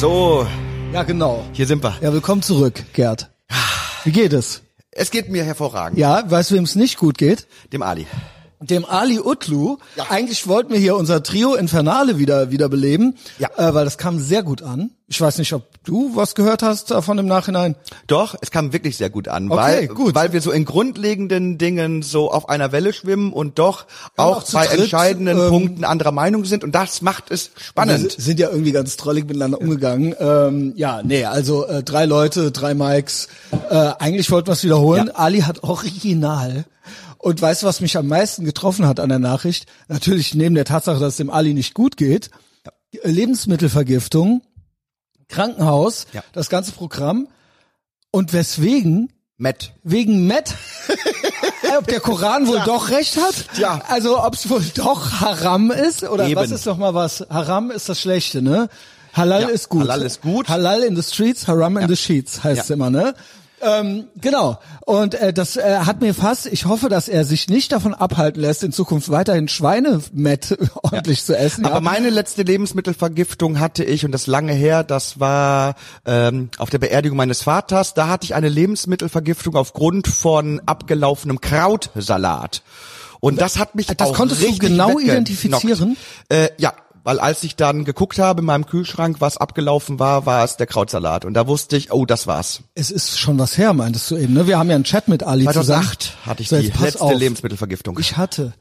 So, Ja, genau. hier sind wir. Ja, willkommen zurück, Gerd. Wie geht es? Es geht mir hervorragend. Ja, weißt du, wem es nicht gut geht? Dem Ali. Dem Ali Utlu. Ja. Eigentlich wollten wir hier unser Trio Infernale wieder wieder beleben, Ja. äh, weil das kam sehr gut an. Ich weiß nicht, ob du was gehört hast davon im Nachhinein. Doch, es kam wirklich sehr gut an, Okay, weil, gut. weil wir so in grundlegenden Dingen so auf einer Welle schwimmen und doch auch, auch zu bei dritt, entscheidenden ähm, Punkten anderer Meinung sind und das macht es Wir spannend. s- sind ja irgendwie ganz trollig miteinander umgegangen. Ähm, ja, nee, also äh, drei Leute, drei Mikes. Äh, eigentlich wollten wir es wiederholen. Ja. Ali hat original. Und weißt du, was mich am meisten getroffen hat an der Nachricht? Natürlich neben der Tatsache, dass es dem Ali nicht gut geht. Lebensmittelvergiftung, Krankenhaus, Ja. das ganze Programm. Und weswegen? Matt. Wegen Matt. ob der Koran wohl doch recht hat? Ja. Also ob es wohl doch Haram ist oder Eben. was ist doch mal was? Haram ist das Schlechte, ne? Halal Ja, ist gut. Halal ist gut. Halal in the streets, Haram in the sheets heißt es Ja. immer, ne? Ähm, genau. Und äh, das äh, hat mir fast, ich hoffe, dass er sich nicht davon abhalten lässt, in Zukunft weiterhin Schweinemett ordentlich zu essen. Aber ja. meine letzte Lebensmittelvergiftung hatte ich und das lange her, das war ähm, auf der Beerdigung meines Vaters. Da hatte ich eine Lebensmittelvergiftung aufgrund von abgelaufenem Krautsalat. Und das hat mich Das auch konntest du genau identifizieren? Äh, ja, weil als ich dann geguckt habe in meinem Kühlschrank, was abgelaufen war, war es der Krautsalat. Und da wusste ich, oh, das war's. es ist schon was her, meintest du eben, ne? Wir haben ja einen Chat mit Ali zusammen. 2008 hatte ich So, die letzte auf. Lebensmittelvergiftung. Ich hatte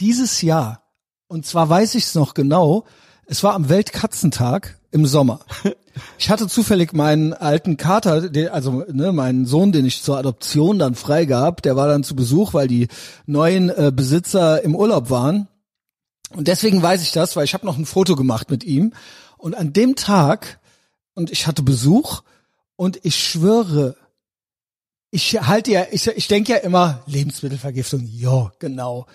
dieses Jahr, und zwar weiß ich es noch genau, es war am Weltkatzentag im Sommer. Ich hatte zufällig meinen alten Kater, also ne, meinen Sohn, den ich zur Adoption dann freigab, der war dann zu Besuch, weil die neuen äh, Besitzer im Urlaub waren. Und deswegen weiß ich das, weil ich habe noch ein Foto gemacht mit ihm. Und an dem Tag, und ich hatte Besuch, und ich schwöre, ich halte ja, ich, ich denke ja immer, Lebensmittelvergiftung, ja, genau.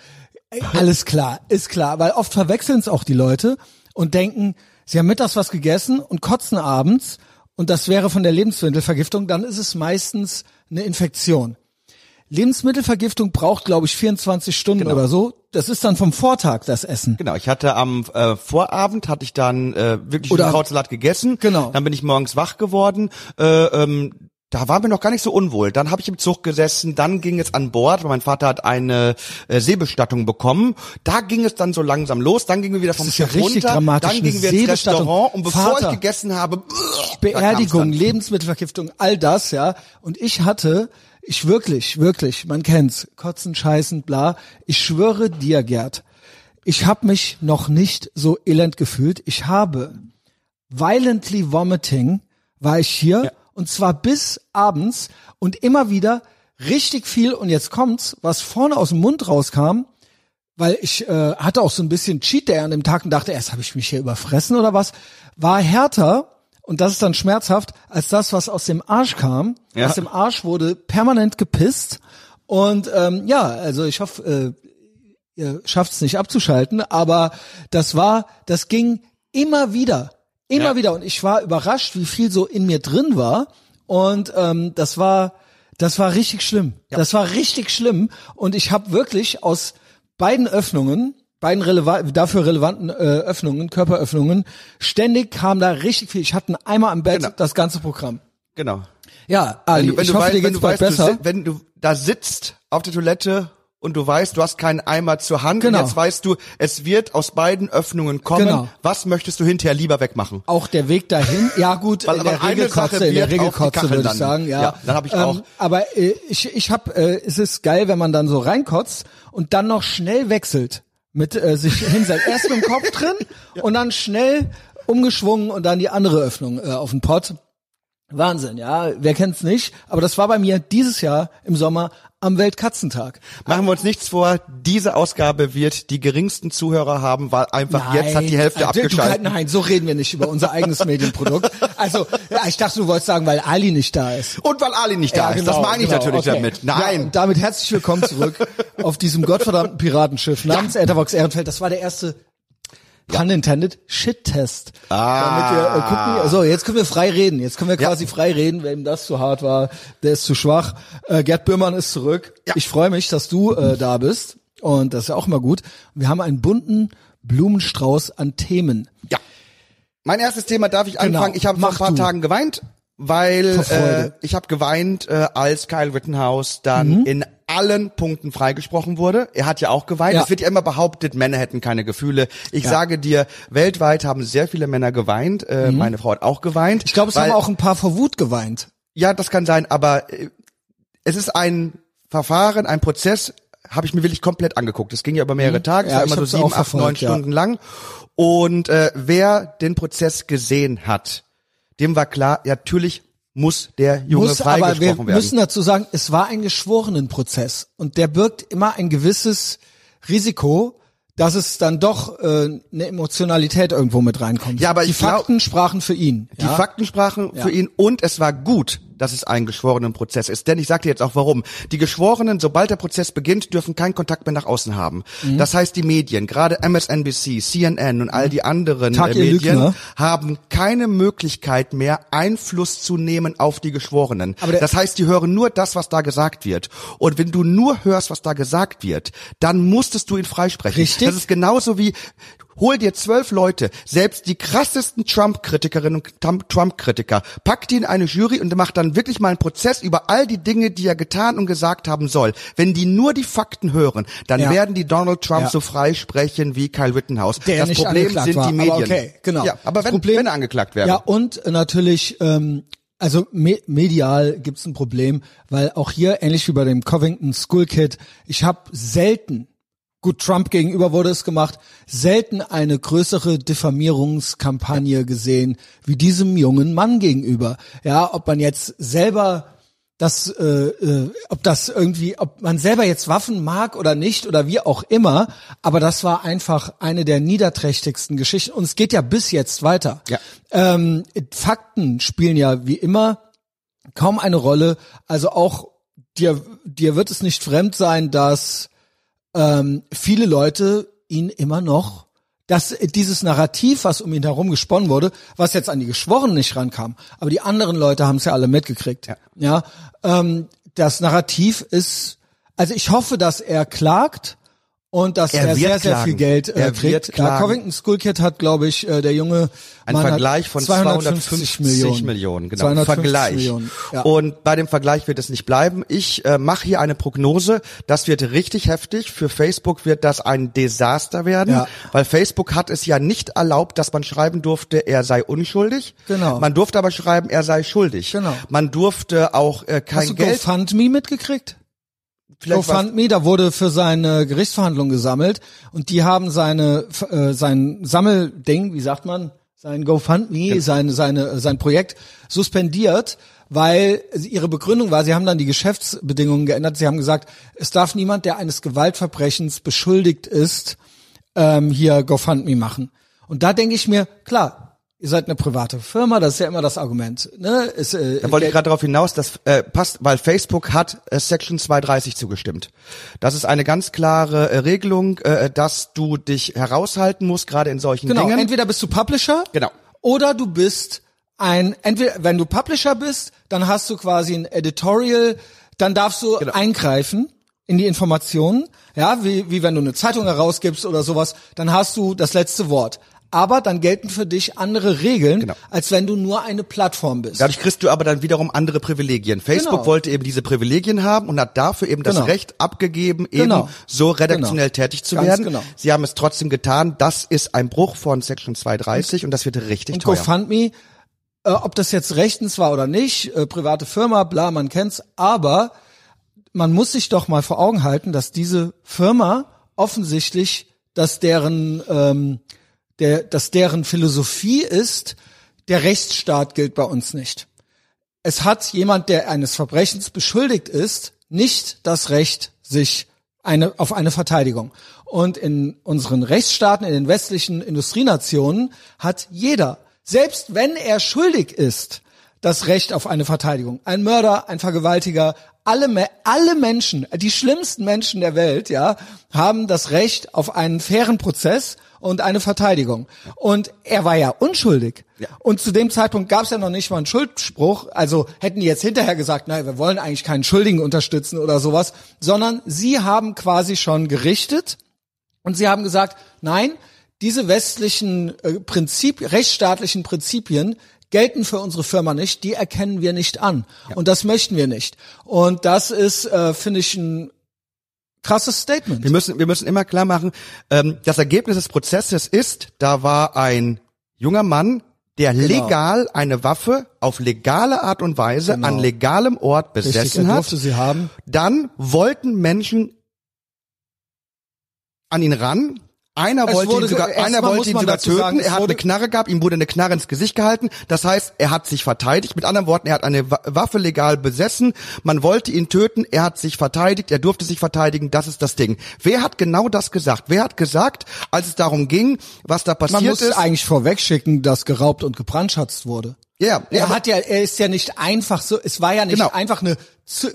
Alles klar, ist klar, weil oft verwechseln es auch die Leute und denken, sie haben mittags was gegessen und kotzen abends und das wäre von der Lebensmittelvergiftung, dann ist es meistens eine Infektion. Lebensmittelvergiftung braucht, glaube ich, 24 Stunden Genau. oder so. Das ist dann vom Vortag das Essen. Genau, ich hatte am äh, Vorabend hatte ich dann äh, wirklich Oder- Krautsalat gegessen. Genau. Dann bin ich morgens wach geworden. Äh, ähm, da war mir noch gar nicht so unwohl. Dann habe ich im Zug gesessen, dann ging es an Bord, weil mein Vater hat eine äh, Seebestattung bekommen. Da ging es dann so langsam los, dann gingen wir wieder vom ja Schiff richtig runter, dramatisch, dann gingen wir ins. Restaurant und bevor Vater. ich gegessen habe, Beerdigung. Lebensmittelvergiftung, all das, ja. Und ich hatte, ich wirklich, wirklich, man kennt's, kotzen, scheißen, bla. Ich schwöre dir, Gerd, ich habe mich noch nicht so elend gefühlt. Ich habe violently vomiting, war ich hier, Ja. und zwar bis abends und immer wieder richtig viel, und jetzt kommt's, was vorne aus dem Mund rauskam, weil ich äh, hatte auch so ein bisschen Cheat Day an dem Tag und dachte, erst habe ich mich hier überfressen oder was, war härter und das ist dann schmerzhaft als das, was aus dem Arsch kam. Ja. Aus dem Arsch wurde permanent gepisst und ähm, ja, also ich hoffe, äh, ihr schafft es nicht abzuschalten, aber das war, das ging immer wieder, immer Ja. wieder und ich war überrascht, wie viel so in mir drin war und ähm, das war, das war richtig schlimm. Das war richtig schlimm und ich habe wirklich aus beiden Öffnungen, beiden releva dafür relevanten äh, Öffnungen, Körperöffnungen, ständig kam da richtig viel. Ich hatte einmal am Bett Genau. das ganze Programm. Genau. Ja, Ali, Wenn du, wenn ich du hoffe, weißt, dir geht's du bald weißt, du, besser. si- wenn du da sitzt auf der Toilette und du weißt, du hast keinen Eimer zur Hand Genau. und jetzt weißt du, es wird aus beiden Öffnungen kommen. Genau. Was möchtest du hinterher lieber wegmachen? auch der Weg dahin, ja gut, Weil in der aber eine Regel Sache Kotze, in der wird Regel auf die Kotze Kachel würde ich sagen, ja. Ja, dann hab ich ähm, auch. Aber äh, ich, ich hab, äh, es ist geil, wenn man dann so reinkotzt und dann noch schnell wechselt, mit äh, sich hinsetzt. Erst mit dem Kopf drin und dann schnell umgeschwungen und dann die andere Öffnung äh, auf den Pott. Wahnsinn, ja. Wer kennt's nicht? Aber das war bei mir dieses Jahr im Sommer am Weltkatzentag. Machen wir uns nichts vor, diese Ausgabe wird die geringsten Zuhörer haben, weil einfach jetzt hat die Hälfte Nein, du- abgeschaltet. Nein, so reden wir nicht über unser eigenes Medienprodukt. Also, ja, ich dachte, du wolltest sagen, weil Ali nicht da ist. Und weil Ali nicht da Ja, ist. Das genau, meine ich genau, natürlich okay. damit. Ja, Nein. und damit herzlich willkommen zurück auf diesem gottverdammten Piratenschiff namens Etherbox Ehrenfeld. Das war der erste pun intended, Shit-Test. Ah. Damit wir äh, gucken, so, jetzt können wir frei reden. Jetzt können wir quasi frei reden. Wem das zu hart war, der ist zu schwach. Äh, Gerd Böhmann ist zurück. Ja. Ich freue mich, dass du äh, da bist. Und das ist ja auch immer gut. Wir haben einen bunten Blumenstrauß an Themen. Ja. Mein erstes Thema darf ich Genau. anfangen. Ich habe vor ein paar du. Tagen geweint, weil äh, ich habe geweint, äh, als Kyle Rittenhouse dann Mhm. in allen Punkten freigesprochen wurde. Er hat ja auch geweint. Ja. Es wird ja immer behauptet, Männer hätten keine Gefühle. Ich sage dir, weltweit haben sehr viele Männer geweint. Äh, Meine Frau hat auch geweint. Mhm. Ich glaube, es weil- haben auch ein paar vor Wut geweint. Ja, das kann sein, aber äh, es ist ein Verfahren, ein Prozess, habe ich mir wirklich komplett angeguckt. Es ging ja über mehrere Tage, es Mhm. Ja, war immer so sieben, acht, neun ja. Stunden lang. Und äh, wer den Prozess gesehen hat, dem war klar, natürlich muss der Junge Muss, aber wir freigesprochen werden. müssen dazu sagen, es war ein Geschworenenprozess und der birgt immer ein gewisses Risiko, dass es dann doch äh, eine Emotionalität irgendwo mit reinkommt. Ja, aber die ich glaub- Fakten sprachen für ihn. Die ja? Fakten sprachen für ihn und es war gut, dass es ein geschworenen Prozess ist. Denn ich sage dir jetzt auch warum. Die Geschworenen, sobald der Prozess beginnt, dürfen keinen Kontakt mehr nach außen haben. Mhm. Das heißt, die Medien, gerade MSNBC, CNN und all die anderen Tag, äh, Medien, haben keine Möglichkeit mehr, Einfluss zu nehmen auf die Geschworenen. Das heißt, die hören nur das, was da gesagt wird. Und wenn du nur hörst, was da gesagt wird, dann musstest du ihn freisprechen. Richtig. Das ist genauso wie, hol dir zwölf Leute, selbst die krassesten Trump-Kritikerinnen und Trump- Trump-Kritiker, pack die in eine Jury und macht dann wirklich mal einen Prozess über all die Dinge, die er getan und gesagt haben soll. Wenn die nur die Fakten hören, dann Ja. werden die Donald Trump Ja. so freisprechen wie Kyle Rittenhouse. der das Problem sind war, die Medien. Aber okay, genau. Ja, aber Das wenn, Problem, wenn er angeklagt wäre. Ja, und natürlich, ähm, also me medial gibt's ein Problem, weil auch hier, ähnlich wie bei dem Covington School Kid, ich habe selten, gut, Trump gegenüber wurde es gemacht, selten eine größere Diffamierungskampagne gesehen wie diesem jungen Mann gegenüber. Ja, ob man jetzt selber das, äh, äh, ob das irgendwie, ob man selber jetzt Waffen mag oder nicht oder wie auch immer, aber das war einfach eine der niederträchtigsten Geschichten und es geht ja bis jetzt weiter. Ja. Ähm, Fakten spielen ja wie immer kaum eine Rolle. Also auch dir, dir wird es nicht fremd sein, dass ähm, viele Leute ihn immer noch, dass dieses Narrativ, was um ihn herum gesponnen wurde, was jetzt an die Geschworenen nicht rankam, aber die anderen Leute haben es ja alle mitgekriegt. Ja. ja ähm, das Narrativ ist, also ich hoffe, dass er klagt und dass Er er, sehr, sehr klagen. viel Geld äh, Er kriegt. Ja. Covington School Kid hat, glaube ich, äh, der junge Ein Mann Vergleich von 250 Millionen, genau. 250 Vergleich. Millionen. Ja. Und bei dem Vergleich wird es nicht bleiben. Ich äh, mache hier eine Prognose. Das wird richtig heftig. Für Facebook wird das ein Desaster werden, Ja. weil Facebook hat es ja nicht erlaubt, dass man schreiben durfte, er sei unschuldig. Genau. Man durfte aber schreiben, er sei schuldig. Genau. Man durfte auch äh, kein Hast du Geld. GoFundMe mitgekriegt? Vielleicht GoFundMe, da wurde für seine Gerichtsverhandlung gesammelt und die haben seine äh, sein Sammelding, wie sagt man, sein GoFundMe, seine seine sein Projekt suspendiert, weil ihre Begründung war, sie haben dann die Geschäftsbedingungen geändert. Sie haben gesagt, es darf niemand, der eines Gewaltverbrechens beschuldigt ist, ähm, hier GoFundMe machen. Und da denke ich mir, klar, ihr seid eine private Firma, das ist ja immer das Argument. Ne? Es, äh, Da wollte ich gerade darauf hinaus, das äh, passt, weil Facebook hat äh, Section 230 zugestimmt. Das ist eine ganz klare äh, Regelung, äh, dass du dich heraushalten musst, gerade in solchen Genau, Dingen. entweder bist du Publisher Genau. oder du bist ein, entweder, wenn du Publisher bist, dann hast du quasi ein Editorial, dann darfst du Genau. eingreifen in die Informationen, ja, wie, wie wenn du eine Zeitung herausgibst oder sowas, dann hast du das letzte Wort. Aber dann gelten für dich andere Regeln, Genau. als wenn du nur eine Plattform bist. Dadurch kriegst du aber dann wiederum andere Privilegien. Facebook Genau. wollte eben diese Privilegien haben und hat dafür eben das Genau. Recht abgegeben, eben Genau. so redaktionell Genau. tätig zu Ganz werden. genau. Sie haben es trotzdem getan. Das ist ein Bruch von Section 230 und, das wird richtig und teuer. GoFundMe, äh, ob das jetzt rechtens war oder nicht, äh, private Firma, bla, man kennt's, aber man muss sich doch mal vor Augen halten, dass diese Firma offensichtlich, dass deren, ähm, der, dass deren Philosophie ist, der Rechtsstaat gilt bei uns nicht. Es hat jemand, der eines Verbrechens beschuldigt ist, nicht das Recht, sich eine, auf eine Verteidigung. Und in unseren Rechtsstaaten, in den westlichen Industrienationen hat jeder, selbst wenn er schuldig ist, das Recht auf eine Verteidigung. Ein Mörder, ein Vergewaltiger, alle, alle Menschen, die schlimmsten Menschen der Welt, ja, haben das Recht auf einen fairen Prozess und eine Verteidigung. Und er war ja unschuldig. Ja. Und zu dem Zeitpunkt gab es ja noch nicht mal einen Schuldspruch. Also hätten die jetzt hinterher gesagt, naja, wir wollen eigentlich keinen Schuldigen unterstützen oder sowas, sondern sie haben quasi schon gerichtet und sie haben gesagt, nein, diese westlichen äh, Prinzip, rechtsstaatlichen Prinzipien gelten für unsere Firma nicht, die erkennen wir nicht an. Und das möchten wir nicht. Und das ist, äh, finde ich, ein krasses Statement. Wir müssen, wir müssen immer klar machen, ähm, das Ergebnis des Prozesses ist, da war ein junger Mann, der Genau. legal eine Waffe auf legale Art und Weise Genau. an legalem Ort Richtig, besessen er hat. durfte sie haben. Dann wollten Menschen an ihn ran. Einer Es wollte ihn sogar, einer wollte ihn man sogar töten. sagen, er hat wurde- eine Knarre gehabt, ihm wurde eine Knarre ins Gesicht gehalten. Das heißt, er hat sich verteidigt. Mit anderen Worten, er hat eine Wa- Waffe legal besessen. Man wollte ihn töten. Er hat sich verteidigt. Er durfte sich verteidigen. Das ist das Ding. Wer hat genau das gesagt? Wer hat gesagt, als es darum ging, was da Man passiert muss ist? eigentlich vorwegschicken, dass geraubt und gebrandschatzt wurde. Ja, ja, Er hat ja, er ist ja nicht einfach so, es war ja nicht Genau. einfach eine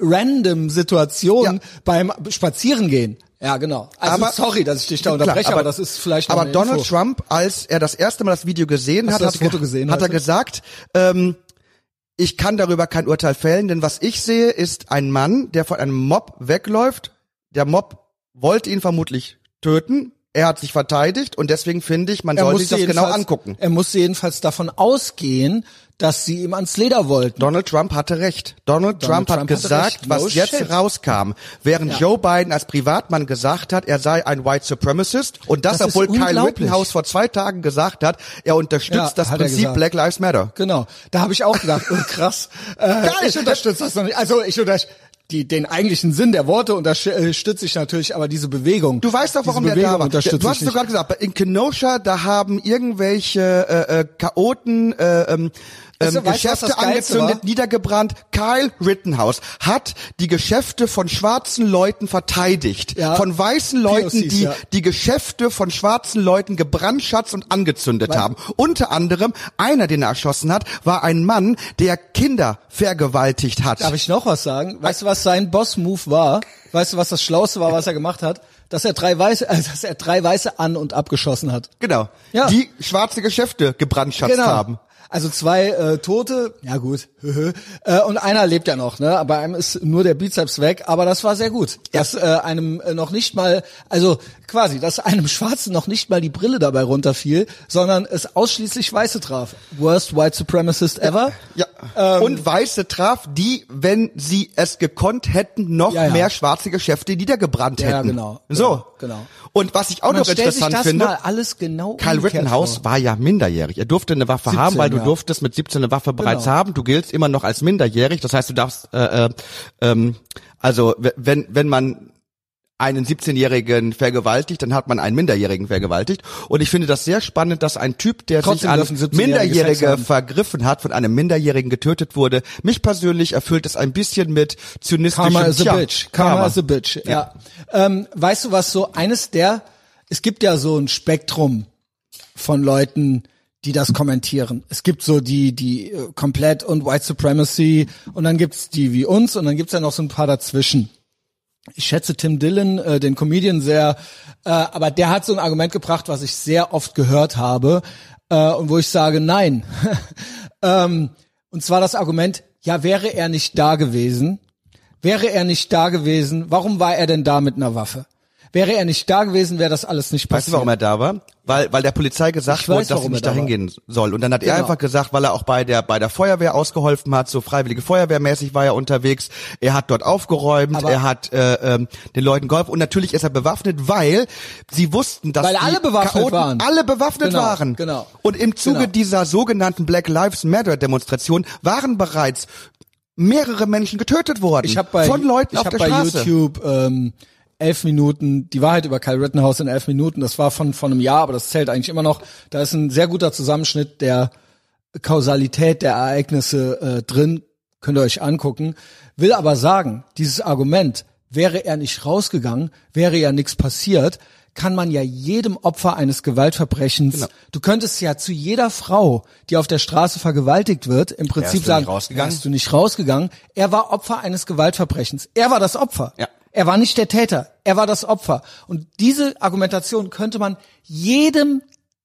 random Situation Ja. beim Spazierengehen. Ja, genau. Also Aber- sorry, dass ich dich da Klar, unterbreche, aber, das ist vielleicht Aber Donald Info. Trump, als er das erste Mal das Video gesehen Hast hat, hat, er ge- gesehen hat er gesagt, ähm, ich kann darüber kein Urteil fällen, denn was ich sehe, ist ein Mann, der von einem Mob wegläuft. Der Mob wollte ihn vermutlich töten. Er hat sich verteidigt und deswegen finde ich, man Er sollte sich das genau angucken. Er musste jedenfalls davon ausgehen, dass sie ihm ans Leder wollten. Donald Trump hatte recht. Donald, Trump, Trump hat gesagt. No was jetzt shit. rauskam, während Joe Biden als Privatmann gesagt hat, er sei ein White Supremacist und das, Das obwohl Kyle. Rittenhouse vor zwei Tagen gesagt hat, er unterstützt Ja, das Prinzip. Black Lives Matter. Genau. Da habe ich auch gedacht, oh, krass. Äh, ich unterstütze das noch nicht. Also ich unterstütze die, den eigentlichen Sinn der Worte unterstütze ich natürlich, aber diese Bewegung. Du weißt doch, warum der da war. Du hast sogar gesagt, in Kenosha, da haben irgendwelche äh, äh, Chaoten äh, ähm, ähm, weißt du, was Geschäfte Geilste angezündet, niedergebrannt. Kyle Rittenhouse hat die Geschäfte von schwarzen Leuten verteidigt. Ja. Von weißen Leuten, POCs, die ja. die Geschäfte von schwarzen Leuten gebrandschatzt und angezündet haben. Unter anderem, einer, den er erschossen hat, war ein Mann, der Kinder vergewaltigt hat. Darf ich noch was sagen? Weißt du, was sein Boss-Move war? Weißt du, was das Schlauste war, was er gemacht hat? Dass er drei Weiße, äh, dass er drei Weiße an- und abgeschossen hat. genau. Ja. Die schwarze Geschäfte gebrandschatzt haben. Also zwei äh, Tote, ja gut, äh, und einer lebt ja noch, ne? Bei einem ist nur der Bizeps weg, aber das war sehr gut, dass äh, einem äh, noch nicht mal, also quasi, dass einem Schwarzen noch nicht mal die Brille dabei runterfiel, sondern es ausschließlich Weiße traf. Worst White Supremacist ever. Ja. Ähm, und Weiße traf, die, wenn sie es gekonnt hätten, noch Ja, ja. mehr schwarze Geschäfte niedergebrannt Ja, hätten. genau. So. Genau. Und was ich auch noch stellt sich interessant das finde, mal alles genau Kyle umgekehrt Rittenhouse vor. war ja minderjährig. Er durfte eine Waffe 17, haben, weil du ja. durftest mit 17 eine Waffe bereits Genau. haben. Du giltst immer noch als minderjährig. Das heißt, du darfst, äh, äh, ähm, also wenn wenn man einen 17-Jährigen vergewaltigt, dann hat man einen Minderjährigen vergewaltigt. Und ich finde das sehr spannend, dass ein Typ, der Trotzdem sich an dürfen 17-Jährige Sex Minderjährige vergriffen hat, von einem Minderjährigen getötet wurde. Mich persönlich erfüllt es ein bisschen mit zynistischem Karma is a bitch. Karma, is a bitch. Ja. Ähm, weißt du was so eines der? Es gibt ja so ein Spektrum von Leuten, die das kommentieren. Es gibt so die die äh, komplett und White Supremacy und dann gibt's die wie uns und dann gibt's ja noch so ein paar dazwischen. Ich schätze Tim Dillon, äh, den Comedian, sehr, äh, aber der hat so ein Argument gebracht, was ich sehr oft gehört habe äh, und wo ich sage, nein. ähm, und zwar das Argument, ja, wäre er nicht da gewesen, wäre er nicht da gewesen, warum war er denn da mit einer Waffe? Wäre er nicht da gewesen, wäre das alles nicht passiert. Weißt du, warum er da war? Weil, weil der Polizei gesagt Ich wurde, weiß, dass sie warum nicht er da dahin war. gehen soll. Und dann hat er Genau. einfach gesagt, weil er auch bei der, bei der Feuerwehr ausgeholfen hat, so freiwillige Feuerwehrmäßig war er unterwegs. Er hat dort aufgeräumt, Aber- er hat äh, ähm, den Leuten geholfen und natürlich ist er bewaffnet, weil sie wussten, dass Weil die alle bewaffnet Chaoten waren. alle bewaffnet Genau, waren. genau. Und im Zuge Genau. dieser sogenannten Black Lives Matter Demonstration waren bereits mehrere Menschen getötet worden Ich habe bei, von Leuten ich auf hab der bei Straße. YouTube ähm, elf Minuten, die Wahrheit über Kyle Rittenhouse in elf Minuten, das war von, von einem Jahr, aber das zählt eigentlich immer noch. Da ist ein sehr guter Zusammenschnitt der Kausalität der Ereignisse äh, drin, könnt ihr euch angucken. Will aber sagen, dieses Argument, wäre er nicht rausgegangen, wäre ja nichts passiert, kann man ja jedem Opfer eines Gewaltverbrechens, Genau. du könntest ja zu jeder Frau, die auf der Straße vergewaltigt wird, im Prinzip du sagen, rausgegangen? wärst du nicht rausgegangen, er war Opfer eines Gewaltverbrechens. Er war das Opfer. Ja. Er war nicht der Täter, er war das Opfer. Und diese Argumentation könnte man jedem,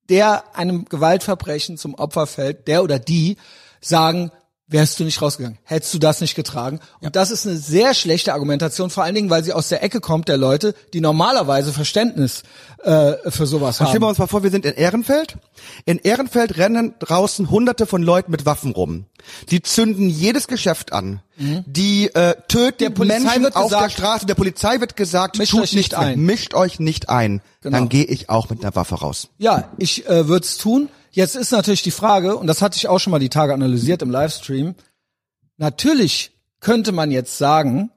der einem Gewaltverbrechen zum Opfer fällt, der oder die, sagen, wärst du nicht rausgegangen. Hättest du das nicht getragen. Und das ist eine sehr schlechte Argumentation, vor allen Dingen, weil sie aus der Ecke kommt der Leute, die normalerweise Verständnis äh, für sowas Stellen wir haben. uns mal vor, wir sind in Ehrenfeld. In Ehrenfeld rennen draußen hunderte von Leuten mit Waffen rum. Die zünden jedes Geschäft an. Die äh, töten Mhm. Der Polizei Menschen auf der gesagt, Straße. Der Polizei wird gesagt, mischt tut euch nicht ein. Mischt euch nicht ein. Genau. Dann gehe ich auch mit einer Waffe raus. Ja, ich äh, würde es tun. Jetzt ist natürlich die Frage, und das hatte ich auch schon mal die Tage analysiert im Livestream, natürlich könnte man jetzt sagen,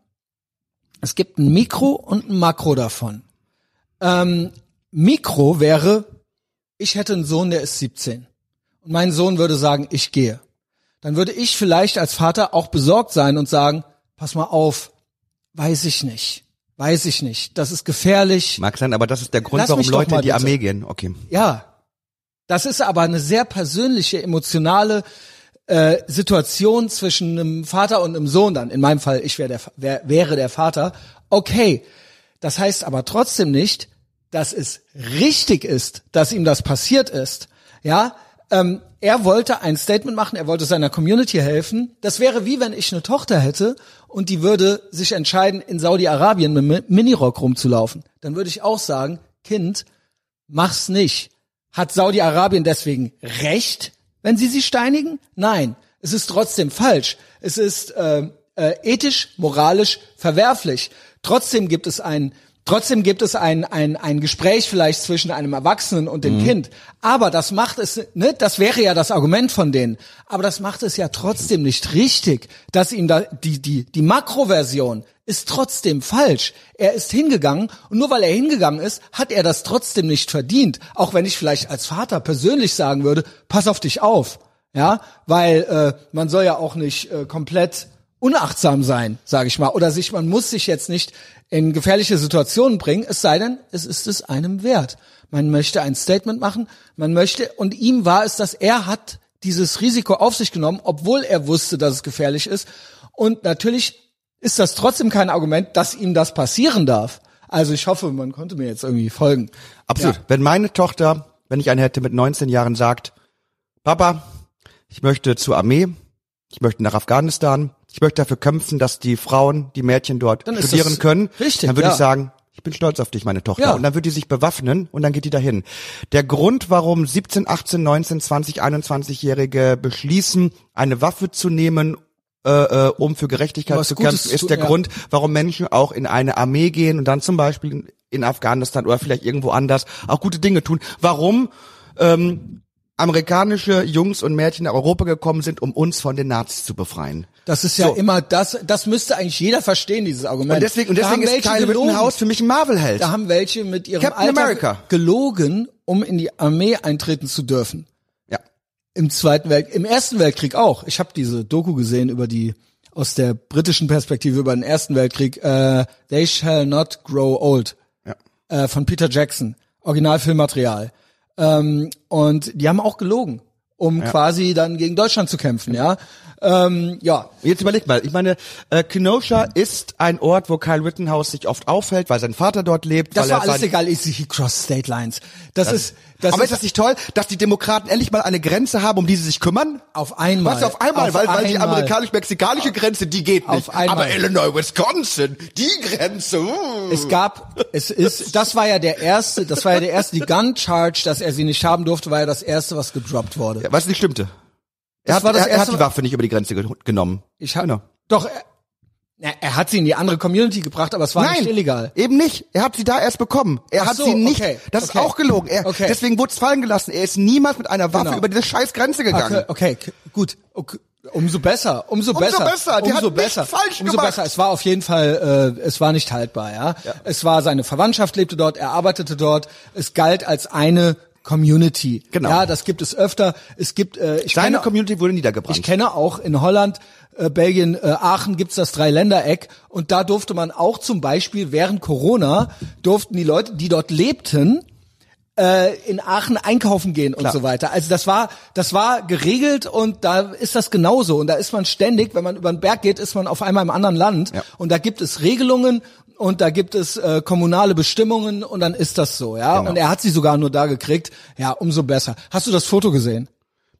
es gibt ein Mikro und ein Makro davon. Ähm, Mikro wäre, ich hätte einen Sohn, der ist 17. Und mein Sohn würde sagen, ich gehe. Dann würde ich vielleicht als Vater auch besorgt sein und sagen, pass mal auf, weiß ich nicht. Weiß ich nicht. Das ist gefährlich. Mag sein, aber das ist der Grund, Lass warum Leute in die. Armee gehen. Okay. Ja, das ist aber eine sehr persönliche, emotionale äh, Situation zwischen einem Vater und einem Sohn dann. In meinem Fall, ich wär der, wär, wäre der Vater. Okay, das heißt aber trotzdem nicht, dass es richtig ist, dass ihm das passiert ist. Ja, ähm, er wollte ein Statement machen, er wollte seiner Community helfen. Das wäre wie wenn ich eine Tochter hätte und die würde sich entscheiden, in Saudi-Arabien mit Mi- Minirock rumzulaufen. Dann würde ich auch sagen, Kind, mach's nicht. Hat Saudi-Arabien deswegen Recht, wenn sie sie steinigen? Nein, es ist trotzdem falsch. Es ist äh, äh, ethisch, moralisch verwerflich. Trotzdem gibt es ein Trotzdem gibt es ein, ein, ein Gespräch vielleicht zwischen einem Erwachsenen und dem Kind. Aber das macht es, ne, das wäre ja das Argument von denen. Aber das macht es ja trotzdem nicht richtig, dass ihm da, die, die, die Makroversion ist trotzdem falsch. Er ist hingegangen und nur weil er hingegangen ist, hat er das trotzdem nicht verdient. Auch wenn ich vielleicht als Vater persönlich sagen würde, pass auf dich auf. Ja, weil äh, man soll ja auch nicht äh, komplett unachtsam sein, sage ich mal, oder sich man muss sich jetzt nicht in gefährliche Situationen bringen, es sei denn, es ist es einem wert. Man möchte ein Statement machen, man möchte und ihm war es, dass er hat dieses Risiko auf sich genommen, obwohl er wusste, dass es gefährlich ist und natürlich ist das trotzdem kein Argument, dass ihm das passieren darf. Also ich hoffe, man konnte mir jetzt irgendwie folgen. Absolut. Ja. Wenn meine Tochter, wenn ich eine hätte mit 19 Jahren, sagt, Papa, ich möchte zur Armee, ich möchte nach Afghanistan, ich möchte dafür kämpfen, dass die Frauen, die Mädchen dort Dann studieren können, richtig, dann würde ja. ich sagen, ich bin stolz auf dich, meine Tochter. Ja. Und dann wird die sich bewaffnen und dann geht die dahin. Der Grund, warum 17, 18, 19, 20, 21-Jährige beschließen, eine Waffe zu nehmen, äh, äh, um für Gerechtigkeit Was zu Gutes kämpfen, ist der ja. Grund, warum Menschen auch in eine Armee gehen und dann zum Beispiel in Afghanistan oder vielleicht irgendwo anders auch gute Dinge tun. Warum ähm, amerikanische Jungs und Mädchen nach Europa gekommen sind, um uns von den Nazis zu befreien. Das ist ja So. immer das, das müsste eigentlich jeder verstehen, dieses Argument. Und deswegen, und deswegen ist Kyle. Rittenhouse für mich ein Marvel-Held. Da haben welche mit ihrem Captain Alter America. gelogen, um in die Armee eintreten zu dürfen. Ja. Im Zweiten Welt, im Ersten Weltkrieg auch. Ich habe diese Doku gesehen über die aus der britischen Perspektive über den Ersten Weltkrieg. Äh, They Shall Not Grow Old Ja. äh, von Peter Jackson, Originalfilmmaterial. Ähm, und die haben auch gelogen, um quasi dann gegen Deutschland zu kämpfen. Ja, ähm, ja. Jetzt überleg mal, ich meine, äh, Kenosha ist ein Ort, wo Kyle Rittenhouse sich oft aufhält, weil sein Vater dort lebt. Das war alles egal. Ich he crossed state lines. Das, ist, das aber ist ist das nicht toll, dass die Demokraten endlich mal eine Grenze haben, um die sie sich kümmern? auf einmal. Was auf einmal, weil, weil die amerikanisch-mexikanische Grenze, die geht nicht. Auf einmal. Aber Illinois, Wisconsin, die Grenze. Uh. Es gab, es ist, das war ja der erste, das war ja der erste, die Gun Charge, dass er sie nicht haben durfte, war ja das erste, was gedroppt wurde. Ja, was nicht stimmte. Er hat, war das er, er hat die Waffe nicht über die Grenze ge genommen. Ich hab, Genau. doch, er, na, er hat sie in die andere Community gebracht, aber es war Nein, nicht illegal. eben nicht. Er hat sie da erst bekommen. Er Ach hat so, sie nicht. okay, Das okay. ist auch gelogen. Er, Okay. Deswegen wurde es fallen gelassen. Er ist niemals mit einer Waffe Genau. über diese scheiß Grenze gegangen. Okay, okay, k- gut. Okay. Umso besser, umso, Umso besser, besser, der umso besser, falsch umso gemacht. besser. Es war auf jeden Fall, äh, es war nicht haltbar, ja? Es war seine Verwandtschaft lebte dort, er arbeitete dort. Es galt als eine Community. Genau. Ja, das gibt es öfter. Es gibt, äh, ich Seine kenne, Community wurde niedergebrannt. Ich kenne auch in Holland, äh, Belgien, äh, Aachen gibt's das Dreiländereck und da durfte man auch zum Beispiel während Corona durften die Leute, die dort lebten, äh, in Aachen einkaufen gehen und Klar. so weiter. Also das war, das war geregelt und da ist das genauso und da ist man ständig, wenn man über den Berg geht, ist man auf einmal im anderen Land Ja. und da gibt es Regelungen und da gibt es äh, kommunale Bestimmungen und dann ist das so, ja. Genau. Und er hat sie sogar nur da gekriegt, ja, umso besser. Hast du das Foto gesehen?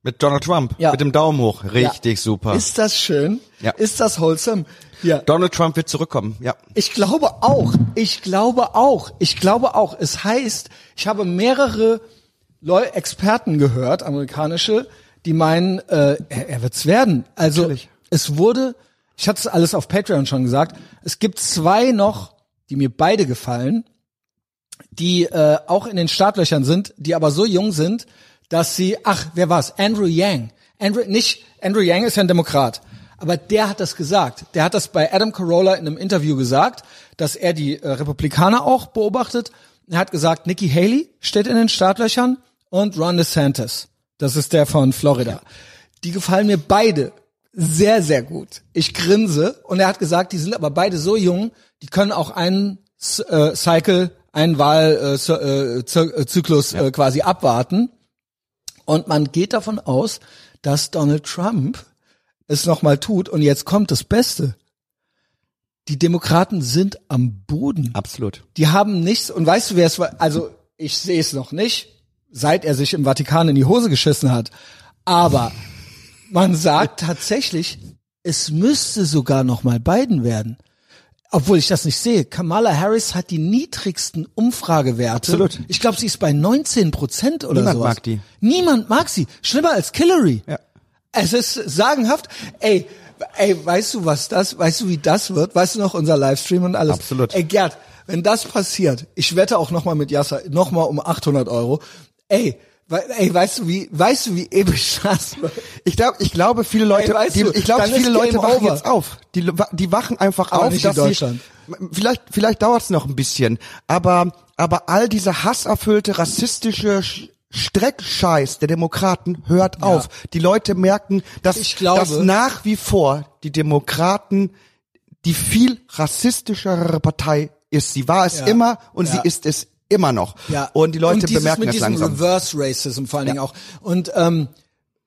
Mit Donald Trump. Ja. Mit dem Daumen hoch. Richtig super. Ist das schön? Ja. Ist das wholesome? Ja. Donald Trump wird zurückkommen. Ja. Ich glaube auch. Ich glaube auch. Ich glaube auch. Es heißt, ich habe mehrere Leu Experten gehört, amerikanische, die meinen, äh, er, er wird's werden. Also Natürlich. es wurde, ich hatte es alles auf Patreon schon gesagt, es gibt zwei noch, die mir beide gefallen, die äh, auch in den Startlöchern sind, die aber so jung sind, dass sie, ach, wer war's? Andrew Yang. Andrew, nicht, Andrew Yang ist ja ein Demokrat. Aber der hat das gesagt. Der hat das bei Adam Carolla in einem Interview gesagt, dass er die äh, Republikaner auch beobachtet. Er hat gesagt, Nikki Haley steht in den Startlöchern und Ron DeSantis. Das ist der von Florida. Die gefallen mir beide sehr, sehr gut. Ich grinse und er hat gesagt, die sind aber beide so jung, die können auch einen äh, Cycle, einen Wahlzyklus äh, Zy- äh, Zyklus, äh, quasi abwarten. Und man geht davon aus, dass Donald Trump es nochmal tut. Und jetzt kommt das Beste. Die Demokraten sind am Boden. Absolut. Die haben nichts. Und weißt du, wer es war? Also, ich sehe es noch nicht, seit er sich im Vatikan in die Hose geschissen hat. Aber man sagt tatsächlich, es müsste sogar noch mal Biden werden. Obwohl ich das nicht sehe. Kamala Harris hat die niedrigsten Umfragewerte. Absolut. Ich glaube, sie ist bei 19 Prozent oder Niemand sowas. mag die. Niemand mag sie. Schlimmer als Hillary. Ja. Es ist sagenhaft. Ey, ey, weißt du, was das, weißt du, wie das wird? Weißt du noch, unser Livestream und alles? Absolut. Ey, Gerd, wenn das passiert, ich wette auch nochmal mit Yasser, nochmal um 800 Euro. Ey, ey, weißt du, wie, weißt du, wie episch das wird? Ich glaube, ich glaube, viele Leute, Ey, die, ich glaube, viele Leute wachen over. jetzt auf. Die, die wachen einfach Aber auf, nicht in dass Deutschland. sie, vielleicht, vielleicht dauert es noch ein bisschen, aber, aber all dieser hasserfüllte, rassistische Sch- Streckscheiß der Demokraten hört auf. Die Leute merken, dass, Ich glaube- dass nach wie vor die Demokraten die viel rassistischere Partei ist. Sie war es Ja. immer und Ja. sie ist es immer noch. Ja. Und die Leute und dieses bemerken mit es diesem langsam. Reverse Racism vor allen Dingen auch. Und ähm,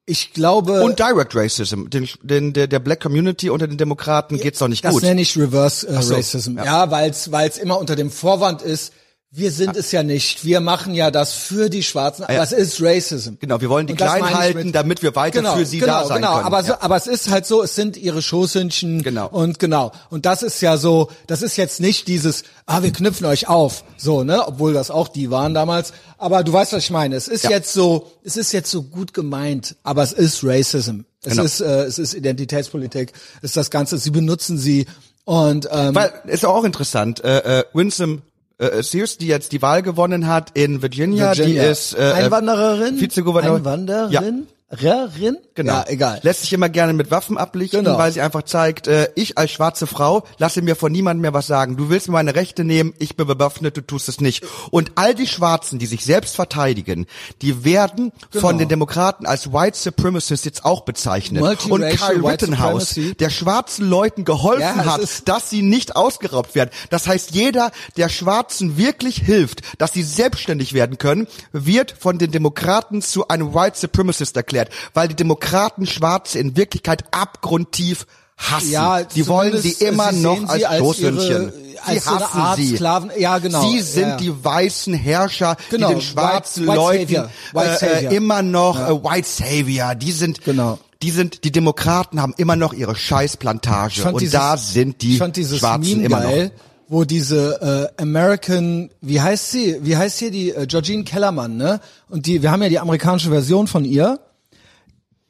ich glaube, Und Direct Racism. Den, den, der, der Black Community unter den Demokraten geht's doch nicht das gut. nenne ich Reverse äh, so, Racism. ja. Ja, weil's weil's immer unter dem Vorwand ist, wir sind es ja nicht. Wir machen ja das für die Schwarzen. Aber ja. es ist Racism. Genau, wir wollen die klein halten, mit- damit wir weiter genau, für sie genau, da sein genau. können. Aber, so, ja. aber es ist halt so, es sind ihre Schoßhündchen. Genau. Und genau. Und das ist ja so, das ist jetzt nicht dieses, ah, wir knüpfen euch auf. So, ne? Obwohl das auch die waren damals. Aber du weißt, was ich meine. Es ist Ja. jetzt so, es ist jetzt so gut gemeint, aber es ist Racism. Es Genau. ist, äh, es ist Identitätspolitik. Es ist das Ganze. Sie benutzen sie. Und ähm, Weil, ist auch interessant, äh, äh, Winsome äh, Sears, die jetzt die Wahl gewonnen hat in Virginia, Virginia. die ist äh, Einwandererin, Vizegouverneur. Einwanderin, Rerin? Genau. Ja, egal. Lässt sich immer gerne mit Waffen ablichten, Genau. weil sie einfach zeigt, äh, ich als schwarze Frau lasse mir von niemandem mehr was sagen. Du willst mir meine Rechte nehmen, ich bin bewaffnet, du tust es nicht. Und all die Schwarzen, die sich selbst verteidigen, die werden Genau. von den Demokraten als White Supremacists jetzt auch bezeichnet. Und Kyle Rittenhouse, der schwarzen Leuten geholfen Ja, hat, dass sie nicht ausgeraubt werden. Das heißt, jeder, der Schwarzen wirklich hilft, dass sie selbstständig werden können, wird von den Demokraten zu einem White Supremacist erklärt, weil die Demokraten Schwarze in Wirklichkeit abgrundtief hassen. Ja, die wollen sie zumindest, immer sie noch als als Schoßhündchen. Sie hassen Art sie. Sklaven- ja, genau. Sie sind Ja, ja. die weißen Herrscher, Genau, die den schwarzen White- White Leuten Savior. White äh, äh, immer noch äh, White Savior. Die sind Genau. die sind, die Demokraten haben immer noch ihre Scheißplantage und dieses- da sind die ich fand dieses Schwarzen Meme immer geil, noch. wo diese äh, American, wie heißt sie? Wie heißt hier die äh, Georgine Kellermann, ne? Und die, wir haben ja die amerikanische Version von ihr.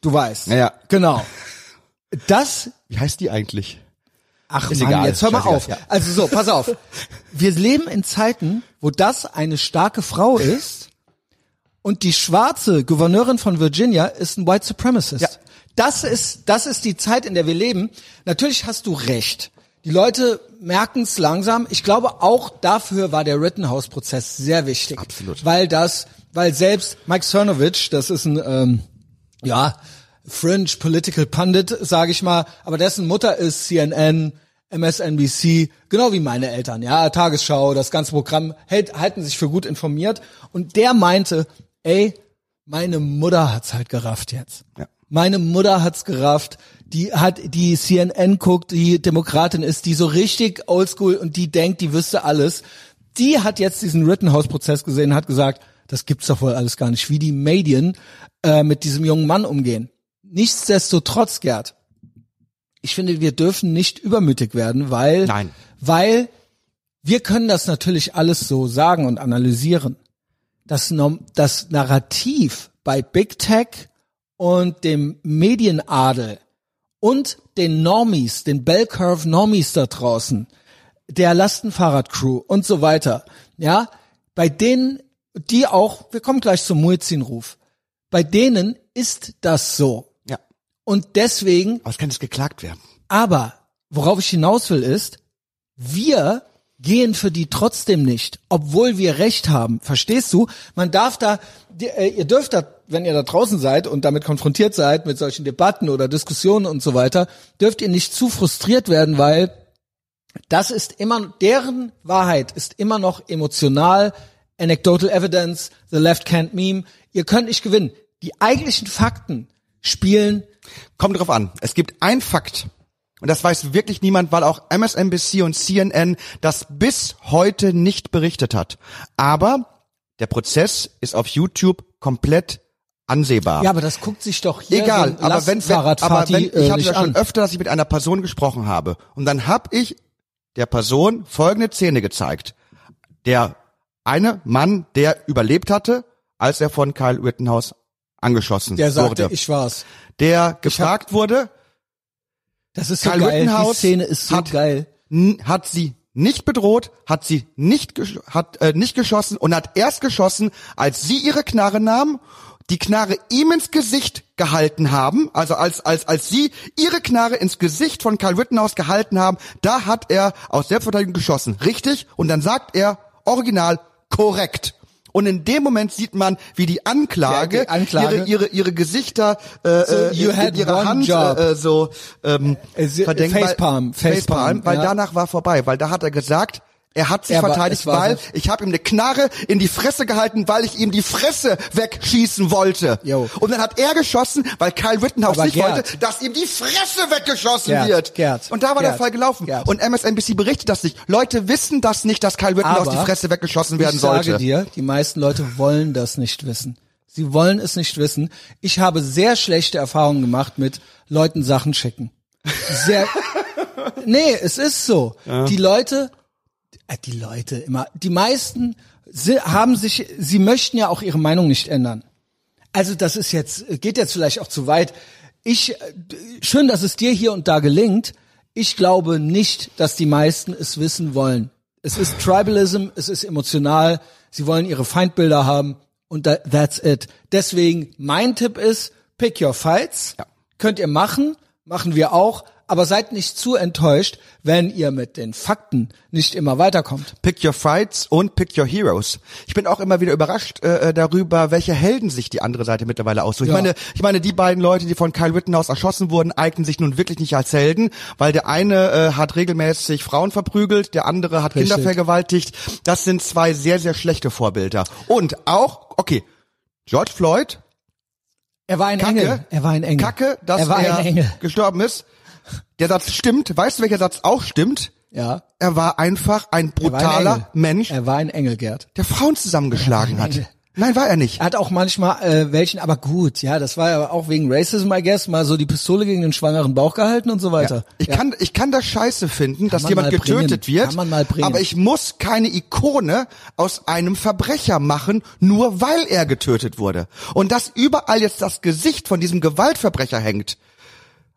Du weißt. Ja. Genau. Das Wie heißt die eigentlich? Ach Ist Mann, egal, jetzt hör mal scheißegal, auf. ja. Also so, pass auf. Wir leben in Zeiten, wo das eine starke Frau ist und die schwarze Gouverneurin von Virginia ist ein White Supremacist. Ja. Das ist, das ist die Zeit, in der wir leben. Natürlich hast du recht. Die Leute merken es langsam. Ich glaube, auch dafür war der Rittenhouse-Prozess sehr wichtig. Absolut. Weil das, weil selbst Mike Cernovich, das ist ein, ähm, ja, Fringe Political Pundit, sage ich mal, aber dessen Mutter ist CNN, MSNBC, genau wie meine Eltern, ja, Tagesschau, das ganze Programm, hält, halten sich für gut informiert und der meinte, ey, meine Mutter hat's halt gerafft jetzt. Ja. Meine Mutter hat's gerafft, die hat die CNN guckt, die Demokratin ist, die so richtig oldschool und die denkt, die wüsste alles. Die hat jetzt diesen Rittenhouse-Prozess gesehen, hat gesagt, das gibt's doch wohl alles gar nicht, wie die Medien äh, mit diesem jungen Mann umgehen. Nichtsdestotrotz, Gerd, ich finde, wir dürfen nicht übermütig werden, weil, Nein. weil wir können das natürlich alles so sagen und analysieren. Das, das Narrativ bei Big Tech und dem Medienadel und den Normies, den Bell Curve Normies da draußen, der Lastenfahrradcrew und so weiter, ja, bei denen, die auch, wir kommen gleich zum Muezzin-Ruf, bei denen ist das so. Ja. Und deswegen Aber es kann jetzt geklagt werden. aber worauf ich hinaus will ist, wir gehen für die trotzdem nicht, obwohl wir Recht haben. Verstehst du? Man darf da, äh, ihr dürft da, wenn ihr da draußen seid und damit konfrontiert seid mit solchen Debatten oder Diskussionen und so weiter, dürft ihr nicht zu frustriert werden, weil das ist immer, deren Wahrheit ist immer noch emotional, anecdotal evidence, the left can't meme. Ihr könnt nicht gewinnen. Die eigentlichen Fakten spielen Kommt drauf an. Es gibt ein Fakt. Und das weiß wirklich niemand, weil auch MSNBC und CNN das bis heute nicht berichtet hat. Aber der Prozess ist auf YouTube komplett ansehbar. Ja, aber das guckt sich doch hier Egal, so aber wenn, wenn, aber wenn die, ich äh, hatte ja schon an. öfter, dass ich mit einer Person gesprochen habe und dann habe ich der Person folgende Szene gezeigt. Der eine Mann, der überlebt hatte, als er von Kyle Rittenhouse angeschossen Der sagte, wurde. ich war's. der gefragt wurde, Das ist so Kyle geil. Die Rittenhouse Szene ist so hat, geil. hat sie nicht bedroht, hat sie nicht hat äh, nicht geschossen und hat erst geschossen, als sie ihre Knarre nahm, die Knarre ihm ins Gesicht gehalten haben, also als als als sie ihre Knarre ins Gesicht von Kyle Rittenhouse gehalten haben, da hat er aus Selbstverteidigung geschossen, richtig? Und dann sagt er original korrekt. Und in dem Moment sieht man, wie die Anklage, Ja, die Anklage. ihre ihre ihre Gesichter äh, So, äh, you in had ihre Hand äh, so ähm, Äh, verdenkt, Facepalm, Facepalm, Facepalm, weil ja. danach war vorbei, weil da hat er gesagt, er hat sich Ja, aber verteidigt, war weil ich habe ihm eine Knarre in die Fresse gehalten, weil ich ihm die Fresse wegschießen wollte. Jo. Und dann hat er geschossen, weil Kyle Rittenhouse Aber nicht Gerd. wollte, dass ihm die Fresse weggeschossen Gerd, wird. Gerd, und da war der Gerd, Fall gelaufen. Und MSNBC berichtet das nicht. Leute wissen das nicht, dass Kyle Rittenhouse Aber die Fresse weggeschossen werden ich sollte. sage dir, die meisten Leute wollen das nicht wissen. Sie wollen es nicht wissen. Ich habe sehr schlechte Erfahrungen gemacht mit Leuten Sachen schicken. Sehr, nee, es ist so. Die Leute, die Leute immer, die meisten haben sich, sie möchten ja auch ihre Meinung nicht ändern. Also das ist jetzt, geht jetzt vielleicht auch zu weit. Ich, äh, schön, dass es dir hier und da gelingt. Ich glaube nicht, dass die meisten es wissen wollen. Es ist Tribalism, es ist emotional. Sie wollen ihre Feindbilder haben und that, that's it. Deswegen mein Tipp ist, pick your fights. Ja. Könnt ihr machen, machen wir auch. Aber seid nicht zu enttäuscht, wenn ihr mit den Fakten nicht immer weiterkommt. Pick your fights und pick your heroes. Ich bin auch immer wieder überrascht äh, darüber, welche Helden sich die andere Seite mittlerweile aussucht. Ja. Ich meine, ich meine, die beiden Leute, die von Kyle Rittenhouse erschossen wurden, eignen sich nun wirklich nicht als Helden, weil der eine äh, hat regelmäßig Frauen verprügelt, der andere hat Richtig. Kinder vergewaltigt. Das sind zwei sehr, sehr schlechte Vorbilder. Und auch, okay, George Floyd, Er war ein Kacke, Engel. Er war ein Engel. Kacke, dass er war er gestorben ist. Der Satz stimmt. Weißt du, welcher Satz auch stimmt? Ja. Er war einfach ein Er war ein brutaler. Mensch, Er war ein Engel, Gerd. der Frauen zusammengeschlagen Er hat. Nein, war er nicht. Er hat auch manchmal äh, welchen, aber gut, ja, das war ja auch wegen Racism, I guess, mal so die Pistole gegen den schwangeren Bauch gehalten und so weiter. Ich ja. kann, ich kann das scheiße finden, dass man jemand getötet bringen. wird. Kann man mal bringen. Aber ich muss keine Ikone aus einem Verbrecher machen, nur weil er getötet wurde. Und dass überall jetzt das Gesicht von diesem Gewaltverbrecher hängt.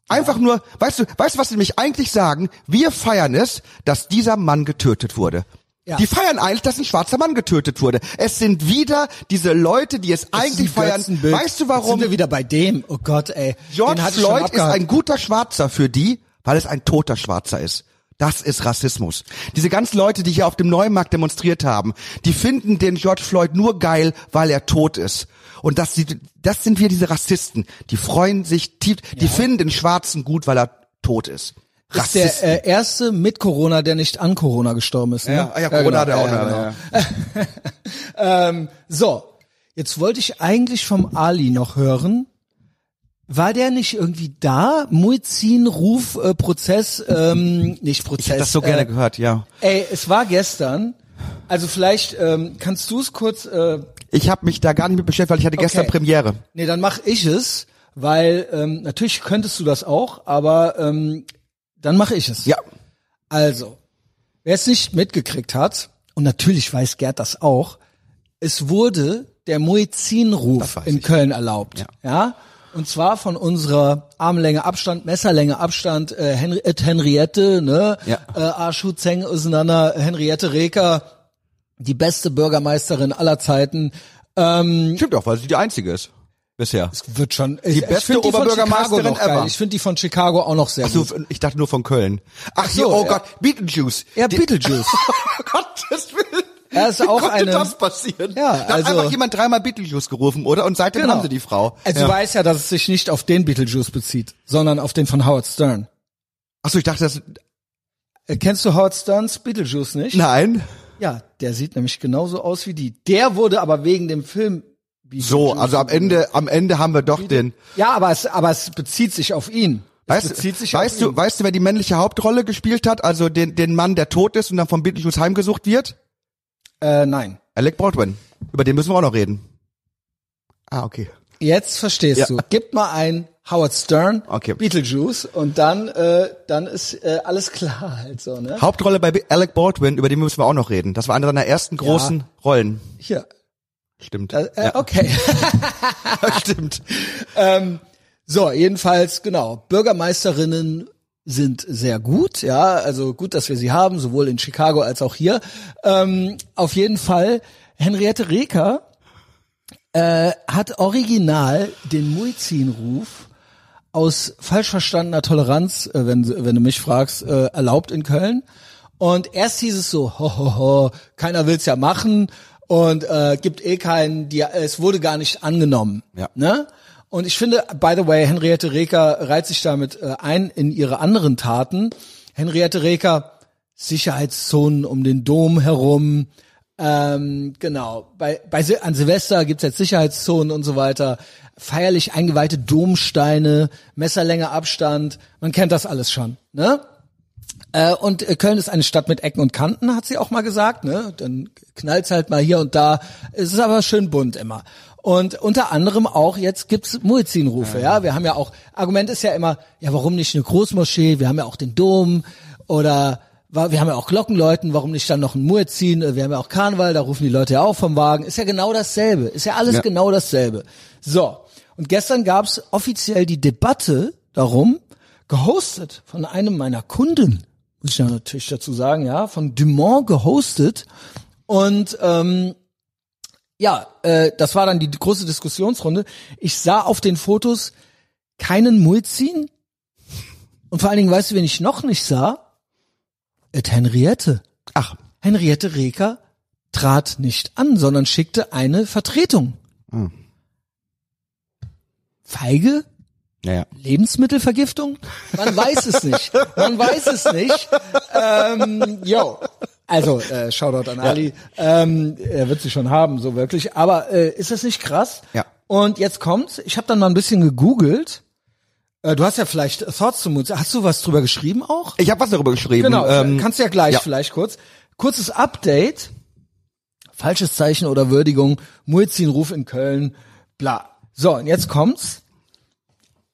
Einfach nur, weißt du, weißt du, was sie nämlich eigentlich sagen? Wir feiern es, dass dieser Mann getötet wurde. Ja. Die feiern eigentlich, dass ein schwarzer Mann getötet wurde. Es sind wieder diese Leute, die es ist eigentlich feiern. Weißt du Jetzt warum? sind wir wieder bei dem. Oh Gott, ey. George Floyd ist ein guter Schwarzer für die, weil es ein toter Schwarzer ist. Das ist Rassismus. Diese ganzen Leute, die hier auf dem Neumarkt demonstriert haben, die finden den George Floyd nur geil, weil er tot ist. Und das, das sind wir diese Rassisten. Die freuen sich tief, die finden den Schwarzen gut, weil er tot ist. ist der äh, erste mit Corona, der nicht an Corona gestorben ist. Ne? ja, ja, Corona hat er auch. ja, ja, genau. ja. Ähm, so, jetzt wollte ich eigentlich vom Ali noch hören. War der nicht irgendwie da? Muizin, Ruf, äh, Prozess, ähm, nicht Prozess. Ich hätte das so gerne äh, gehört, ja. Ey, es war gestern. Also vielleicht ähm, kannst du es kurz. Äh, Ich habe mich da gar nicht mit beschäftigt, weil ich hatte gestern Okay. Premiere. Nee, dann mach ich es, weil ähm, natürlich könntest du das auch, aber ähm, dann mache ich es. Ja. Also, wer es nicht mitgekriegt hat, und natürlich weiß Gerd das auch, es wurde der Muezzinruf in ich. Köln erlaubt. Ja. ja. Und zwar von unserer Armlänge Abstand, Messerlänge Abstand, äh, Henri Henriette, ne? Ja. Äh, Arschu Zeng auseinander, Henriette Reker, die beste Bürgermeisterin aller Zeiten. Ähm, Stimmt auch, weil sie die einzige ist. Bisher. wird schon. Die ich beste die Oberbürgermeisterin Chicago noch geil. ever. Ich finde die von Chicago auch noch sehr Ach so, gut. ich dachte nur von Köln. Ach, so, hier, oh ja. Gott, Beetlejuice. Ja, Die- Beetlejuice. Oh Gottes Willen. Er ist Wie auch konnte eine- das passieren? Ja, da hat also- einfach jemand dreimal Beetlejuice gerufen, oder? Und seitdem haben sie die Frau. Also ja. du weißt ja, dass es sich nicht auf den Beetlejuice bezieht, sondern auf den von Howard Stern. Ach so, ich dachte, das, Äh, kennst du Howard Sterns Beetlejuice nicht? nein. Ja, der sieht nämlich genauso aus wie die. Der wurde aber wegen dem Film So, Beetlejuice also am Ende, am Ende haben wir doch den, Ja, aber es, aber es bezieht sich auf ihn. Es weißt, bezieht sich weißt auf du, ihn. weißt du, wer die männliche Hauptrolle gespielt hat? Also den, den Mann, der tot ist und dann vom Beetlejuice heimgesucht wird? Äh, nein. Alec Baldwin. Über den müssen wir auch noch reden. Ah, okay. Jetzt verstehst Ja. du. Gib mal ein Howard Stern, Okay. Beetlejuice und dann, äh, dann ist äh, alles klar halt so, ne? Hauptrolle bei Be- Alec Baldwin, über den müssen wir auch noch reden. Das war eine seiner ersten großen Rollen. Hier. Stimmt. Äh, äh, Okay. Stimmt. ähm, so, jedenfalls, genau. Bürgermeisterinnen sind sehr gut, ja, also gut, dass wir sie haben, sowohl in Chicago als auch hier. Ähm, auf jeden Fall, Henriette Reker äh, hat original den Muizin-Ruf aus falsch verstandener Toleranz, äh, wenn, wenn du mich fragst, äh, erlaubt in Köln. Und erst hieß es so, ho, ho, ho, keiner will's ja machen und äh, gibt eh keinen, die, es wurde gar nicht angenommen. Ja. Ne? Und ich finde, by the way, Henriette Reker reiht sich damit äh, ein in ihre anderen Taten. Henriette Reker, Sicherheitszonen um den Dom herum, ähm, genau. Bei, bei Sil- an Silvester gibt's jetzt Sicherheitszonen und so weiter. Feierlich eingeweihte Domsteine, Messerlänge Abstand. Man kennt das alles schon, ne? Äh, und äh, Köln ist eine Stadt mit Ecken und Kanten, hat sie auch mal gesagt. Ne? Dann knallt's halt mal hier und da. Es ist aber schön bunt immer. Und unter anderem auch jetzt gibt's Muezzinrufe. Ja, wir haben ja auch. Argument ist ja immer, ja, warum nicht eine Großmoschee? Wir haben ja auch den Dom oder wir haben ja auch Glockenläuten. Warum nicht dann noch ein Muezzin? Äh, Wir haben ja auch Karneval. Da rufen die Leute ja auch vom Wagen. Ist ja genau dasselbe. Ist ja alles Ja. genau dasselbe. So. Und gestern gab's offiziell die Debatte darum, gehostet von einem meiner Kunden, muss ich ja natürlich dazu sagen, ja, von Dumont gehostet. Und ähm, ja, äh, das war dann die große Diskussionsrunde. Ich sah auf den Fotos keinen Muezzin. Und vor allen Dingen, weißt du, wen ich noch nicht sah? Et Henriette. Ach, Henriette Reker trat nicht an, sondern schickte eine Vertretung. Feige? naja. Lebensmittelvergiftung? Man weiß es nicht. Man weiß es nicht. Ähm, yo. Also, äh, Shoutout an Ali. Ähm, er wird sie schon haben, so wirklich. Aber äh, ist das nicht krass? Ja. Und jetzt kommt's. Ich habe dann mal ein bisschen gegoogelt. Äh, du hast ja vielleicht Thoughts zum Mut. Hast du was drüber geschrieben auch? Ich habe was darüber geschrieben. Genau, Ähm, kannst du ja gleich ja. vielleicht kurz. Kurzes Update. Falsches Zeichen oder Würdigung. Muezzin-Ruf in Köln. Bla. So, und jetzt kommt's.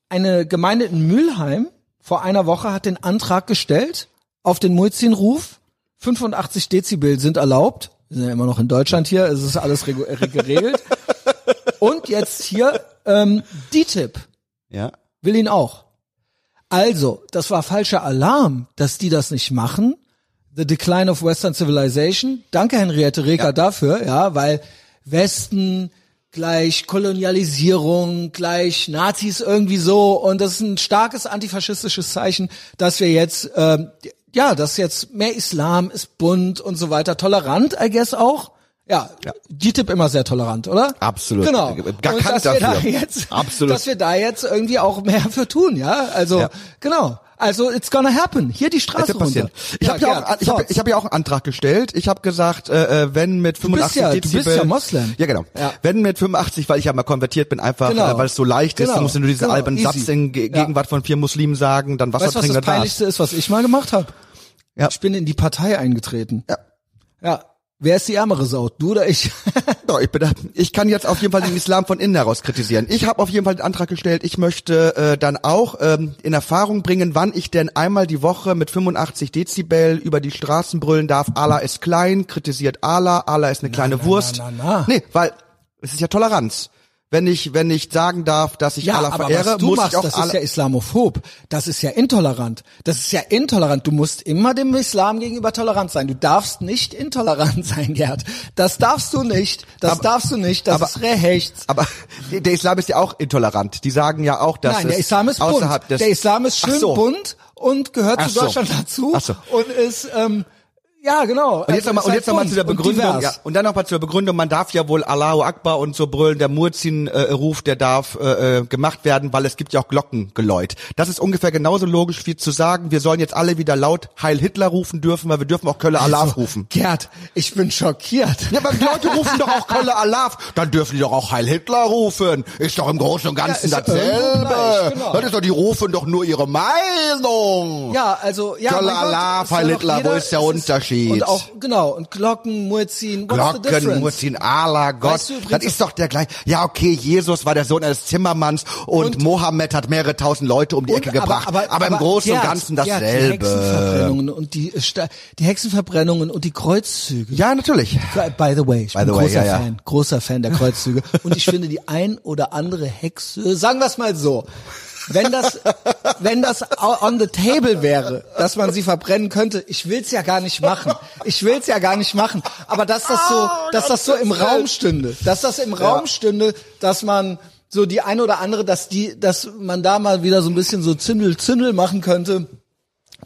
Eine Gemeinde in Mülheim vor einer Woche hat den Antrag gestellt auf den Muezzin-Ruf. 85 Dezibel sind erlaubt. Wir sind ja immer noch in Deutschland hier. Es ist alles äh, geregelt. und jetzt hier ähm, DTIP ja. Will ihn auch. Also, das war falscher Alarm, dass die das nicht machen. The Decline of Western Civilization. Danke, Henriette Reker, dafür, ja, weil Westen gleich Kolonialisierung, gleich Nazis irgendwie so und das ist ein starkes antifaschistisches Zeichen, dass wir jetzt, ähm, ja, dass jetzt mehr Islam ist bunt und so weiter, tolerant, I guess auch. Ja, Ja. DTIP immer sehr tolerant, oder? Absolut. Genau. Gar und dass wir da dafür. jetzt, Absolut. dass wir da jetzt irgendwie auch mehr für tun, ja? Also, Ja. genau. Also, it's gonna happen. Hier die Das Straße runter. Ich habe ja, auch, ich hab, ich hab ja auch einen Antrag gestellt. Ich habe gesagt, äh, äh, wenn mit 85 ja- du Dezibel, bist ja Moslem. Ja, genau. Ja. Wenn mit 85, weil ich ja mal konvertiert bin, einfach, Genau. äh, weil es so leicht ist, Genau. musst du nur diesen Genau. albernen Easy. Satz in Ge Ja. Gegenwart von vier Muslimen sagen, dann Wasser Weißt du, was trinken das wir da. Peinlichste ist, was ich mal gemacht habe? Ja. Ich bin in die Partei eingetreten. Ja. Ja. Wer ist die ärmere Sau? Du oder ich? So, ich, bin ich kann jetzt auf jeden Fall den Islam von innen heraus kritisieren. Ich habe auf jeden Fall den Antrag gestellt, ich möchte äh, dann auch ähm, in Erfahrung bringen, wann ich denn einmal die Woche mit 85 Dezibel über die Straßen brüllen darf, Allah ist klein, kritisiert Allah, Allah ist eine kleine na, Wurst. na, na, na. Nee, weil es ist ja Toleranz. Wenn ich, wenn ich sagen darf, dass ich Ja, Allah aber verehre, was du muss machst, ich auch das Allah ist ja islamophob. Das ist ja intolerant. Das ist ja intolerant. Du musst immer dem Islam gegenüber tolerant sein. Du darfst nicht intolerant sein, Gerd. Das darfst du nicht. Das Aber- darfst du nicht. Das aber- ist rechts. Aber der Islam ist ja auch intolerant. Die sagen ja auch, dass Nein, der Islam ist bunt. Der Islam ist schön so. bunt und gehört Ach zu so. Deutschland dazu Ach so. und ist ähm, ja genau. Und jetzt nochmal und jetzt noch mal zu der Begründung, ja, und dann nochmal zur Begründung, man darf ja wohl Allahu Akbar und so brüllen, der Muezzin-Ruf, der darf äh, äh, gemacht werden, weil es gibt ja auch Glockengeläut. Das ist ungefähr genauso logisch wie zu sagen, wir sollen jetzt alle wieder laut Heil Hitler rufen dürfen, weil wir dürfen auch Kölle Alaf rufen. Gerd, ich bin schockiert. Ja, aber die Leute rufen doch auch Kölle Alaf, dann dürfen die doch auch Heil Hitler rufen. Ist doch im Großen und Ganzen Ja, dasselbe. genau. Das ist doch, die rufen doch nur ihre Meinung. Ja, also ja. Kölle Allah, Heil Hitler, wo ist der es Unterschied? Und auch genau und Glocken, Muezzin, Glocken? Muezzin, Allah, Gott. Weißt du das ist doch der gleich. Ja, okay, Jesus war der Sohn eines Zimmermanns und, Und- Mohammed hat mehrere tausend Leute um die Und- Ecke gebracht. Aber, im Großen und Ganzen Gerd, Die dasselbe. Hexenverbrennungen und die, äh, die Hexenverbrennungen und die Kreuzzüge. Ja, natürlich. By the way, ich By bin way, großer ja, ja. Fan, großer Fan der Kreuzzüge. und ich finde die ein oder andere Hexe, sagen wir es mal so, wenn das, wenn das on the table wäre, dass man sie verbrennen könnte, ich will's ja gar nicht machen. Ich will's ja gar nicht machen. Aber dass das so, dass das so im Raum stünde, dass das im Raum stünde, dass man so die eine oder andere, dass die, dass man da mal wieder so ein bisschen so Zündel, Zündel machen könnte.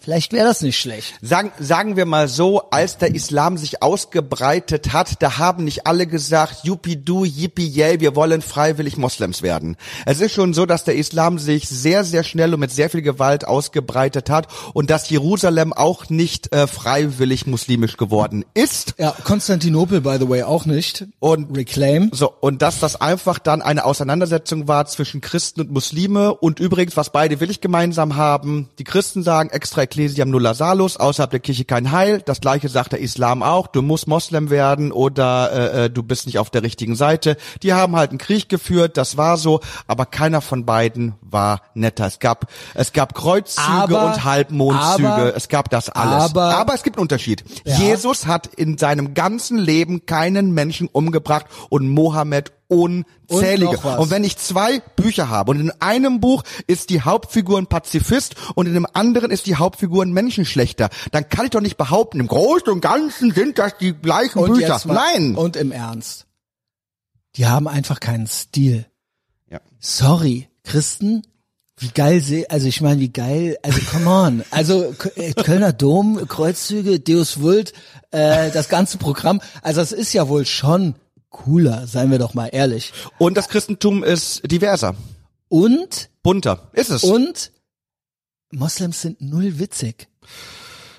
Vielleicht wäre das nicht schlecht. Sagen, sagen wir mal so, als der Islam sich ausgebreitet hat, da haben nicht alle gesagt, yuppie du, yippie yay, wir wollen freiwillig Moslems werden. Es ist schon so, dass der Islam sich sehr, sehr schnell und mit sehr viel Gewalt ausgebreitet hat und dass Jerusalem auch nicht äh, freiwillig muslimisch geworden ist. Ja, Konstantinopel, by the way, auch nicht. Und Reclaim. So, und dass das einfach dann eine Auseinandersetzung war zwischen Christen und Muslime und übrigens, was beide willig gemeinsam haben, die Christen sagen extra Ecclesiam nulla salus, außerhalb der Kirche kein Heil, das gleiche sagt der Islam auch, du musst Moslem werden oder äh, äh, du bist nicht auf der richtigen Seite. Die haben halt einen Krieg geführt, das war so, aber keiner von beiden war netter. Es gab, es gab Kreuzzüge Aber- und Halbmondzüge, aber- es gab das alles. aber- aber es gibt einen Unterschied. Ja. Jesus hat in seinem ganzen Leben keinen Menschen umgebracht und Mohammed unzählige. Und. Und wenn ich zwei Bücher habe und in einem Buch ist die Hauptfigur ein Pazifist und in dem anderen ist die Hauptfigur ein Menschenschlechter, dann kann ich doch nicht behaupten, im Großen und Ganzen sind das die gleichen Und Bücher. mal, Nein. Und im Ernst. Die haben einfach keinen Stil. Ja. Sorry, Christen, wie geil sie, also ich meine, wie geil, also come on. Also äh, Kölner Dom, Kreuzzüge, Deus Vult, äh, das ganze Programm. Also es ist ja wohl schon cooler, seien wir doch mal ehrlich. Und das Christentum ist diverser, Und, bunter. Ist es. und Moslems sind null witzig.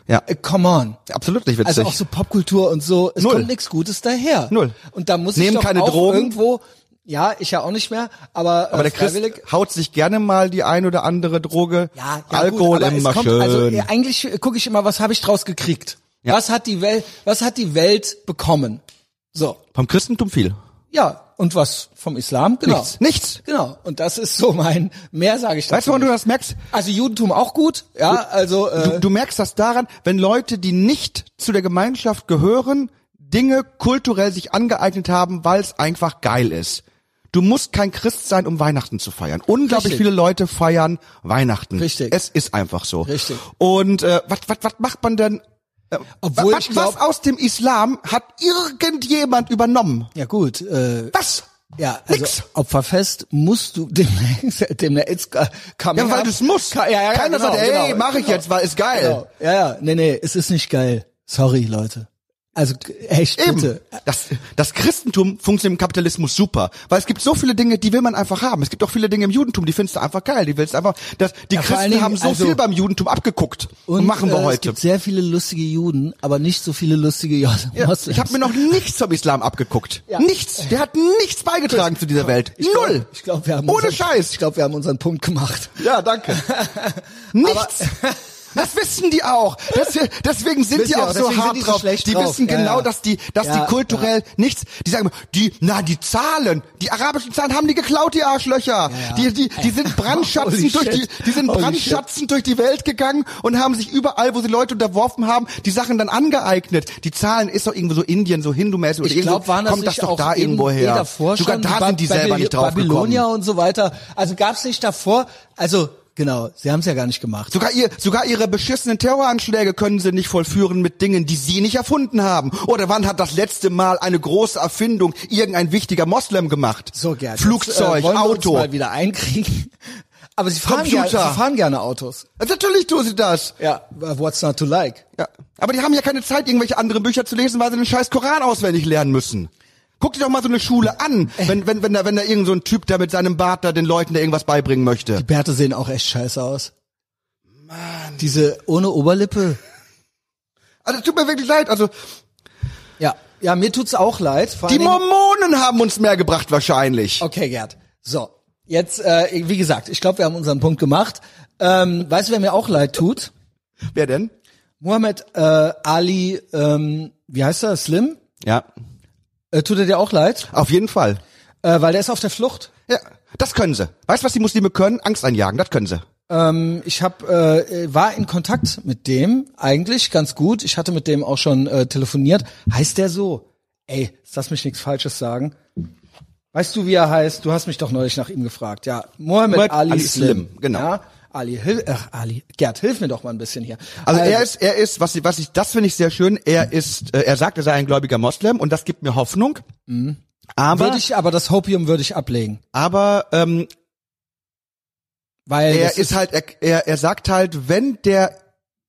ja. Äh, come on. Absolut nicht witzig. Also auch so Popkultur und so, es Null. kommt nichts Gutes daher. Null. Und da muss Nehmen ich doch keine auch Drogen. irgendwo, ja, ich ja auch nicht mehr, aber, aber äh, der Christ haut sich gerne mal die ein oder andere Droge. Ja, ja Alkohol gut, aber immer kommt, schön. Also äh, eigentlich gucke ich immer, was habe ich draus gekriegt? Ja. Was hat die Welt, was hat die Welt bekommen? So, Vom Christentum viel. ja. Und was vom Islam? Genau. Nichts. Nichts. Genau. Und das ist so mein, mehr sage ich dazu Weißt du, woran du das merkst? Also Judentum auch gut, ja, also, äh, Du, du merkst das daran, wenn Leute, die nicht zu der Gemeinschaft gehören, Dinge kulturell sich angeeignet haben, weil es einfach geil ist. Du musst kein Christ sein, um Weihnachten zu feiern. Unglaublich Richtig. viele Leute feiern Weihnachten. Richtig. Es ist einfach so. Richtig. Und äh, was was was macht man denn? Obwohl was, glaub- was aus dem Islam hat irgendjemand übernommen? ja gut, äh, Was? Ja, also Nix. Opferfest musst du demnächst, demnächst kam Ja, weil du es musst. Ja, ja, ja, Keiner genau, sagt, ey, genau, mach ich genau. jetzt, weil ist geil. Genau. Ja, ja, nee, nee, es ist nicht geil. Sorry, Leute. Also echt Eben. bitte. Das, das Christentum funktioniert im Kapitalismus super, weil es gibt so viele Dinge, die will man einfach haben. Es gibt auch viele Dinge im Judentum, die findest du einfach geil. Die willst einfach, das, die Ja, Christen Dingen, haben so also- viel beim Judentum abgeguckt und, machen wir äh, Es heute. gibt sehr viele lustige Juden, aber nicht so viele lustige Ja, Moslems. ich habe mir noch nichts vom Islam abgeguckt. Ja. Nichts. Der hat nichts beigetragen zu dieser Welt. Ich glaub- Null. Ich glaube, wir haben Ohne unseren, Scheiß. Ich glaube, wir haben unseren Punkt gemacht. Ja, danke. nichts. Das wissen die auch. Das, deswegen sind die auch auch, so hart die so drauf. die drauf. wissen Ja, genau, ja. dass die, dass Ja, die kulturell nichts, die sagen, immer, die, na, die Zahlen, die arabischen Zahlen haben die geklaut, die Arschlöcher. Die, die, die sind brandschatzend Holy durch die, die sind Holy brandschatzend durch die Welt gegangen und haben sich überall, wo sie Leute unterworfen haben, die Sachen dann angeeignet. Die Zahlen ist doch irgendwo so Indien, so hindumäßig oder Ich glaube, waren das kommt das doch auch da irgendwo her. Sogar da sind die selber nicht drauf Babylonier gekommen. und so weiter. Also gab's nicht davor, also genau, sie haben es ja gar nicht gemacht. Sogar, ihr, sogar ihre beschissenen Terroranschläge können sie nicht vollführen mit Dingen, die sie nicht erfunden haben. Oder wann hat das letzte Mal eine große Erfindung irgendein wichtiger Moslem gemacht? So, Gerd. Flugzeug, jetzt, äh, Auto. Uns mal wieder einkriegen. Aber sie fahren, Computer. gerne, sie fahren gerne Autos. Natürlich tun sie das. Ja, what's not to like? Ja. Aber die haben ja keine Zeit, irgendwelche anderen Bücher zu lesen, weil sie den scheiß Koran auswendig lernen müssen. Guck dir doch mal so eine Schule an, wenn, wenn, wenn da, wenn da irgend so ein Typ da mit seinem Bart da den Leuten da irgendwas beibringen möchte. Die Bärte sehen auch echt scheiße aus. Mann. Diese ohne Oberlippe. Also tut mir wirklich leid, also Ja, ja, mir tut's auch leid. Vor die Mormonen haben uns mehr gebracht wahrscheinlich. Okay, Gerd. So, jetzt, äh, wie gesagt, ich glaube, wir haben unseren Punkt gemacht. Ähm, weißt du, wer mir auch leid tut? Wer denn? Muhammad äh, Ali, ähm, wie heißt er, Slim? Ja, Äh, tut er dir auch leid? auf jeden Fall. Äh, weil der ist auf der Flucht. Ja, das können sie. Weißt du, was die Muslime können? Angst einjagen, das können sie. Ähm, ich hab, äh, war in Kontakt mit dem, eigentlich ganz gut. Ich hatte mit dem auch schon äh, telefoniert. Heißt der so? Ey, lass mich nichts Falsches sagen. Weißt du, wie er heißt? Du hast mich doch neulich nach ihm gefragt. Ja, Mohammed Mohammed Ali, Ali Slim. Slim, genau. Ja, Ali, hil ach, Ali, Gerd, hilf mir doch mal ein bisschen hier. Also er ist, er ist, was ich, was ich, das finde ich sehr schön. Er ist, äh, er sagt, er sei ein gläubiger Moslem und das gibt mir Hoffnung. Aber, würde ich, aber das Hopium würde ich ablegen, aber ähm, weil er ist halt, er, er, er sagt halt, wenn der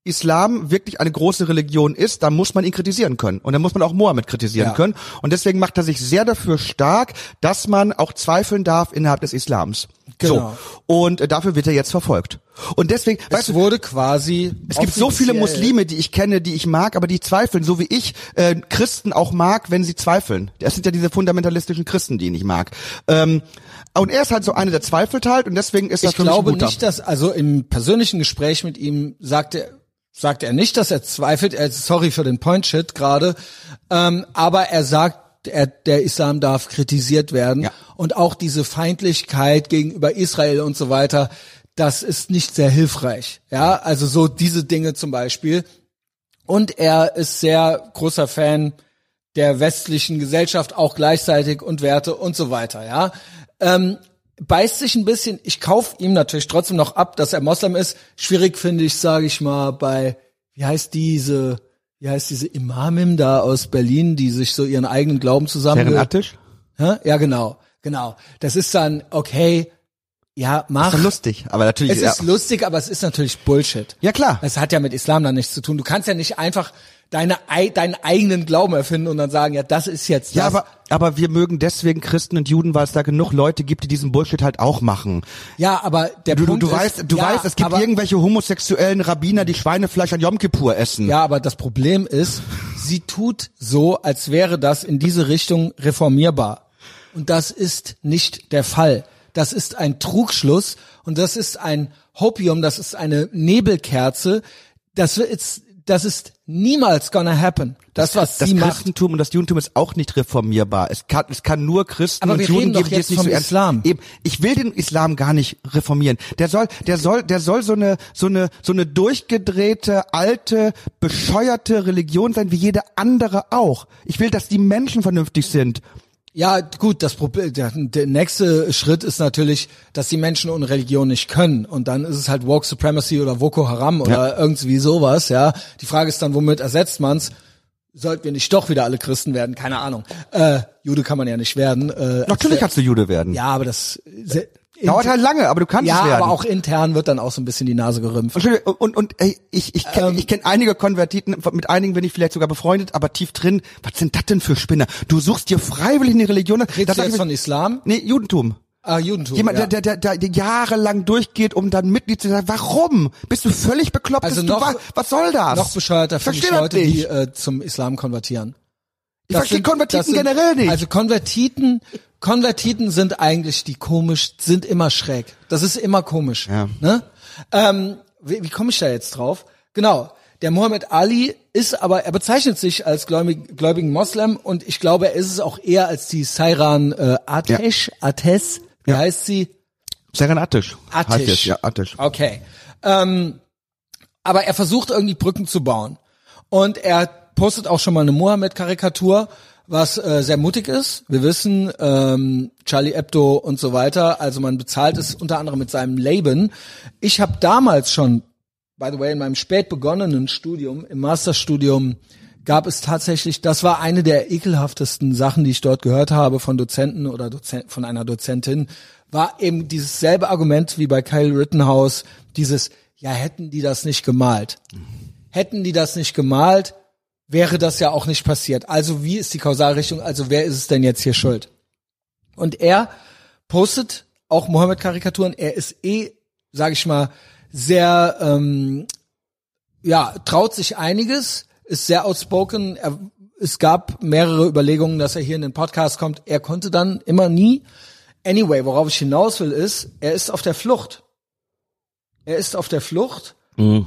Islam wirklich eine große Religion ist, dann muss man ihn kritisieren können. Und dann muss man auch Mohammed kritisieren Ja. können. Und deswegen macht er sich sehr dafür stark, dass man auch zweifeln darf innerhalb des Islams. Genau. So. Und äh, dafür wird er jetzt verfolgt. Und deswegen, weißt es du, wurde quasi. Es gibt so viele Muslime, die ich kenne, die ich mag, aber die zweifeln, so wie ich äh, Christen auch mag, wenn sie zweifeln. Das sind ja diese fundamentalistischen Christen, die ich nicht mag. Ähm, und er ist halt so einer, der zweifelt halt und deswegen ist das Ich für mich glaube ein guter. nicht, dass, also im persönlichen Gespräch mit ihm sagte, sagte er nicht, dass er zweifelt. Er ist sorry für den Point Shit gerade, ähm, aber er sagt, er, der Islam darf kritisiert werden Ja. und auch diese Feindlichkeit gegenüber Israel und so weiter, das ist nicht sehr hilfreich. Ja, also so diese Dinge zum Beispiel. Und er ist sehr großer Fan der westlichen Gesellschaft auch gleichzeitig und Werte und so weiter, ja. Ähm, beißt sich ein bisschen, ich kauf ihm natürlich trotzdem noch ab, dass er Moslem ist. Schwierig finde ich, sage ich mal, bei, wie heißt diese, wie heißt diese Imamim da aus Berlin, die sich so ihren eigenen Glauben zusammen... Attisch? Hä? Ja, genau, genau. Das ist dann, okay, ja, mach. Ist doch lustig, aber natürlich. Es ja. ist lustig, aber es ist natürlich Bullshit. Ja, klar. Es hat ja mit Islam dann nichts zu tun. Du kannst ja nicht einfach deine, ei- deinen eigenen Glauben erfinden und dann sagen, ja, das ist jetzt ja, das. aber, aber wir mögen deswegen Christen und Juden, weil es da genug Leute gibt, die diesen Bullshit halt auch machen. ja, aber der Du, du, Punkt du ist, weißt, du ja, weißt, es gibt irgendwelche homosexuellen Rabbiner, die Schweinefleisch an Yom Kippur essen. Ja, aber das Problem ist, sie tut so, als wäre das in diese Richtung reformierbar. Und das ist nicht der Fall. Das ist ein Trugschluss und das ist ein Hopium, das ist eine Nebelkerze. Das ist, das ist niemals gonna happen. Das, was das sie macht. Christentum und das Judentum ist auch nicht reformierbar. Es kann, es kann nur Christen Aber und Juden geben, die jetzt nicht vom so ernst Islam. Eben, ich will den Islam gar nicht reformieren. Der soll, der soll, der soll so eine, so eine, so eine durchgedrehte, alte, bescheuerte Religion sein wie jede andere auch. Ich will, dass die Menschen vernünftig sind. Ja, gut, das Problem, der, der nächste Schritt ist natürlich, dass die Menschen ohne Religion nicht können. Und dann ist es halt Woke Supremacy oder Boko Haram oder irgendwie sowas, ja. Die Frage ist dann, womit ersetzt man's? Sollten wir nicht doch wieder alle Christen werden? Keine Ahnung. Äh, Jude kann man ja nicht werden. Äh, Natürlich kannst du Jude werden. Ja, aber das Dauert halt lange, aber du kannst ja, es werden. aber auch intern wird dann auch so ein bisschen die Nase gerümpft. Entschuldigung, und, und ey, ich, ich kenne Ähm. ich kenn einige Konvertiten, mit einigen bin ich vielleicht sogar befreundet, aber tief drin, was sind das denn für Spinner? Du suchst dir freiwillig eine Religion. Redest Das du jetzt von Islam? Nee, Judentum. Ah, Judentum. Jemand, ja. der, der, der, der jahrelang durchgeht, um dann Mitglied zu sein. Warum? Bist du völlig bekloppt? Also du, noch- wa- was soll das? Noch bescheuerter finde ich das Leute, die nicht. äh, zum Islam konvertieren. Ich verstehe Konvertiten generell nicht. Also Konvertiten, Konvertiten sind eigentlich die komisch, sind immer schräg. Das ist immer komisch. Ja. Ne? Ähm, wie, wie komme ich da jetzt drauf? Genau, der Muhammad Ali ist aber, er bezeichnet sich als gläubig, gläubigen Moslem und ich glaube, er ist es auch eher als die Sairan äh, Atesh, Ates, wie Ja. heißt sie? Attisch. heißt Attisch. es, Ja, Attisch. Okay. Ähm, aber er versucht irgendwie Brücken zu bauen. Und er postet auch schon mal eine Mohammed-Karikatur, was äh, sehr mutig ist. Wir wissen, ähm, Charlie Hebdo und so weiter. Also man bezahlt es unter anderem mit seinem Leben. Ich habe damals schon, by the way, in meinem spät begonnenen Studium, im Masterstudium, gab es tatsächlich, das war eine der ekelhaftesten Sachen, die ich dort gehört habe von Dozenten oder Dozen von einer Dozentin, war eben dieses selbe Argument wie bei Kyle Rittenhouse, dieses, ja, hätten die das nicht gemalt. Hätten die das nicht gemalt, wäre das ja auch nicht passiert. Also wie ist die Kausalrichtung? Also wer ist es denn jetzt hier schuld? Und er postet auch Mohammed-Karikaturen. Er ist eh, sage ich mal, sehr, ähm, ja, traut sich einiges, ist sehr outspoken. Er, es gab mehrere Überlegungen, dass er hier in den Podcast kommt. Er konnte dann immer nie. Anyway, worauf ich hinaus will, ist, er ist auf der Flucht. Er ist auf der Flucht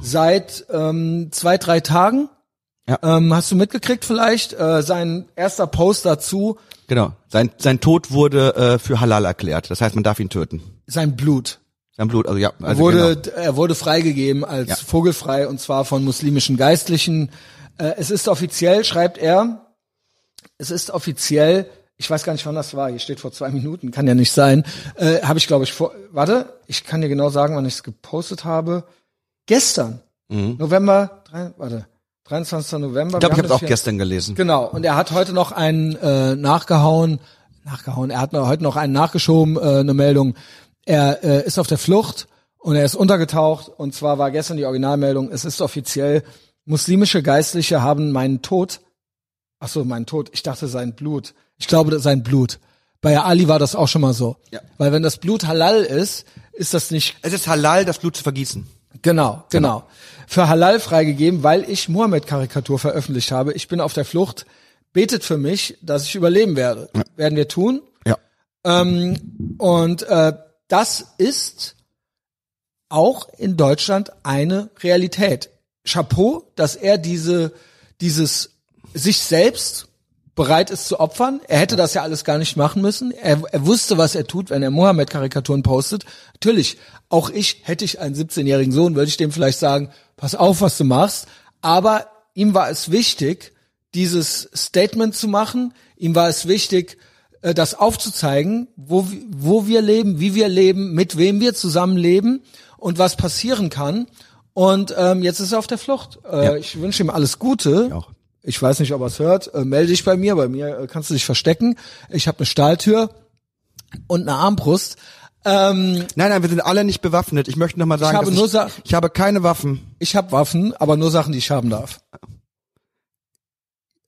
seit ähm, zwei, drei Tagen. Ja. Ähm, hast du mitgekriegt vielleicht? Äh, sein erster Post dazu, Genau. Sein, sein Tod wurde äh, für halal erklärt. Das heißt, man darf ihn töten. sein Blut. Sein Blut, also ja. Er Also wurde, genau. er wurde freigegeben als Ja. vogelfrei und zwar von muslimischen Geistlichen. Äh, es ist offiziell, schreibt er, es ist offiziell, ich weiß gar nicht, wann das war, hier steht vor zwei Minuten, kann ja nicht sein, äh, habe ich glaube ich vor, warte, ich kann dir genau sagen, wann ich es gepostet habe. Gestern, November, drei, warte, 23. November. Ich glaube, ich habe haben auch gestern gelesen. Genau, und er hat heute noch einen äh, nachgehauen, nachgehauen, er hat heute noch einen nachgeschoben, äh, eine Meldung. Er äh, ist auf der Flucht und er ist untergetaucht und zwar war gestern die Originalmeldung, es ist offiziell, muslimische Geistliche haben meinen Tod, ach so, meinen Tod, ich dachte sein Blut, ich glaube sein Blut. Bei Ali war das auch schon mal so. Ja. Weil wenn das Blut halal ist, ist das nicht Es ist halal, das Blut zu vergießen. Genau, genau. Für Halal freigegeben, weil ich Mohammed-Karikatur veröffentlicht habe. Ich bin auf der Flucht. Betet für mich, dass ich überleben werde. Werden wir tun. Ja. Ähm, und äh, das ist auch in Deutschland eine Realität. Chapeau, dass er diese, dieses sich selbst bereit ist zu opfern. Er hätte das ja alles gar nicht machen müssen. Er, er wusste, was er tut, wenn er Mohammed-Karikaturen postet. Natürlich, auch ich, hätte ich einen 17-jährigen Sohn, würde ich dem vielleicht sagen, pass auf, was du machst. Aber ihm war es wichtig, dieses Statement zu machen. Ihm war es wichtig, äh, das aufzuzeigen, wo, wo wir leben, wie wir leben, mit wem wir zusammenleben und was passieren kann. Und ähm, jetzt ist er auf der Flucht. Äh, Ja. Ich wünsche ihm alles Gute. auch. Ich weiß nicht, ob er es hört. Äh, melde dich bei mir. Bei mir äh, kannst du dich verstecken. Ich habe eine Stahltür und eine Armbrust. Ähm, Nein, nein, wir sind alle nicht bewaffnet. Ich möchte noch mal sagen, habe dass nur ich, Sa- ich habe keine Waffen. ich habe Waffen, aber nur Sachen, die ich haben darf.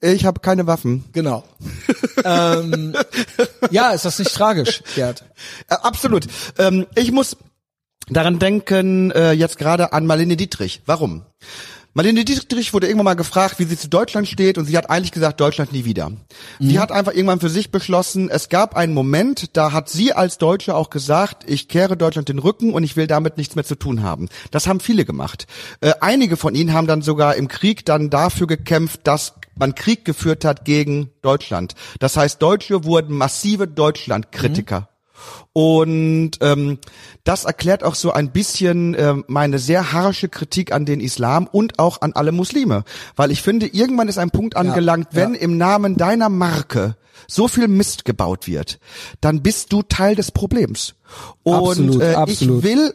Ich habe keine Waffen. Genau. ähm, ja, ist das nicht tragisch, Gerd? Äh, absolut. Ähm, ich muss daran denken, äh, jetzt gerade an Marlene Dietrich. Warum? Marlene Dietrich wurde irgendwann mal gefragt, wie sie zu Deutschland steht und sie hat eigentlich gesagt, Deutschland nie wieder. Sie hat einfach irgendwann für sich beschlossen, es gab einen Moment, da hat sie als Deutsche auch gesagt, ich kehre Deutschland den Rücken und ich will damit nichts mehr zu tun haben. Das haben viele gemacht. Äh, einige von ihnen haben dann sogar im Krieg dann dafür gekämpft, dass man Krieg geführt hat gegen Deutschland. Das heißt, Deutsche wurden massive Deutschlandkritiker. Und ähm, das erklärt auch so ein bisschen ähm, meine sehr harsche Kritik an den Islam und auch an alle Muslime. Weil ich finde, irgendwann ist ein Punkt angelangt, wenn im Namen deiner Marke so viel Mist gebaut wird, dann bist du Teil des Problems. Und Absolut, äh, absolut. ich will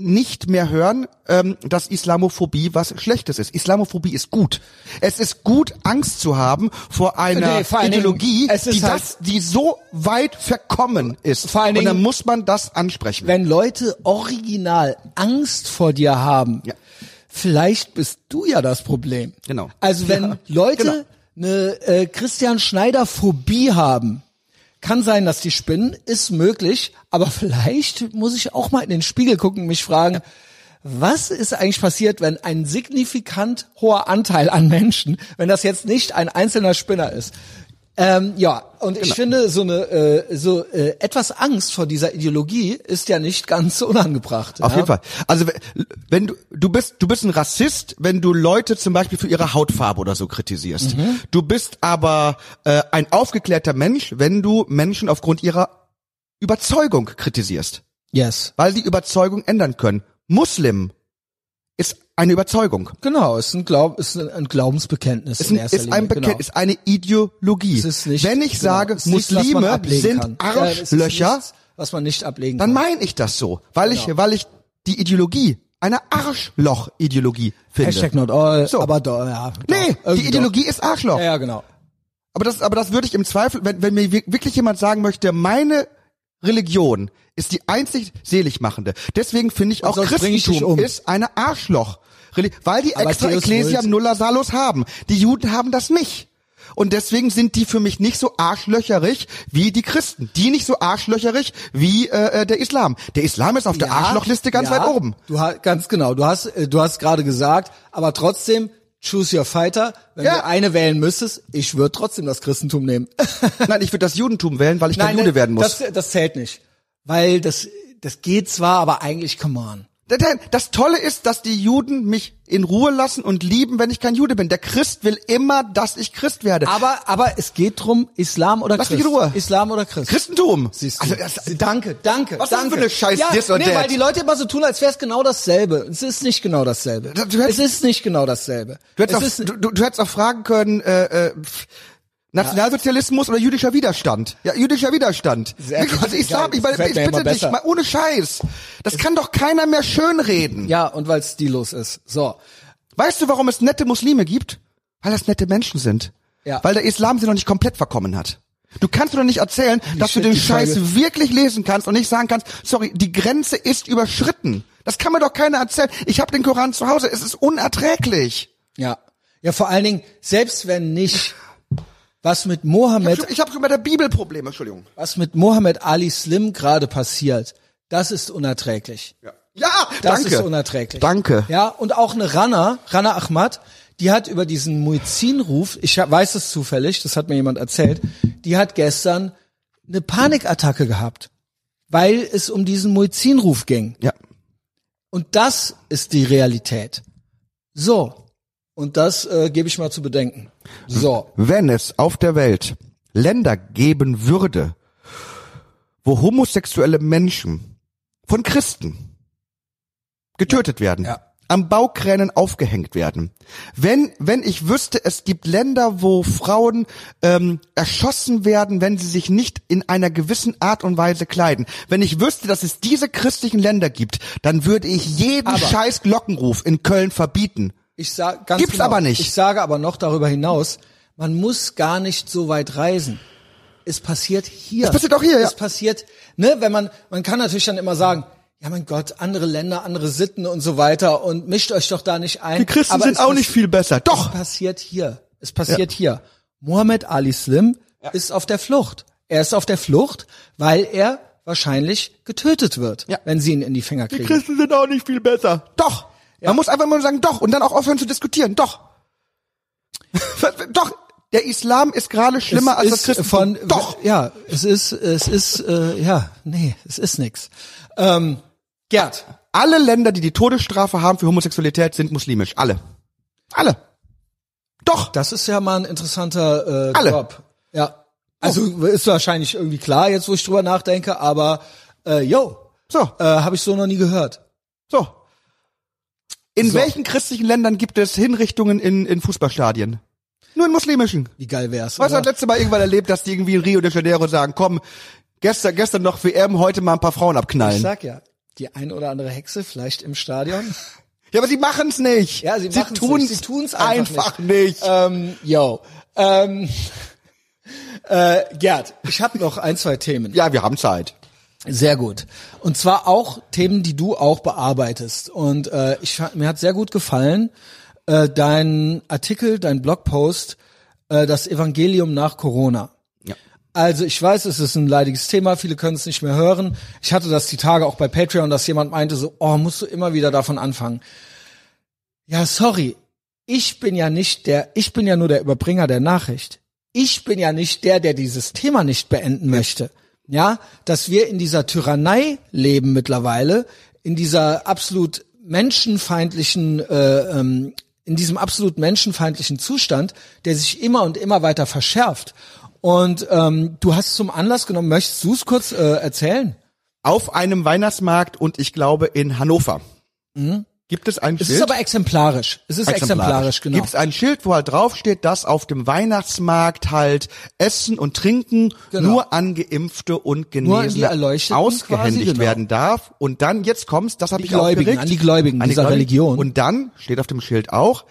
nicht mehr hören, ähm, dass Islamophobie was Schlechtes ist. Islamophobie ist gut. Es ist gut, Angst zu haben vor einer Nee, vor Dingen, Ideologie, ist die, halt- das, die so weit verkommen ist. Vor allen Und dann Dingen- muss man das ansprechen. Wenn Leute original Angst vor dir haben, Ja. vielleicht bist du ja das Problem. Genau. Also wenn Ja, Leute genau. eine äh, Christian Schneider Phobie haben, kann sein, dass die spinnen, ist möglich, aber vielleicht muss ich auch mal in den Spiegel gucken und mich fragen, was ist eigentlich passiert, wenn ein signifikant hoher Anteil an Menschen, wenn das jetzt nicht ein einzelner Spinner ist, Ähm, ja, und Genau. ich finde, so eine äh, so äh, etwas Angst vor dieser Ideologie ist ja nicht ganz unangebracht. Auf ja? jeden Fall. Also wenn du du bist du bist ein Rassist, wenn du Leute zum Beispiel für ihre Hautfarbe oder so kritisierst. Mhm. Du bist aber äh, ein aufgeklärter Mensch, wenn du Menschen aufgrund ihrer Überzeugung kritisierst, Yes. weil die Überzeugung ändern können. Muslim ist eine Überzeugung. Genau, ist ein Glaub, ist ein- Glaubensbekenntnis Ist in ein, ist ein Bekenntnis, genau. eine Ideologie. Ist nicht, wenn ich genau, sage, Muslime ablegen sind kann. Ja, Arschlöcher, nichts, was man nicht ablegen dann meine ich das so, weil ich Genau. weil ich die Ideologie eine Arschloch-Ideologie finde. Hashtag not all, So. aber doch, ja. Doch, Nee, die Ideologie ist Arschloch. Doch. Ja, ja, genau. Aber das, aber das würde ich im Zweifel, wenn, wenn mir wir- wirklich jemand sagen möchte, meine Religion ist die einzig seligmachende. Deswegen finde ich auch bring ich Christentum um. ist eine Arschloch. Weil die Aber extra Deus Ecclesia. Nulla Salus haben. Die Juden haben das nicht. Und deswegen sind die für mich nicht so arschlöcherig wie die Christen. Die nicht so arschlöcherig wie äh, äh, der Islam. Der Islam ist auf der Arschlochliste ganz ja, weit oben. Du hast ganz genau. Du hast, äh, du hast gerade gesagt, aber trotzdem choose your fighter. Wenn Ja. du eine wählen müsstest, ich würde trotzdem das Christentum nehmen. Nein, ich würde das Judentum wählen, weil ich kein Jude werden muss. Das, das zählt nicht, weil das, das geht zwar, aber eigentlich come on. Das Tolle ist, dass die Juden mich in Ruhe lassen und lieben, wenn ich kein Jude bin. Der Christ will immer, dass ich Christ werde. Aber, aber es geht drum, Islam oder Lass Christ. mich in Ruhe. Islam oder Christ. Christentum. Siehst du. Also, das, danke, danke. Was ist das danke. für eine scheiß ja, or nee, weil die Leute immer so tun, als wäre es genau dasselbe. Es ist nicht genau dasselbe. Du hättest- es ist nicht genau dasselbe. du, hättest es auch, ist, du, du, du hättest auch fragen können, äh, äh, Nationalsozialismus oder jüdischer Widerstand? Ja, jüdischer Widerstand. Sehr gut. also Islam, ich, meine, ich bitte dich, mal ohne Scheiß. Das kann doch keiner mehr schönreden. ja, und weil es stillos ist. So. Weißt du, warum es nette Muslime gibt? Weil das nette Menschen sind. Ja. Weil der Islam sie noch nicht komplett verkommen hat. Du kannst mir doch nicht erzählen, dass shit, du den die Scheiß Frage. wirklich lesen kannst und nicht sagen kannst, sorry, die Grenze ist überschritten. Das kann mir doch keiner erzählen. Ich habe den Koran zu Hause, es ist unerträglich. Ja. Ja, vor allen Dingen, selbst wenn nicht, was mit Ich Mohammed, habe hab schon bei der Bibel Probleme, Entschuldigung. was mit Mohammed Ali Slim gerade passiert, das ist unerträglich. Ja, ja Das danke. ist unerträglich. Danke. Ja, und auch eine Rana, Rana Ahmad, die hat über diesen Muizzinruf, ich weiß es zufällig, das hat mir jemand erzählt, die hat gestern eine Panikattacke gehabt, weil es um diesen Muizzinruf ging. Ja. Und das ist die Realität. So. Und das äh, gebe ich mal zu bedenken. So. Wenn es auf der Welt Länder geben würde, wo homosexuelle Menschen von Christen getötet werden, Ja. am Baukränen aufgehängt werden. Wenn, wenn ich wüsste, es gibt Länder, wo Frauen ähm, erschossen werden, wenn sie sich nicht in einer gewissen Art und Weise kleiden. Wenn ich wüsste, dass es diese christlichen Länder gibt, dann würde ich jeden Aber- scheiß Glockenruf in Köln verbieten. Ich sag ganz Gibt's genau, aber nicht. Ich sage aber noch darüber hinaus, man muss gar nicht so weit reisen. Es passiert hier. Es passiert auch hier, ja. Es passiert, ne, wenn man, man kann natürlich dann immer sagen, ja mein Gott, andere Länder, andere Sitten und so weiter und mischt euch doch da nicht ein. Die Christen aber sind es auch nicht viel besser. Es Doch! passiert hier. Es passiert hier. Mohammed Ali Slim ist auf der Flucht. Er ist auf der Flucht, weil er wahrscheinlich getötet wird, Ja. wenn sie ihn in die Finger kriegen. Christen sind auch nicht viel besser. Doch. Man muss einfach nur sagen, doch. Und dann auch aufhören zu diskutieren. Doch. doch. Der Islam ist gerade schlimmer als das ist Christentum. von doch. ja es ist es ist äh, ja nee es ist nix ähm, Gerd Alle Länder, die die Todesstrafe haben für Homosexualität, sind muslimisch. Alle. Alle. Doch. das ist ja mal ein interessanter äh, Alle. Drop ja also ist wahrscheinlich irgendwie klar jetzt wo ich drüber nachdenke aber äh, yo So. äh, habe ich so noch nie gehört So. In So. welchen christlichen Ländern gibt es Hinrichtungen in, in Fußballstadien? Nur in muslimischen. wie geil wär's Weißt du, das letzte Mal irgendwann erlebt, dass die irgendwie in Rio de Janeiro sagen, komm, gestern, gestern noch WM, heute mal ein paar Frauen ich abknallen. sag ja die ein oder andere Hexe vielleicht im Stadion Ja, aber sie machen's nicht. ja sie, machen's tun's nicht. sie tun's einfach, einfach nicht. Ähm, yo ähm, äh, Gerd ich habe noch ein zwei Themen Ja, wir haben Zeit. Sehr gut. Und zwar auch Themen, die du auch bearbeitest. Und äh, ich mir hat sehr gut gefallen äh, dein Artikel, dein Blogpost, äh, das Evangelium nach Corona. Ja. Also ich weiß, es ist ein leidiges Thema, viele können es nicht mehr hören. Ich hatte das die Tage auch bei Patreon, dass jemand meinte so, oh, musst du immer wieder davon anfangen. Ja, sorry, ich bin ja nicht der, ich bin ja nur der Überbringer der Nachricht. ich bin ja nicht der, der dieses Thema nicht beenden möchte. Ja, dass wir in dieser Tyrannei leben mittlerweile, in dieser absolut menschenfeindlichen, äh, ähm, in diesem absolut menschenfeindlichen Zustand, der sich immer und immer weiter verschärft. Und ähm, du hast zum Anlass genommen, möchtest du es kurz äh, erzählen? Auf einem Weihnachtsmarkt und ich glaube in Hannover. Gibt es ein Es Schild? ist aber exemplarisch. Es ist exemplarisch, genau. Gibt es ein Schild, wo halt draufsteht, dass auf dem Weihnachtsmarkt halt Essen und Trinken Genau. nur an Geimpfte und an die Genesene ausgehändigt quasi, genau. werden darf. Und dann, jetzt kommt's, das habe Die ich Gläubigen, aufgeregt. an die Gläubigen dieser Religion. Und dann steht auf dem Schild auch,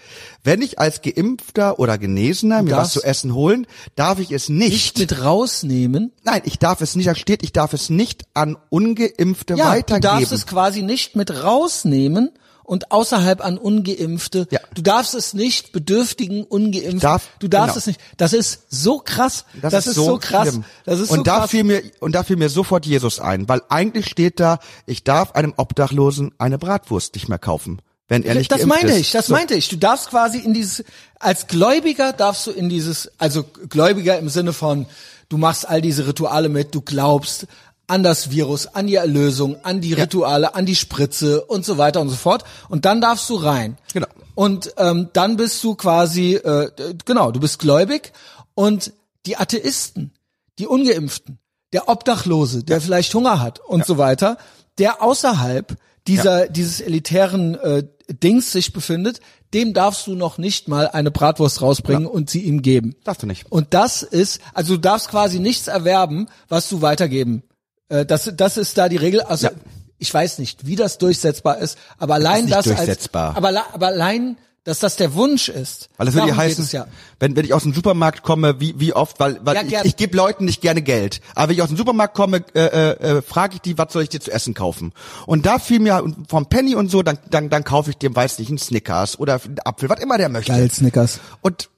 wenn ich als Geimpfter oder Genesener mir was zu essen holen, darf ich es nicht. nicht mit rausnehmen. Nein, ich darf es nicht, da steht, ich darf es nicht an Ungeimpfte Ja, du weitergeben. darfst es quasi nicht mit rausnehmen und außerhalb an Ungeimpfte. Ja. Du darfst es nicht bedürftigen Ungeimpften. darf- du darfst genau. es nicht. Das ist so krass. Das, ist, so, krass. schlimm. Das ist und so da krass. fiel mir und da fiel mir sofort Jesus ein, weil eigentlich steht da, ich darf einem Obdachlosen eine Bratwurst nicht mehr kaufen, wenn er nicht das meinte ist. ich, das So. meinte ich. Du darfst quasi in dieses, als Gläubiger darfst du in dieses, also Gläubiger im Sinne von, du machst all diese Rituale mit, du glaubst an das Virus, an die Erlösung, an die Rituale, an die Spritze und so weiter und so fort. Und dann darfst du rein. Genau. Und ähm, dann bist du quasi, äh, genau, du bist gläubig und die Atheisten, die Ungeimpften, der Obdachlose, der vielleicht Hunger hat und so weiter, der außerhalb dieser dieses elitären äh, Dings sich befindet, dem darfst du noch nicht mal eine Bratwurst rausbringen und sie ihm geben. Darfst du nicht. Und das ist, also du darfst quasi nichts erwerben, was du weitergeben. Äh, das, das ist da die Regel. Also Ja. ich weiß nicht, wie das durchsetzbar ist, aber allein das durchsetzbar. als, aber, aber allein, dass das der Wunsch ist. Weil das würde ja heißen, ja. wenn, wenn ich aus dem Supermarkt komme, wie, wie oft, weil, weil Ja, ich, gern. ich gebe Leuten nicht gerne Geld. Aber wenn ich aus dem Supermarkt komme, äh, äh, äh, frage ich die, was soll ich dir zu essen kaufen? Und da fiel mir vom Penny und so, dann, dann, dann kaufe ich dem, weiß nicht, einen Snickers oder einen Apfel, was immer der möchte. Geil, Snickers. Und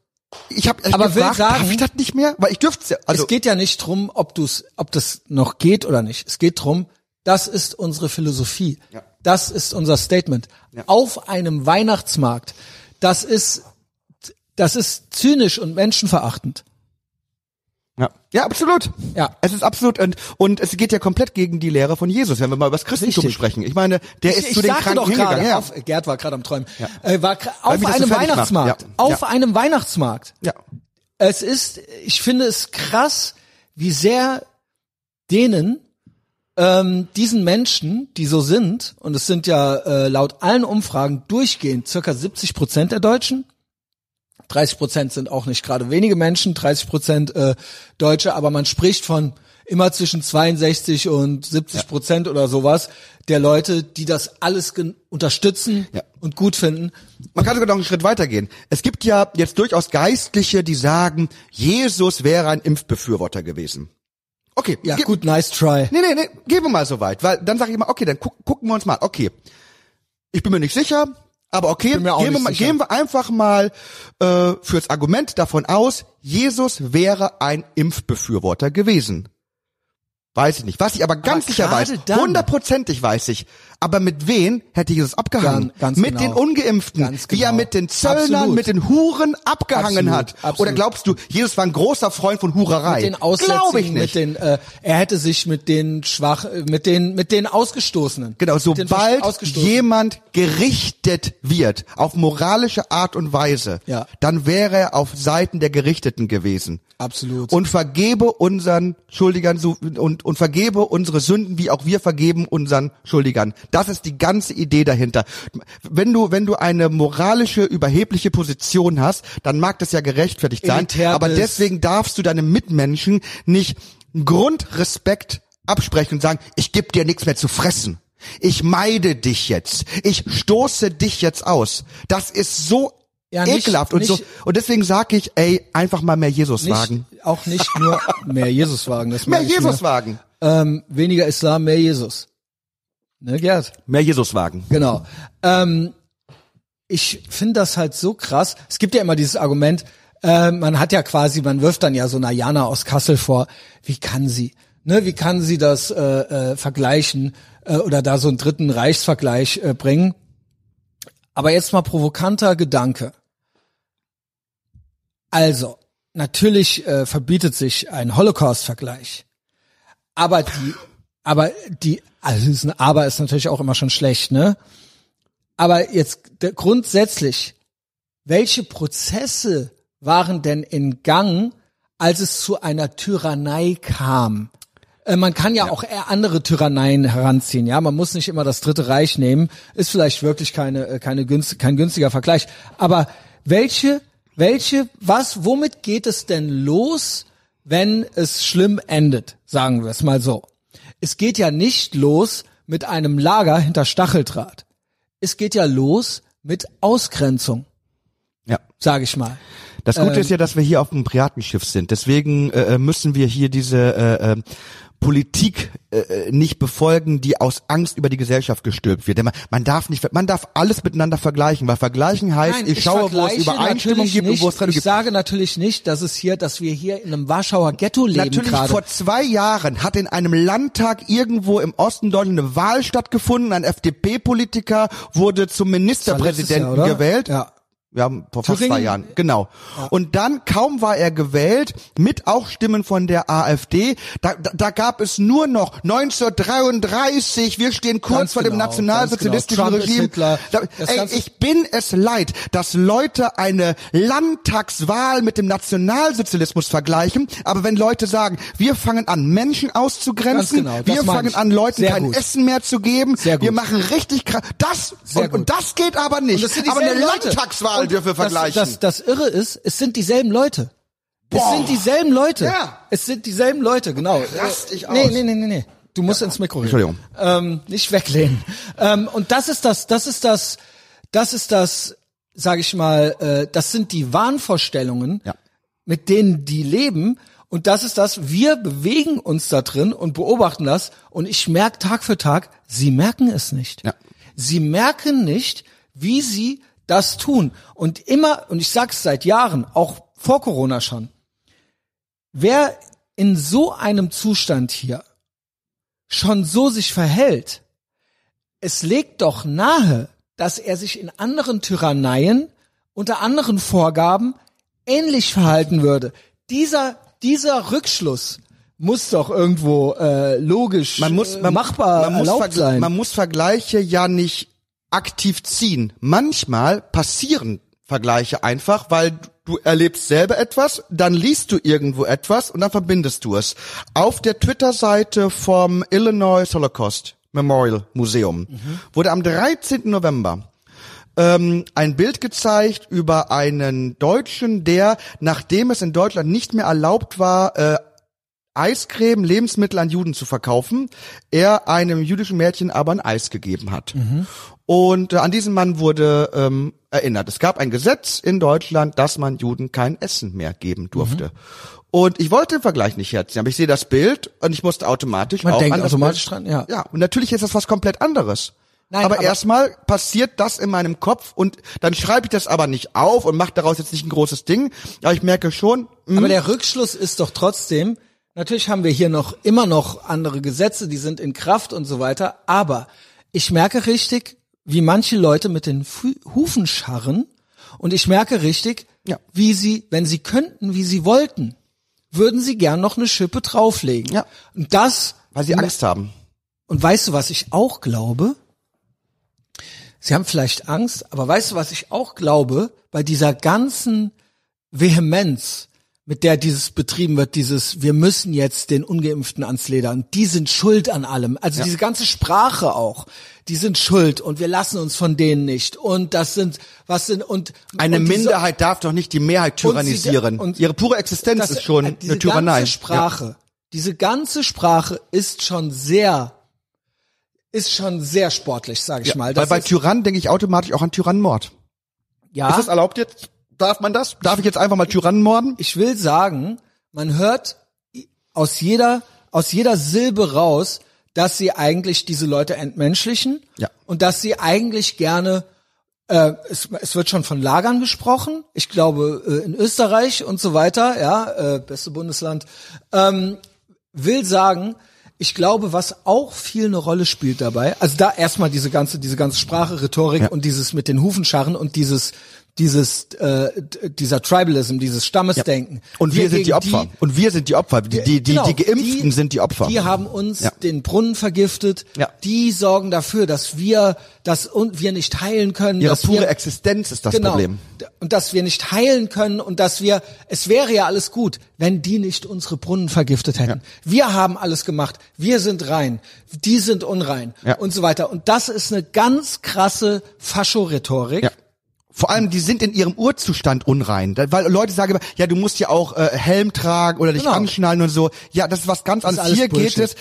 ich habe Aber will gefragt, sagen- darf ich das nicht mehr? Weil ich dürfte also es geht ja nicht drum, ob du's, ob das noch geht oder nicht. Es geht drum, das ist unsere Philosophie. Ja. Das ist unser Statement. Auf einem Weihnachtsmarkt. Das ist, das ist zynisch und menschenverachtend. Ja, ja absolut. Ja. Es ist absolut und, und es geht ja komplett gegen die Lehre von Jesus, wenn wir mal über das Christentum Richtig. sprechen. Ich meine, der ist ich zu den Kranken doch gerade, hingegangen. Ja. auf, Gerd war gerade am Träumen, äh, war auf so einem macht. Weihnachtsmarkt. Ja. Auf Ja. einem Weihnachtsmarkt. ja. Es ist, ich finde es krass, wie sehr denen, ähm, diesen Menschen, die so sind, und es sind ja äh, laut allen Umfragen durchgehend circa 70 Prozent der Deutschen, 30 Prozent sind auch nicht gerade wenige Menschen, 30 Prozent äh, Deutsche, aber man spricht von immer zwischen 62 und 70 Prozent oder sowas der Leute, die das alles unterstützen Ja. und gut finden. Man kann sogar noch einen Schritt weitergehen. Es gibt ja jetzt durchaus Geistliche, die sagen, Jesus wäre ein Impfbefürworter gewesen. Okay, Ja, gut, nice try. Nee, nee, nee, gehen wir mal so weit, weil dann sage ich immer, okay, dann guck, gucken wir uns mal. Okay, ich bin mir nicht sicher, aber okay, gehen, wir mal, sicher. gehen wir einfach mal äh, fürs Argument davon aus, Jesus wäre ein Impfbefürworter gewesen. Weiß ich nicht. Was ich aber ganz sicher gerade weiß, hundertprozentig weiß ich, aber mit wen hätte Jesus abgehangen? Ganz- ganz mit genau. den Ungeimpften, Ganz wie er genau. mit den Zöllnern, Absolut. mit den Huren abgehangen Absolut, hat. absolut. Oder glaubst du, Jesus war ein großer Freund von Hurerei? mit den Glaube ich nicht. mit den, äh, er hätte sich mit den schwach, äh, mit den, mit den Ausgestoßenen. Genau, sobald jemand gerichtet wird, auf moralische Art und Weise, Ja. dann wäre er auf Seiten der Gerichteten gewesen. Absolut. Und vergebe unseren Schuldigern so, und, und vergebe unsere Sünden, wie auch wir vergeben unseren Schuldigern. Das ist die ganze Idee dahinter. Wenn du, wenn du eine moralische, überhebliche Position hast, dann mag das ja gerechtfertigt sein. Elitär Aber deswegen darfst du deinem Mitmenschen nicht Grundrespekt absprechen und sagen, ich gebe dir nichts mehr zu fressen. Ich meide dich jetzt. Ich stoße dich jetzt aus. Das ist so Ja, nicht- ekelhaft und so. nicht- Und deswegen sage ich, ey, einfach mal mehr Jesus wagen. auch nicht nur mehr Jesus wagen. Das Mehr Jesus wagen. Ähm, weniger Islam, mehr Jesus. Ne, Gerd? Mehr Jesus wagen. Genau. Ähm, ich finde das halt so krass. Es gibt ja immer dieses Argument, äh, man hat ja quasi, man wirft dann ja so einer Jana aus Kassel vor, wie kann sie, ne, wie kann sie das äh, äh, vergleichen äh, oder da so einen dritten Reichsvergleich äh, bringen. Aber jetzt mal provokanter Gedanke. Also, natürlich äh, verbietet sich ein Holocaust-Vergleich. Aber die, aber die, also ist ein Aber ist natürlich auch immer schon schlecht, ne? Aber jetzt grundsätzlich, welche Prozesse waren denn in Gang, als es zu einer Tyrannei kam? Äh, Man kann ja, auch eher andere Tyranneien heranziehen, ja. Man muss nicht immer das Dritte Reich nehmen. Ist vielleicht wirklich keine, äh, keine günst, kein günstiger Vergleich. Aber welche, welche, was, womit geht es denn los, wenn es schlimm endet? Sagen wir es mal so. Es geht ja nicht los mit einem Lager hinter Stacheldraht. Es geht ja los mit Ausgrenzung, Ja. sage ich mal. Das Gute Ähm, ist ja, dass wir hier auf einem Piratenschiff sind. Deswegen äh, müssen wir hier diese äh, äh, Politik äh, nicht befolgen, die aus Angst über die Gesellschaft gestülpt wird. Denn man, man darf nicht, man darf alles miteinander vergleichen, weil vergleichen heißt, Nein, ich, schaue, wo es Übereinstimmung gibt und nicht, wo es Trennung Ich gibt. sage natürlich nicht, dass es hier, dass wir hier in einem Warschauer Ghetto leben Natürlich gerade. vor zwei Jahren hat in einem Landtag irgendwo im Osten Deutschland eine Wahl stattgefunden. Ein FDP-Politiker wurde zum Ministerpräsidenten Jahr, gewählt. Ja. Ja, vor fast Thüringen? zwei Jahren, genau. Und dann, kaum war er gewählt, mit auch Stimmen von der AfD, da, da, da gab es nur noch 1933, wir stehen kurz Ganz vor dem genau, nationalsozialistischen ganz genau. Regime. Da, ey, ich bin es leid, dass Leute eine Landtagswahl mit dem Nationalsozialismus vergleichen, aber wenn Leute sagen, wir fangen an, Menschen auszugrenzen, genau, wir fangen an, Leuten Sehr kein gut. Essen mehr zu geben, wir machen richtig krass, das, und, und das geht aber nicht. Aber eine Leute. Landtagswahl Und dürfen wir das, vergleichen. Das, das Irre ist, es sind dieselben Leute. Es Boah. sind dieselben Leute. Ja. Es sind dieselben Leute, genau. Rast dich nee, aus. nee, nee, nee, nee. Du musst ins Mikro reden. Entschuldigung. Ähm, nicht weglehnen. Ähm, und das ist das, das ist das, das ist das, sage ich mal, äh, das sind die Wahnvorstellungen, Ja. mit denen die leben. Und das ist das, wir bewegen uns da drin und beobachten das. Und ich merke Tag für Tag, sie merken es nicht. Ja. Sie merken nicht, wie sie das tun. Und immer, und ich sag's seit Jahren, auch vor Corona schon, wer in so einem Zustand hier schon so sich verhält, es legt doch nahe, dass er sich in anderen Tyranneien unter anderen Vorgaben ähnlich verhalten würde. Dieser, dieser Rückschluss muss doch irgendwo äh, logisch man muss, äh, man, machbar man muss, sein. man muss Vergleiche ja nicht aktiv ziehen. Manchmal passieren Vergleiche einfach, weil du erlebst selber etwas, dann liest du irgendwo etwas und dann verbindest du es. Auf der Twitter-Seite vom Illinois Holocaust Memorial Museum wurde am 13. November ähm, ein Bild gezeigt über einen Deutschen, der, nachdem es in Deutschland nicht mehr erlaubt war, äh, Eiscreme, Lebensmittel an Juden zu verkaufen, er einem jüdischen Mädchen aber ein Eis gegeben hat. Und äh, an diesen Mann wurde ähm, erinnert. Es gab ein Gesetz in Deutschland, dass man Juden kein Essen mehr geben durfte. Und ich wollte den Vergleich nicht herziehen, aber ich sehe das Bild und ich musste automatisch Man auch denkt an das automatisch Bild. dran, ja. Ja, und natürlich ist das was komplett anderes. Nein, aber, aber- erstmal passiert das in meinem Kopf und dann schreibe ich das aber nicht auf und mache daraus jetzt nicht ein großes Ding. Aber ich merke schon, mh, Aber der Rückschluss ist doch trotzdem, natürlich haben wir hier noch immer noch andere Gesetze, die sind in Kraft und so weiter, aber ich merke richtig, wie manche Leute mit den Fu Hufen scharren und ich merke richtig, Ja. wie sie, wenn sie könnten, wie sie wollten, würden sie gern noch eine Schippe drauflegen. Ja. Und das, weil sie Angst haben. und weißt du, was ich auch glaube? Sie haben vielleicht Angst, aber weißt du, was ich auch glaube? Bei dieser ganzen Vehemenz, mit der dieses betrieben wird, dieses, wir müssen jetzt den Ungeimpften ans Leder und die sind schuld an allem. Also diese ganze Sprache auch, die sind schuld und wir lassen uns von denen nicht. Und das sind, was sind, und Eine und diese- Minderheit darf doch nicht die Mehrheit und sie- tyrannisieren. und- Ihre pure Existenz das- ist schon äh, diese eine Tyrannei. ganze Sprache, diese ganze Sprache ist schon sehr, ist schon sehr sportlich, sage ich Ja. mal. Weil Das bei ist, Tyrann denke ich automatisch auch an Tyrannenmord. ja, Ist das erlaubt jetzt? Darf man das? Darf ich jetzt einfach mal Tyrannen morden? ich will sagen, man hört aus jeder, aus jeder Silbe raus, dass sie eigentlich diese Leute entmenschlichen Ja. und dass sie eigentlich gerne äh, es, es wird schon von Lagern gesprochen. Ich glaube äh, in Österreich und so weiter, ja, äh, beste Bundesland. Ähm, will sagen, ich glaube, was auch viel eine Rolle spielt dabei, also da erstmal diese ganze, diese ganze Sprache, Rhetorik Ja. und dieses mit den Hufenscharren und dieses, dieses äh, dieser Tribalism, dieses Stammesdenken. Und wir, sind die Opfer. und wir sind die Opfer. Die, die, die, Genau, die Geimpften sind die Opfer. Die haben uns Ja. den Brunnen vergiftet. Ja. Die sorgen dafür, dass wir, dass und wir nicht heilen können. Ihre pure wir, Existenz ist das genau, Problem. Und dass wir nicht heilen können und dass wir, es wäre ja alles gut, wenn die nicht unsere Brunnen vergiftet hätten. Wir haben alles gemacht. Wir sind rein. Die sind unrein. Ja. Und so weiter. Und das ist eine ganz krasse Fascho-Rhetorik. Ja. Vor allem, die sind in ihrem Urzustand unrein. Da- Weil Leute sagen immer, ja, du musst ja auch äh, Helm tragen oder dich Genau. anschnallen und so. Ja, das ist was ganz ist anderes. Hier geht Bullshit. es,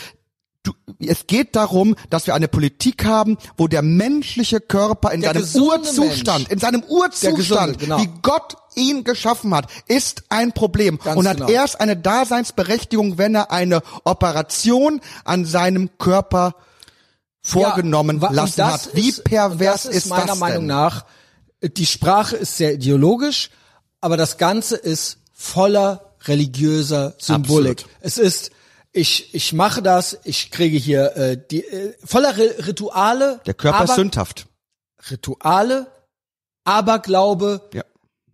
du, es geht darum, dass wir eine Politik haben, wo der menschliche Körper in Der seinem Urzustand, Mensch. in seinem Urzustand, gesunde, genau. wie Gott ihn geschaffen hat, ist ein Problem Ganz und hat genau. erst eine Daseinsberechtigung, wenn er eine Operation an seinem Körper vorgenommen Ja, lassen hat. Wie ist- pervers ist, ist meiner das Meinung denn? nach, die Sprache ist sehr ideologisch, aber das Ganze ist voller religiöser Symbolik. Absolut. Es ist, ich, ich mache das, ich kriege hier äh, die äh, voller Ri- Rituale, Der Körper aber, ist sündhaft. Rituale, Aberglaube, Ja.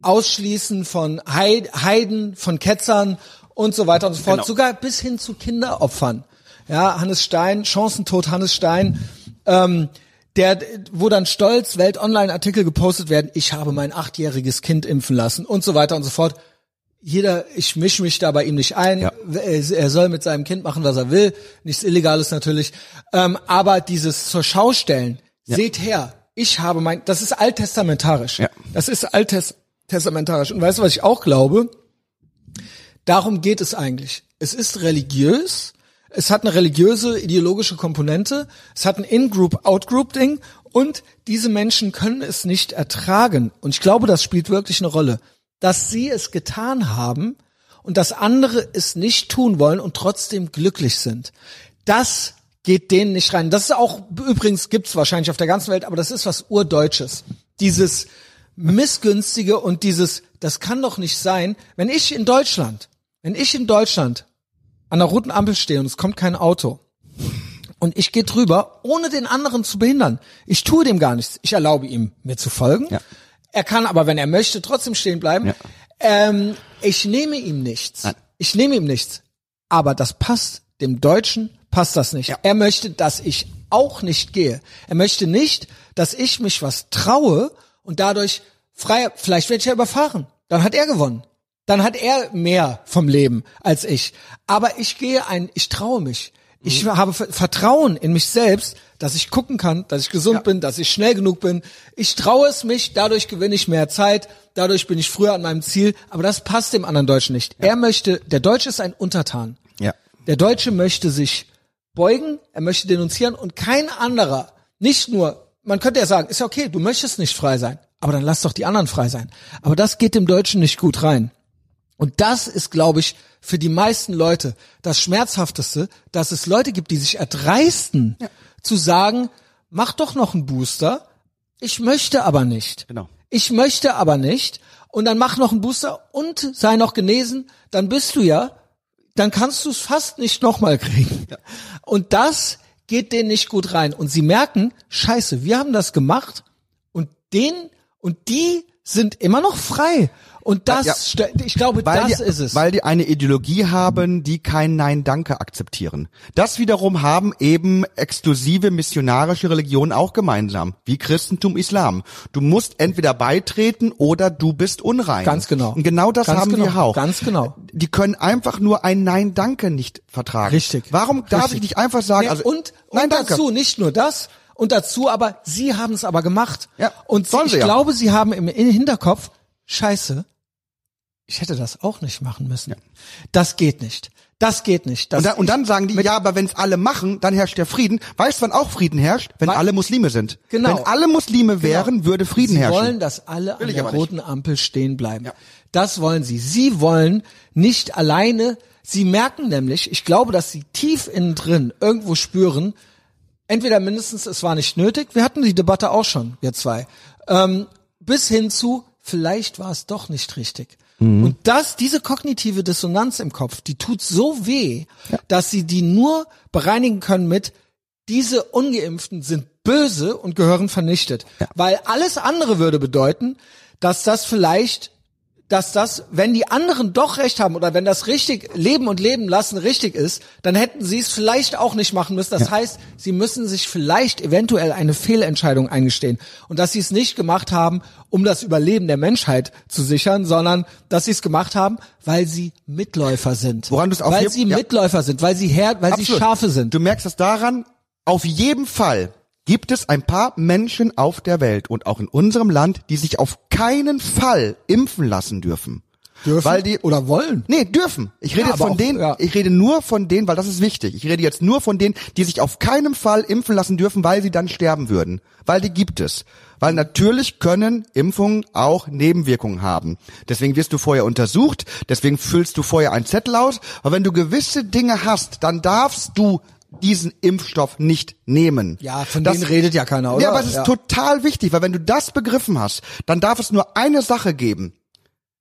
Ausschließen von Heid- Heiden, von Ketzern und so weiter und so fort, Genau. sogar bis hin zu Kinderopfern. Ja, Hannes Stein, Chancentod Hannes Stein, ähm, der, wo dann stolz Welt Online Artikel gepostet werden, ich habe mein achtjähriges Kind impfen lassen und so weiter und so fort. Jeder, ich mische mich da bei ihm nicht ein. Ja. Er er soll mit seinem Kind machen, was er will. Nichts Illegales natürlich. Ähm, aber dieses zur Schau stellen, seht her, ich habe mein, das ist alttestamentarisch. Ja. Das ist alttestamentarisch. Und weißt du, was ich auch glaube? Darum geht es eigentlich. Es ist religiös. Es hat eine religiöse, ideologische Komponente. Es hat ein In-Group, Out-Group-Ding. Und diese Menschen können es nicht ertragen. Und ich glaube, das spielt wirklich eine Rolle. Dass sie es getan haben und dass andere es nicht tun wollen und trotzdem glücklich sind. Das geht denen nicht rein. Das ist auch, übrigens gibt's wahrscheinlich auf der ganzen Welt, aber das ist was Urdeutsches. Dieses Missgünstige und dieses, das kann doch nicht sein, wenn ich in Deutschland, wenn ich in Deutschland an der roten Ampel stehe und es kommt kein Auto und ich gehe drüber, ohne den anderen zu behindern. Ich tue dem gar nichts. Ich erlaube ihm, mir zu folgen. Ja. Er kann aber, wenn er möchte, trotzdem stehen bleiben. Ja. Ähm, ich nehme ihm nichts. Nein. Ich nehme ihm nichts. Aber das passt dem Deutschen, passt das nicht. Ja. Er möchte, dass ich auch nicht gehe. Er möchte nicht, dass ich mich was traue und dadurch frei, vielleicht werde ich ja überfahren. Dann hat er gewonnen. Dann hat er mehr vom Leben als ich. Aber ich gehe ein, ich traue mich. Ich Mhm. habe Ver- Vertrauen in mich selbst, dass ich gucken kann, dass ich gesund Ja. bin, dass ich schnell genug bin. Ich traue es mich, dadurch gewinne ich mehr Zeit, dadurch bin ich früher an meinem Ziel. Aber das passt dem anderen Deutschen nicht. Er möchte, der Deutsche ist ein Untertan. Ja. Der Deutsche möchte sich beugen, er möchte denunzieren und kein anderer, nicht nur, man könnte ja sagen, ist ja okay, du möchtest nicht frei sein, aber dann lass doch die anderen frei sein. Aber das geht dem Deutschen nicht gut rein. Und das ist, glaube ich, für die meisten Leute das Schmerzhafteste, dass es Leute gibt, die sich erdreisten, zu sagen, mach doch noch einen Booster, ich möchte aber nicht. Genau. Ich möchte aber nicht. Und dann mach noch einen Booster und sei noch genesen, dann bist du ja, dann kannst du es fast nicht nochmal kriegen. Und das geht denen nicht gut rein. Und sie merken, scheiße, wir haben das gemacht und den und die sind immer noch frei. Und das, Ja. ich glaube, Weil das die, ist es. Weil die eine Ideologie haben, die kein Nein Danke akzeptieren. Das wiederum haben eben exklusive missionarische Religionen auch gemeinsam, wie Christentum, Islam. Du musst entweder beitreten oder du bist unrein. Ganz genau. Und genau das Ganz haben genau. wir auch. Ganz genau. Die können einfach nur ein Nein Danke nicht vertragen. Richtig. Warum darf Richtig. ich nicht einfach sagen, Nee, also und, Nein und Danke. dazu nicht nur das, und dazu aber, sie haben es aber gemacht. Ja, und ich sie ja. glaube, sie haben im Hinterkopf, scheiße, ich hätte das auch nicht machen müssen. Das geht nicht. Das geht nicht. Das Und dann, und dann sagen die, ja, aber wenn es alle machen, dann herrscht der Frieden. Weißt du, wann auch Frieden herrscht? Wenn Weil- alle Muslime sind. Genau. Wenn alle Muslime wären, würde Frieden Sie herrschen. wollen, dass alle Will an der aber nicht. roten Ampel stehen bleiben. Ja. Das wollen sie. Sie wollen nicht alleine. Sie merken nämlich, ich glaube, dass sie tief innen drin irgendwo spüren, entweder mindestens, es war nicht nötig, wir hatten die Debatte auch schon, wir zwei, ähm, bis hin zu, vielleicht war es doch nicht richtig. Und das, diese kognitive Dissonanz im Kopf, die tut so weh, dass sie die nur bereinigen können mit, diese Ungeimpften sind böse und gehören vernichtet. Weil alles andere würde bedeuten, dass das vielleicht dass das, wenn die anderen doch recht haben oder wenn das richtig Leben und Leben lassen richtig ist, dann hätten sie es vielleicht auch nicht machen müssen. Das ja. heißt, sie müssen sich vielleicht eventuell eine Fehlentscheidung eingestehen und dass sie es nicht gemacht haben, um das Überleben der Menschheit zu sichern, sondern dass sie es gemacht haben, weil sie Mitläufer sind. Woran du es weil sie ja. Mitläufer sind, weil sie her, weil Absolut. sie Schafe sind. Du merkst es daran, auf jeden Fall gibt es ein paar Menschen auf der Welt und auch in unserem Land, die sich auf keinen Fall impfen lassen dürfen. Dürfen? Weil die oder wollen? Nee, dürfen. Ich rede ja, von auch, denen, ja. ich rede nur von denen, weil das ist wichtig. Ich rede jetzt nur von denen, die sich auf keinen Fall impfen lassen dürfen, weil sie dann sterben würden. Weil die gibt es. Weil natürlich können Impfungen auch Nebenwirkungen haben. Deswegen wirst du vorher untersucht, deswegen füllst du vorher einen Zettel aus. Aber wenn du gewisse Dinge hast, dann darfst du diesen Impfstoff nicht nehmen. Ja, von das, denen redet ja keiner, oder? Ja, aber es ist ja. total wichtig, weil wenn du das begriffen hast, dann darf es nur eine Sache geben.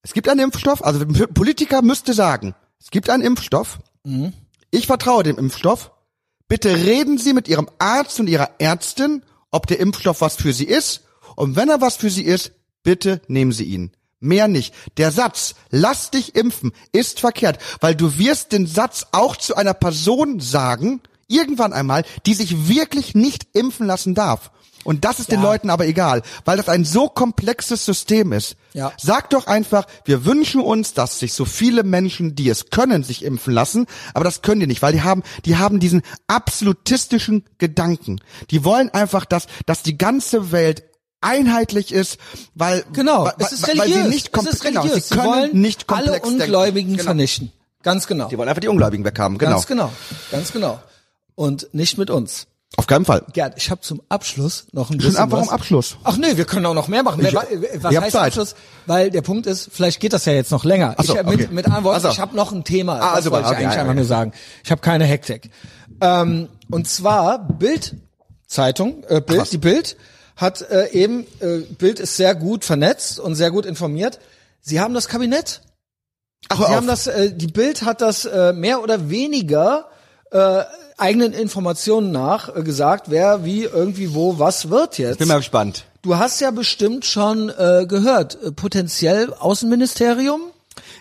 Es gibt einen Impfstoff, also ein Politiker müsste sagen, es gibt einen Impfstoff. Mhm. Ich vertraue dem Impfstoff. Bitte reden Sie mit Ihrem Arzt und Ihrer Ärztin, ob der Impfstoff was für Sie ist. Und wenn er was für Sie ist, bitte nehmen Sie ihn. Mehr nicht. Der Satz, lass dich impfen, ist verkehrt, weil du wirst den Satz auch zu einer Person sagen, irgendwann einmal, die sich wirklich nicht impfen lassen darf. Und das ist ja. den Leuten aber egal, weil das ein so komplexes System ist. Ja. Sag doch einfach, wir wünschen uns, dass sich so viele Menschen, die es können, sich impfen lassen, aber das können die nicht, weil die haben, die haben diesen absolutistischen Gedanken. Die wollen einfach, dass, dass die ganze Welt einheitlich ist, weil genau, weil, es ist religiös. Weil sie nicht es ist religiös. Genau, sie, sie wollen nicht alle Ungläubigen genau. vernichten. Ganz genau. Die wollen einfach die Ungläubigen weghaben, genau. Ganz genau. Ganz genau und nicht mit uns. Auf keinen Fall. Gerd, ich habe zum Abschluss noch ein bisschen Schon einfach was. am Abschluss. Ach nee, wir können auch noch mehr machen. Ich, was heißt Zeit. Abschluss? Weil der Punkt ist, vielleicht geht das ja jetzt noch länger. So, ich, mit, okay. mit anderen Worten, so. ich habe noch ein Thema. Ah, also, wollte ich okay, eigentlich ja, einfach nur sagen. Ich habe keine Hektik. Ähm, und zwar Bild Zeitung, äh, Bild, Krass. die Bild hat äh, eben, äh, Bild ist sehr gut vernetzt und sehr gut informiert. Sie haben das Kabinett. Ach, Sie auf. haben das, äh, die Bild hat das äh, mehr oder weniger äh, eigenen Informationen nach äh, gesagt, wer wie irgendwie wo was wird jetzt. Bin mal gespannt. Du hast ja bestimmt schon äh, gehört, äh, potenziell Außenministerium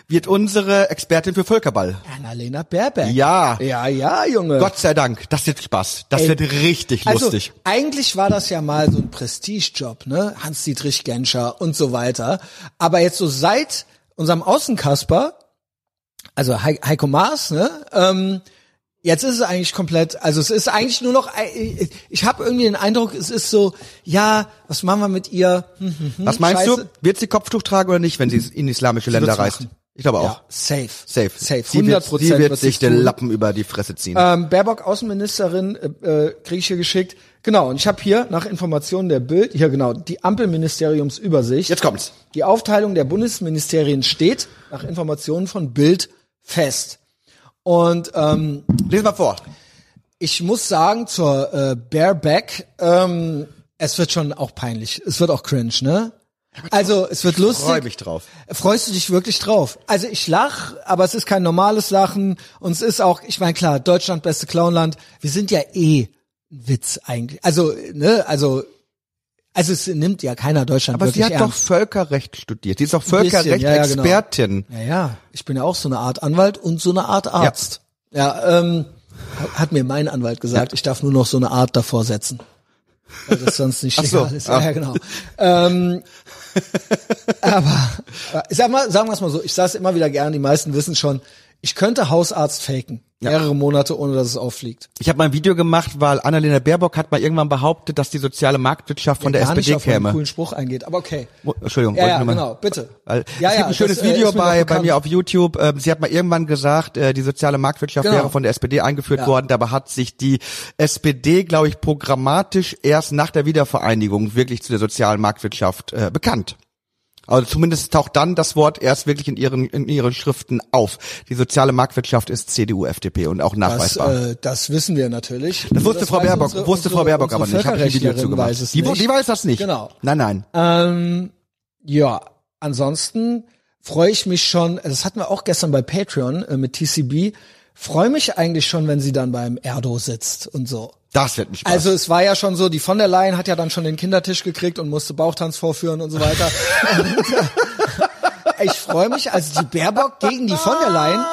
wird unsere Expertin für Völkerball. Annalena Baerbeck. Ja. Ja, ja, Junge. Gott sei Dank. Das wird Spaß. Das Ey, wird richtig also, lustig. Eigentlich war das ja mal so ein Prestigejob, ne? Hans-Dietrich Genscher und so weiter. Aber jetzt so seit unserem Außenkasper, also Heiko Maas, ne? Ähm, Jetzt ist es eigentlich komplett, also es ist eigentlich nur noch, äh, ich habe irgendwie den Eindruck, es ist so, ja, was machen wir mit ihr? Hm, hm, hm, was meinst Scheiße. du? Wird sie Kopftuch tragen oder nicht, wenn sie in islamische sie Länder reist? Machen. Ich glaube auch. Ja, safe. Safe. Safe. 100 Prozent. Sie wird sich den Lappen über die Fresse ziehen. Ähm, Baerbock, Außenministerin, äh, äh kriege ich hier geschickt. Genau, und ich habe hier nach Informationen der Bild, hier genau, die Ampelministeriumsübersicht. Jetzt kommt's. Die Aufteilung der Bundesministerien steht nach Informationen von Bild fest. Und ähm, lese mal vor. Ich muss sagen zur äh, Bareback, ähm, es wird schon auch peinlich. Es wird auch cringe, ne? Also es wird lustig. Ich freue mich drauf. Freust du dich wirklich drauf? Also ich lach, aber es ist kein normales Lachen und es ist auch, ich meine klar, Deutschland beste Clownland. Wir sind ja eh ein Witz eigentlich. Also ne, also also es nimmt ja keiner Deutschland Aber wirklich sie hat ernst. doch Völkerrecht studiert. Sie ist auch Völkerrecht-Expertin. Ja, ja, genau. ja, ja, ich bin ja auch so eine Art Anwalt und so eine Art Arzt. Ja, ja ähm, hat mir mein Anwalt gesagt, ich darf nur noch so eine Art davor setzen. Weil das sonst nicht legal so. ist. Ja, ah. ja genau. ähm, aber äh, sag mal, sagen wir es mal so, ich sage es immer wieder gern, die meisten wissen schon, ich könnte Hausarzt faken. Ja. Mehrere Monate, ohne dass es auffliegt. Ich habe mal ein Video gemacht, weil Annalena Baerbock hat mal irgendwann behauptet, dass die soziale Marktwirtschaft von ja, der gar SPD nicht auf käme. Einen coolen Spruch eingeht, aber okay. Entschuldigung. Ja, ja genau, bitte. Weil ja, es gibt ein schönes das, äh, Video bei, bei mir auf YouTube. Ähm, sie hat mal irgendwann gesagt, äh, die soziale Marktwirtschaft genau. wäre von der SPD eingeführt worden. Dabei hat sich die SPD, glaube ich, programmatisch erst nach der Wiedervereinigung wirklich zu der sozialen Marktwirtschaft äh, bekannt. Also zumindest taucht dann das Wort erst wirklich in ihren in ihren Schriften auf. Die soziale Marktwirtschaft ist CDU, FDP und auch nachweisbar. Das, äh, das wissen wir natürlich. Das wusste das Frau Baerbock, unsere, wusste Frau Baerbock aber nicht. Hab ich ein Video zu gemacht. Weiß die, die weiß das nicht. Genau. Nein, nein. Ähm, ja, ansonsten freue ich mich schon. Das hatten wir auch gestern bei Patreon äh, mit TCB freue mich eigentlich schon, wenn sie dann beim Erdo sitzt und so. Das wird mich Spaß. Also es war ja schon so, die von der Leyen hat ja dann schon den Kindertisch gekriegt und musste Bauchtanz vorführen und so weiter. ich freue mich, also die Baerbock gegen die von der Leyen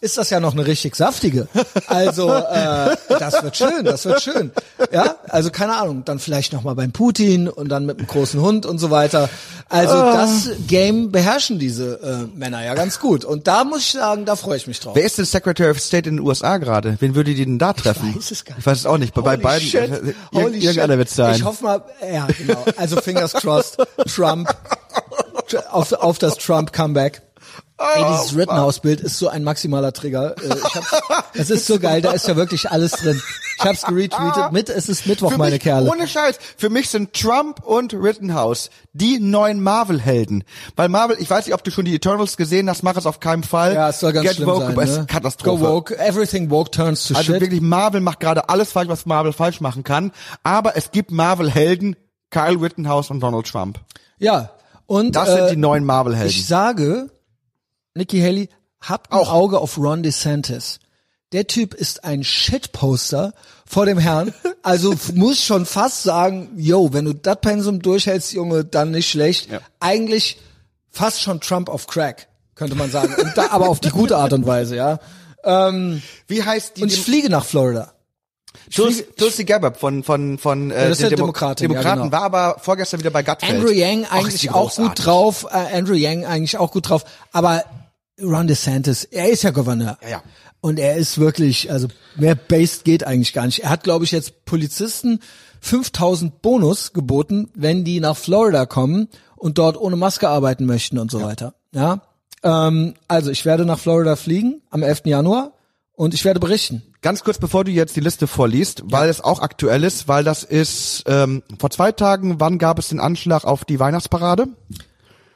ist das ja noch eine richtig saftige. Also äh, das wird schön, das wird schön. Ja, also keine Ahnung, dann vielleicht noch mal beim Putin und dann mit einem großen Hund und so weiter. Also das Game beherrschen diese äh, Männer ja ganz gut. Und da muss ich sagen, da freue ich mich drauf. Wer ist denn Secretary of State in den USA gerade? Wen würde die denn da treffen? weiß es gar nicht. Ich weiß es auch nicht. Bei, bei Holy beiden. shit. äh, Holy Irg irgendeiner wird's sein. Ich hoffe mal, ja, genau. Also fingers crossed, Trump, auf, auf das Trump-Comeback. Ey, Oh, dieses Rittenhouse-Bild ist so ein maximaler Trigger. Äh, das ist so geil, da ist ja wirklich alles drin. Ich hab's geretweetet mit, es ist Mittwoch, Für meine mich, Kerle. Ohne Scheiß. Für mich sind Trump und Rittenhouse die neuen Marvel-Helden. Weil Marvel, ich weiß nicht, ob du schon die Eternals gesehen hast, mach es auf keinen Fall. Ja, es soll ganz Get schlimm woke, sein. es Ne? ist Katastrophe. Go woke, everything woke turns to Also shit. wirklich, Marvel macht gerade alles falsch, was Marvel falsch machen kann. Aber es gibt Marvel-Helden, Kyle Rittenhouse und Donald Trump. Ja, und Das äh, sind die neuen Marvel-Helden. Ich sage, Nikki Haley, habt ein Auch. Auge auf Ron DeSantis. Der Typ ist ein Shitposter vor dem Herrn. Also muss schon fast sagen, yo, wenn du das Pensum durchhältst, Junge, dann nicht schlecht. Ja. Eigentlich fast schon Trump auf Crack, könnte man sagen. Da, aber auf die gute Art und Weise, ja. Wie heißt die? Und ich fliege nach Florida. Tulsi, Tulsi Gabbard von von von äh, Ja, den ja Demo- Demokratin, ja, Demokraten genau. war aber vorgestern wieder bei Gutfeld. Andrew Yang eigentlich die auch gut drauf. Äh, Andrew Yang eigentlich auch gut drauf. Aber Ron DeSantis, er ist ja Gouverneur. Ja, ja. Und er ist wirklich, also mehr based geht eigentlich gar nicht. Er hat, glaube ich, jetzt Polizisten 5000 Bonus geboten, wenn die nach Florida kommen und dort ohne Maske arbeiten möchten und so weiter. Ja. Ähm, also ich werde nach Florida fliegen am 11. Januar und ich werde berichten. Ganz kurz, bevor du jetzt die Liste vorliest, weil es auch aktuell ist, weil das ist ähm, vor zwei Tagen, wann gab es den Anschlag auf die Weihnachtsparade?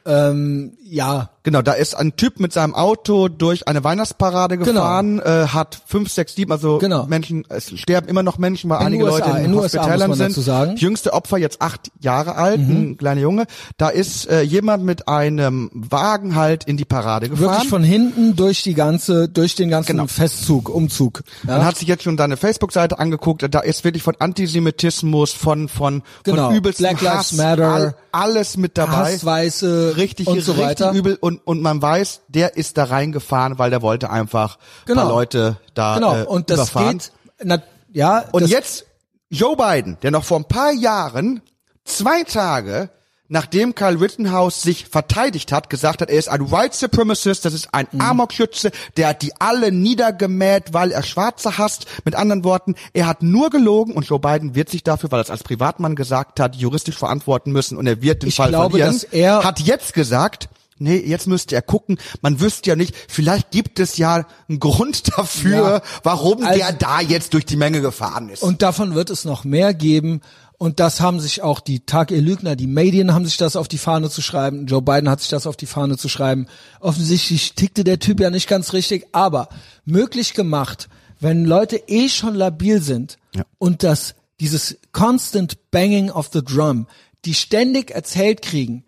Ähm, ja, Genau, da ist ein Typ mit seinem Auto durch eine Weihnachtsparade Genau. gefahren, äh, hat fünf, sechs, sieben, also Genau. Menschen, es sterben immer noch Menschen, weil In einige USA, Leute in, in Hospitälern man sind. sagen. Jüngste Opfer jetzt acht Jahre alt, ein kleiner Junge. Da ist äh, jemand mit einem Wagen halt in die Parade gefahren. wirklich von hinten durch die ganze, durch den ganzen Genau. Festzug, Umzug. Ja? Man hat sich jetzt schon deine Facebook-Seite angeguckt, da ist wirklich von Antisemitismus, von von Genau. von übelstem Black Lives Hass, Matter. all, alles mit dabei. Hassweiße richtig, und so richtig weiter. übel und und man weiß, der ist da reingefahren, weil der wollte einfach ein paar Leute da Genau. äh, und das überfahren. geht, na, ja, und jetzt Joe Biden, der noch vor ein paar Jahren zwei Tage nachdem Kyle Rittenhouse sich verteidigt hat, gesagt hat, er ist ein White Supremacist, das ist ein Mhm. Amokschütze, der hat die alle niedergemäht, weil er Schwarze hasst. Mit anderen Worten, er hat nur gelogen und Joe Biden wird sich dafür, weil er es als Privatmann gesagt hat, juristisch verantworten müssen und er wird den Ich Fall glaube, verlieren. dass er- hat jetzt gesagt, Nee, jetzt müsste er gucken. Man wüsste ja nicht, vielleicht gibt es ja einen Grund dafür, Ja. warum Also- der da jetzt durch die Menge gefahren ist. Und davon wird es noch mehr geben. Und das haben sich auch die Tag ihr Lügner, die Medien haben sich das auf die Fahne zu schreiben. Joe Biden hat sich das auf die Fahne zu schreiben. Offensichtlich tickte der Typ ja nicht ganz richtig, aber möglich gemacht, wenn Leute eh schon labil sind Ja. und das, dieses constant banging of the drum, die ständig erzählt kriegen,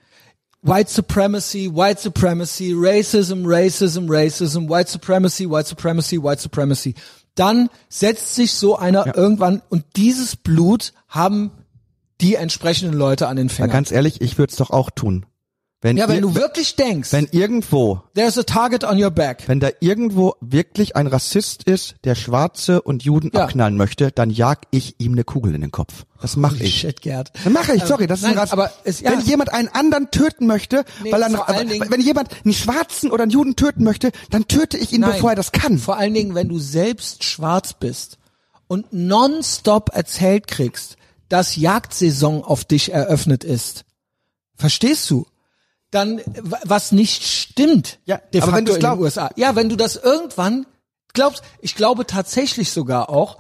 White Supremacy, White Supremacy, Racism, Racism, Racism, White Supremacy, White Supremacy, White Supremacy. Dann setzt sich so einer irgendwann und dieses Blut haben die entsprechenden Leute an den Na, Fingern. ganz ehrlich, ich würde es doch auch tun. Wenn, ja, wenn du wirklich denkst, wenn irgendwo, there's a target on your back. wenn da irgendwo wirklich ein Rassist ist, der Schwarze und Juden Ja. abknallen möchte, dann jag ich ihm eine Kugel in den Kopf. Das mache ich. Shit, Gerd. Dann mache ich, sorry, das ist Nein, ein Rass. aber es- ja. Wenn jemand einen anderen töten möchte, Nee, weil er, Dingen- wenn jemand einen Schwarzen oder einen Juden töten möchte, dann töte ich ihn, Nein. bevor er das kann. Vor allen Dingen, wenn du selbst schwarz bist und nonstop erzählt kriegst, dass Jagdsaison auf dich eröffnet ist. Verstehst du? Dann, was nicht stimmt, Ja, de aber wenn du's in glaub- den USA. Ja, wenn du das irgendwann glaubst, ich glaube tatsächlich sogar auch,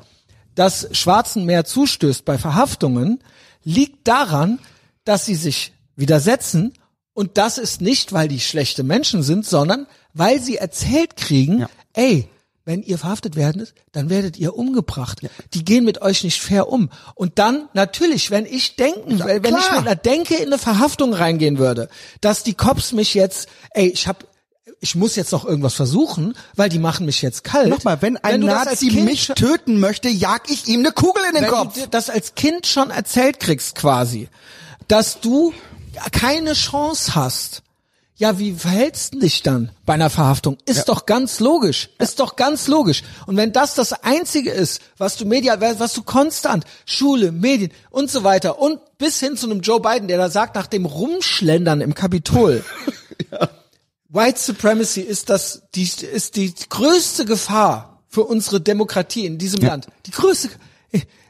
dass Schwarzen mehr zustößt bei Verhaftungen, liegt daran, dass sie sich widersetzen und das ist nicht, weil die schlechte Menschen sind, sondern weil sie erzählt kriegen, Ja. ey, wenn ihr verhaftet werdet, dann werdet ihr umgebracht. Die gehen mit euch nicht fair um. Und dann, natürlich, wenn ich denken, wenn wenn ich mit einer Denke in eine Verhaftung reingehen würde, dass die Cops mich jetzt, ey, ich hab ich muss jetzt noch irgendwas versuchen, weil die machen mich jetzt kalt. Nochmal, wenn ein du als Nazi mich töten möchte, jag ich ihm eine Kugel in den wenn Kopf. du dir das als Kind schon erzählt kriegst quasi, dass du keine Chance hast. Ja, wie verhältst du dich dann bei einer Verhaftung? Ist doch ganz logisch. Ist doch ganz logisch. Und wenn das das einzige ist, was du medial, was du konstant, Schule, Medien und so weiter und bis hin zu einem Joe Biden, der da sagt, nach dem Rumschlendern im Kapitol, White Supremacy ist das, die, ist die größte Gefahr für unsere Demokratie in diesem Land. Die größte,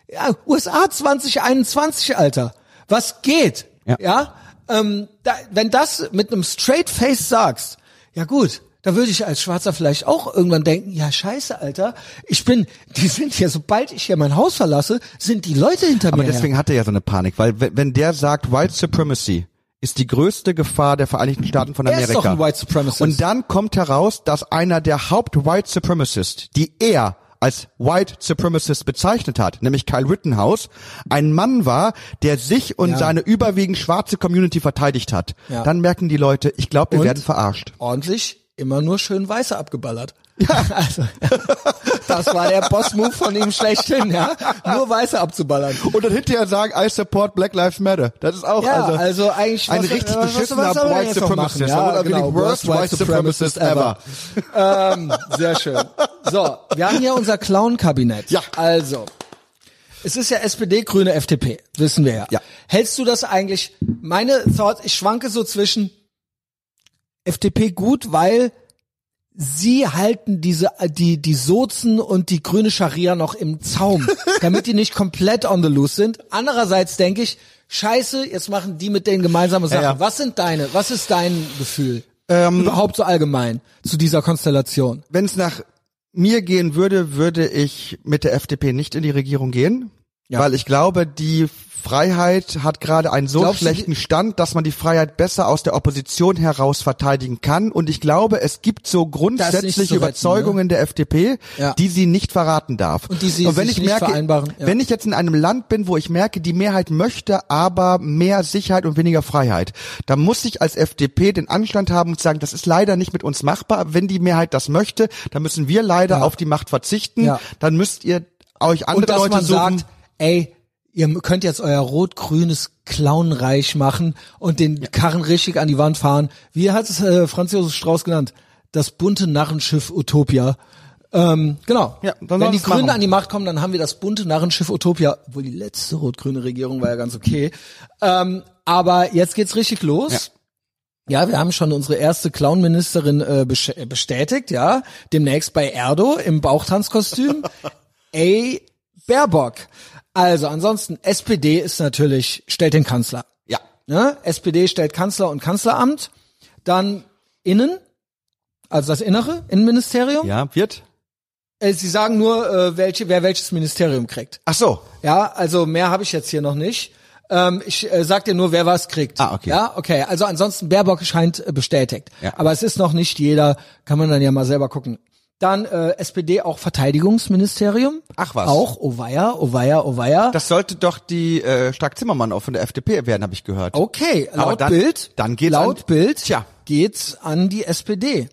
ja, USA 2021, Alter. Was geht? Ja. Ähm, da, wenn das mit einem straight Face sagst, ja gut, da würde ich als Schwarzer vielleicht auch irgendwann denken, ja scheiße, Alter, ich bin, die sind hier, sobald ich hier mein Haus verlasse, sind die Leute hinter Aber mir. her. deswegen hat er ja so eine Panik, weil wenn der sagt, White Supremacy ist die größte Gefahr der Vereinigten Staaten von Er Amerika. ist doch ein White Supremacist. Und dann kommt heraus, dass einer der Haupt-White Supremacists, die er als White Supremacist bezeichnet hat, nämlich Kyle Rittenhouse, ein Mann war, der sich und Ja. seine überwiegend schwarze Community verteidigt hat. Ja. Dann merken die Leute, ich glaube, wir Und? werden verarscht. ordentlich immer nur schön Weiße abgeballert. Ja. Also, das war der Boss-Move von ihm schlechthin, ja. Nur Weiße abzuballern. Und dann hinterher sagen, I support Black Lives Matter. Das ist auch Ja, also, also, eigentlich ein was- richtig was- was- beschissener was soll man White noch machen? Supremacist. Ja, Oder genau, worst White Supremacist ever. ähm, sehr schön. So, wir haben hier unser Clown-Kabinett. Ja. Also, es ist ja SPD, Grüne, FDP, wissen wir ja. Ja. Hältst du das eigentlich, meine Thought, ich schwanke so zwischen FDP gut, weil sie halten diese, die, die Sozen und die grüne Scharia noch im Zaum, damit die nicht komplett on the loose sind. Andererseits denke ich, scheiße, jetzt machen die mit denen gemeinsame Sachen. ja. Was sind deine, was ist dein Gefühl? Überhaupt so allgemein zu dieser Konstellation. Wenn es nach mir gehen würde, würde ich mit der FDP nicht in die Regierung gehen, Ja. weil ich glaube, die Freiheit hat gerade einen so Glaubst du, schlechten Stand, dass man die Freiheit besser aus der Opposition heraus verteidigen kann. Und ich glaube, es gibt so grundsätzliche nichts zu retten, Überzeugungen der FDP, Ja. die sie nicht verraten darf. Und die sie wenn sich ich merke, vereinbaren, ja. wenn ich jetzt in einem Land bin, wo ich merke, die Mehrheit möchte aber mehr Sicherheit und weniger Freiheit, dann muss ich als FDP den Anstand haben und sagen, das ist leider nicht mit uns machbar. Wenn die Mehrheit das möchte, dann müssen wir leider Ja. auf die Macht verzichten. Dann müsst ihr euch andere Und dass Leute man suchen. sagt, ey, ihr könnt jetzt euer rot-grünes Clownreich machen und den Karren richtig an die Wand fahren. Wie hat es äh, Franz Josef Strauß genannt? Das bunte Narrenschiff Utopia. Ähm, genau. Ja, Wenn die Grünen an die Macht kommen, dann haben wir das bunte Narrenschiff Utopia. Obwohl die letzte rot-grüne Regierung war ja ganz okay. Ähm, aber jetzt geht's richtig los. Ja. wir haben schon unsere erste Clownministerin äh, bestätigt, ja. Demnächst bei Erdo im Bauchtanzkostüm. Ey, Baerbock. Also ansonsten, SPD ist natürlich, stellt den Kanzler. Ja. Ne? SPD stellt Kanzler und Kanzleramt. Dann Innen, also das Innere, Innenministerium. Ja, wird? Äh, Sie sagen nur, äh, welche, wer welches Ministerium kriegt. Ach so. Ja, also mehr habe ich jetzt hier noch nicht. Ähm, ich äh, sag dir nur, wer was kriegt. Ah, okay. Ja, okay. Also ansonsten Baerbock scheint äh, bestätigt. Ja. Aber es ist noch nicht jeder, kann man dann ja mal selber gucken. Dann äh, SPD auch Verteidigungsministerium. Ach was. Auch, oh weia, oh weia, oh. Das sollte doch die äh, Stark Zimmermann auch von der FDP werden, habe ich gehört. Okay, laut Aber dann- Bild, dann geht's laut an- Bild Tja. geht's an die SPD.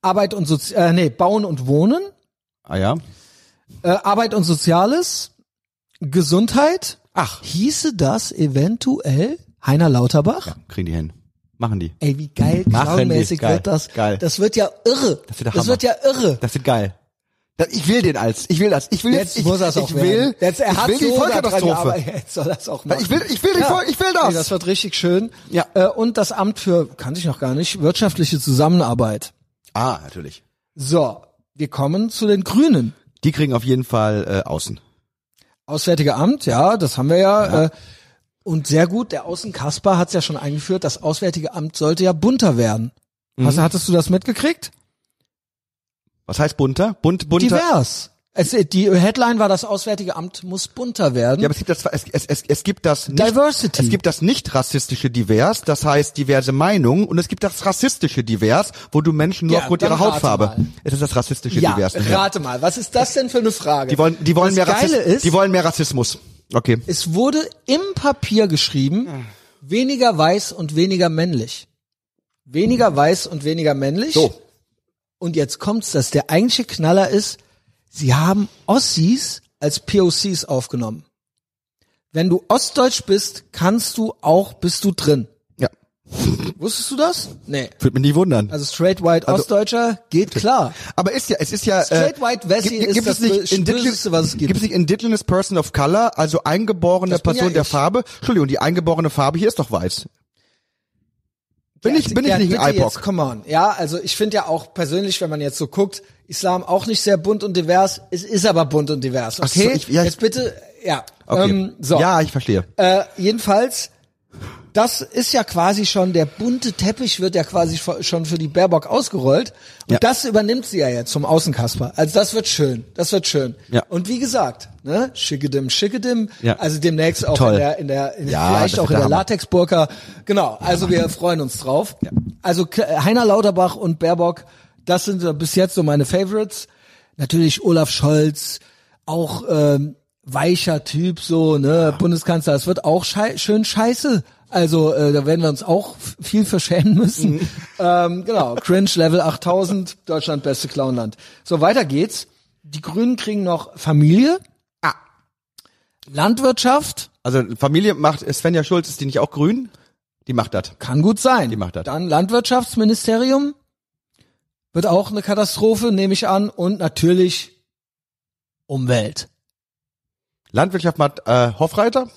Arbeit und Sozi äh, nee, Bauen und Wohnen, Ah ja. äh, Arbeit und Soziales, Gesundheit. Ach. Hieße das eventuell Heiner Lauterbach? Ja, kriegen die hin. Machen die. Ey, wie geil, die. clownmäßig Geil. wird das. Geil. Das wird ja irre. Das wird der das Hammer. wird ja irre. Das wird geil. Das, ich will den als. Ich will das. Ich will Jetzt ich, muss er's auch ich werden. will, Jetzt, er ich hat will die so daran Vollkatastrophe. Jetzt soll das auch machen. Ich will, ich will die Voll, ich will das. Nee, das wird richtig schön. Ja. Äh, und das Amt für, kannte ich noch gar nicht, wirtschaftliche Zusammenarbeit. ah, natürlich. So, wir kommen zu den Grünen. Die kriegen auf jeden Fall äh, außen. Auswärtige Amt, ja, das haben wir ja. Äh, und sehr gut, der Außen Kasper hat es ja schon eingeführt, das Auswärtige Amt sollte ja bunter werden. Mhm. Hast, hattest du das mitgekriegt? Was heißt bunter? Bunt, bunter. Divers. Es, die Headline war, das Auswärtige Amt muss bunter werden. Ja, aber es gibt das, es, es, es, es gibt das nicht, Diversity. Es gibt das nicht rassistische Divers, das heißt diverse Meinungen, und es gibt das rassistische Divers, wo du Menschen nur Ja, aufgrund ihrer Hautfarbe. mal. Es ist das rassistische ja, Divers. rate mal, was ist das denn für eine Frage? Die wollen, die wollen das mehr Rassismus. Die wollen mehr Rassismus. Okay. es wurde im Papier geschrieben, weniger weiß und weniger männlich. Weniger weiß und weniger männlich. So. Und jetzt kommt's, dass der eigentliche Knaller ist, sie haben Ossis als POCs aufgenommen. Wenn du Ostdeutsch bist, kannst du auch, bist du drin. Ja. Wusstest du das? Nee. Würde mich nie wundern. Also straight white Ostdeutscher geht klar. Aber ist ja, es ist ja. Straight white Wessi gibt, ist das Böseste, was es gibt. Gibt es nicht Indigenous Person of Color, also eingeborene Das Person ja der ich. Farbe? Entschuldigung, die eingeborene Farbe hier ist doch weiß. Bin ich, bin ich Ja, nicht ein IPOC? Jetzt, come on. Ja, also ich finde ja auch persönlich, wenn man jetzt so guckt, Islam auch nicht sehr bunt und divers. Es ist aber bunt und divers. Ach so, Okay, ich- ja, ich- jetzt bitte, ja. Okay. Ähm, so. Ja, ich verstehe. Äh, jedenfalls, das ist ja quasi schon, der bunte Teppich wird ja quasi schon für die Baerbock ausgerollt. Und Ja. das übernimmt sie ja jetzt zum Außenkasper. Also das wird schön. Das wird schön. Ja. Und wie gesagt, ne, schickedim, schickedim. Ja. Also demnächst auch Toll. in der, in der, in Ja, vielleicht auch in der. Latexburka. Genau. Also wir freuen uns drauf. Also K- Heiner Lauterbach und Baerbock, das sind bis jetzt so meine Favorites. Natürlich Olaf Scholz, auch ähm, weicher Typ, so, ne, Bundeskanzler, es wird auch schei schön scheiße. Also äh, da werden wir uns auch viel verschämen müssen. Mhm. ähm, genau, Cringe Level 8000, Deutschland beste Clownland. So, weiter geht's. Die Grünen kriegen noch Familie, Ah. Landwirtschaft, Also Familie macht, Svenja Schulz, ist die nicht auch grün? Die macht das. kann gut sein. Die macht das. Dann Landwirtschaftsministerium, wird auch eine Katastrophe, nehme ich an. Und natürlich Umwelt. Landwirtschaft macht äh, Hofreiter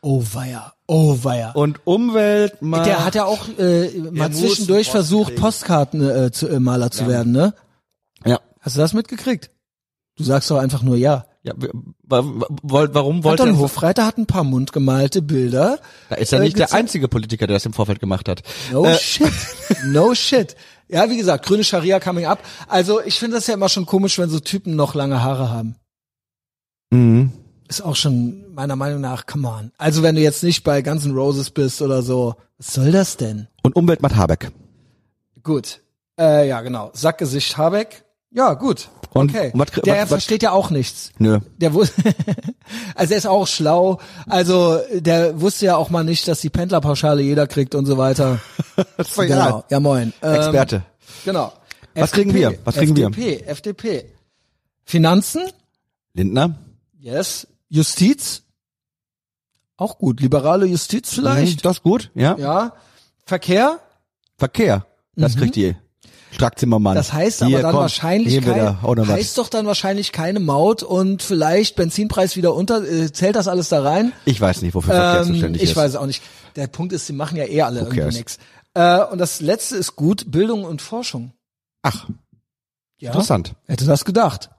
Oh weia, oh weia. und Umwelt macht. Der hat ja auch äh, mal zwischendurch versucht. Postkartenmaler äh, zu, äh, Maler zu werden, ne? Ja. Hast du das mitgekriegt? Du sagst doch einfach nur ja. ja warum wollte er? Hofreiter hat ein paar mundgemalte Bilder. Da ist er äh, nicht der gezeigt. einzige Politiker, der das im Vorfeld gemacht hat. No Äh, shit. No shit. Ja, wie gesagt, grüne Scharia coming up. Also ich finde das ja immer schon komisch, wenn so Typen noch lange Haare haben. Mhm. Ist auch schon meiner Meinung nach, come on. Also wenn du jetzt nicht bei Guns N' Roses bist oder so, was soll das denn? Und Umwelt macht Habeck. Gut. Äh, ja, genau. Sackgesicht Habeck. Ja, gut. Und okay. was- was- Der was- versteht ja auch nichts. Nö. Der wus also er ist auch schlau. Also der wusste ja auch mal nicht, dass die Pendlerpauschale jeder kriegt und so weiter. Das ist Genau. egal. Ja, moin. Ähm, Experte. Genau. Was kriegen wir? Was kriegen wir? FDP, FDP. Finanzen? Lindner? Yes. Justiz? Auch gut. Liberale Justiz vielleicht? Mhm, Das ist gut, ja. Ja. Verkehr? Verkehr. Das kriegt die Strackzimmermann. Mhm. Das heißt aber dann komm, wahrscheinlich kein, heißt doch dann wahrscheinlich keine Maut und vielleicht Benzinpreis wieder unter. Äh, zählt das alles da rein? Ich weiß nicht, wofür Verkehr Ähm, zuständig ich ist. weiß es auch nicht. Der Punkt ist, sie machen ja eh alle irgendwie cares? nix. Äh, und das letzte ist gut, Bildung und Forschung. Ach, Ja. interessant. Hätte das gedacht.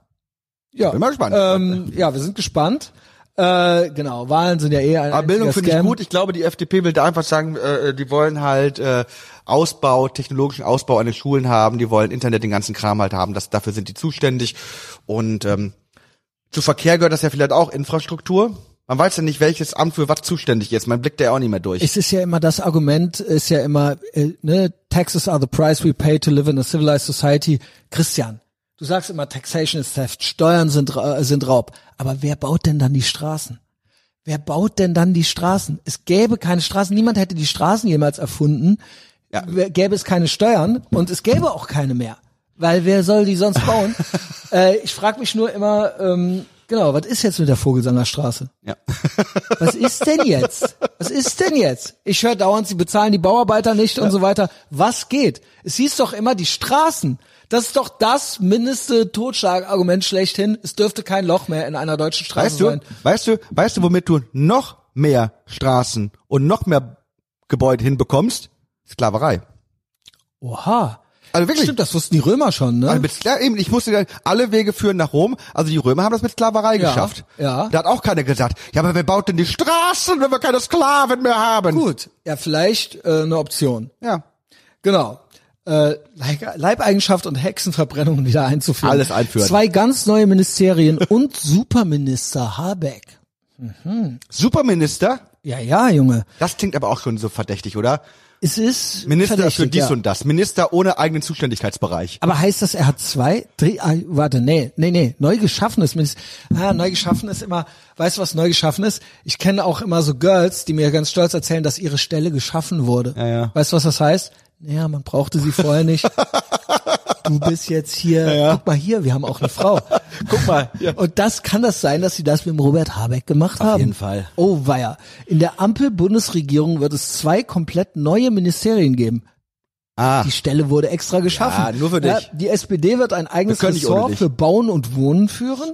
Ja. Bin mal gespannt. Ähm, ja, wir sind gespannt. Äh, genau, Wahlen sind ja eh ein Aber Bildung finde ich gut. Ich glaube, die FDP will da einfach sagen, äh, die wollen halt äh, Ausbau, technologischen Ausbau an den Schulen haben, die wollen Internet, den ganzen Kram halt haben, das, dafür sind die zuständig. Und ähm, zu Verkehr gehört das ja vielleicht auch Infrastruktur. Man weiß ja nicht, welches Amt für was zuständig ist. Man blickt da ja auch nicht mehr durch. Es ist ja immer das Argument, ist ja immer, äh, ne, taxes are the price we pay to live in a civilized society. Christian, du sagst immer, taxation is theft, Steuern sind, äh, sind Raub. Aber wer baut denn dann die Straßen? Wer baut denn dann die Straßen? Es gäbe keine Straßen, niemand hätte die Straßen jemals erfunden. Ja. Gäbe es keine Steuern und es gäbe auch keine mehr. Weil wer soll die sonst bauen? äh, ich frage mich nur immer, ähm, genau, was ist jetzt mit der Vogelsanger Straße? ja. Was ist denn jetzt? Was ist denn jetzt? Ich höre dauernd, sie bezahlen die Bauarbeiter nicht und so weiter. Was geht? Es hieß doch immer die Straßen. Das ist doch das mindeste Totschlagargument schlechthin. Es dürfte kein Loch mehr in einer deutschen Straße Weißt du, sein. weißt du, weißt du, womit du noch mehr Straßen und noch mehr Gebäude hinbekommst? Sklaverei. Oha. Also wirklich. Stimmt, das wussten die Römer schon, ne? Also mit, ja, eben, ich musste alle Wege führen nach Rom. Also die Römer haben das mit Sklaverei Ja, geschafft. ja. Da hat auch keiner gesagt, ja, aber wer baut denn die Straßen, wenn wir keine Sklaven mehr haben? Gut. Ja, vielleicht äh, eine Option. Ja. Genau. Äh, Leib- Leibeigenschaft und Hexenverbrennung wieder einzuführen. Alles einführen. Zwei ganz neue Ministerien und Superminister Habeck. Superminister, Ja, ja, Junge. das klingt aber auch schon so verdächtig, oder? Es ist Minister für dies ja. und das. Minister ohne eigenen Zuständigkeitsbereich. Aber heißt das, er hat zwei, drei, ah, warte, nee, nee, nee, neu geschaffenes Minister. Ah, neu geschaffen ist immer, weißt du, was neu geschaffen ist? Ich kenne auch immer so Girls, die mir ganz stolz erzählen, dass ihre Stelle geschaffen wurde. Ja, ja. Weißt du, was das heißt? Naja, man brauchte sie vorher nicht. du bist jetzt hier, guck mal hier, wir haben auch eine Frau. Guck mal. Ja. Und das kann das sein, dass sie das mit dem Robert Habeck gemacht haben? jeden Fall. Oh weia. In der Ampel-Bundesregierung wird es zwei komplett neue Ministerien geben. Ah, Die Stelle wurde extra geschaffen. Ja, nur für dich. die SPD wird ein eigenes Wir Ressort für Bauen und Wohnen führen.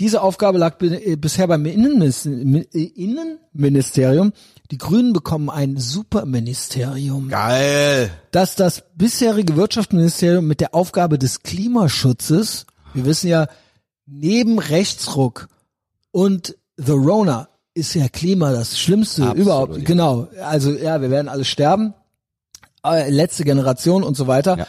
Diese Aufgabe lag äh, bisher beim äh, Innenministerium. Die Grünen bekommen ein Superministerium, geil. das das bisherige Wirtschaftsministerium mit der Aufgabe des Klimaschutzes, wir wissen ja, neben Rechtsruck und The Rona ist ja Klima das Schlimmste Absolut, überhaupt. ja. Genau. Also ja, wir werden alle sterben. Äh, letzte Generation und so weiter. Ja.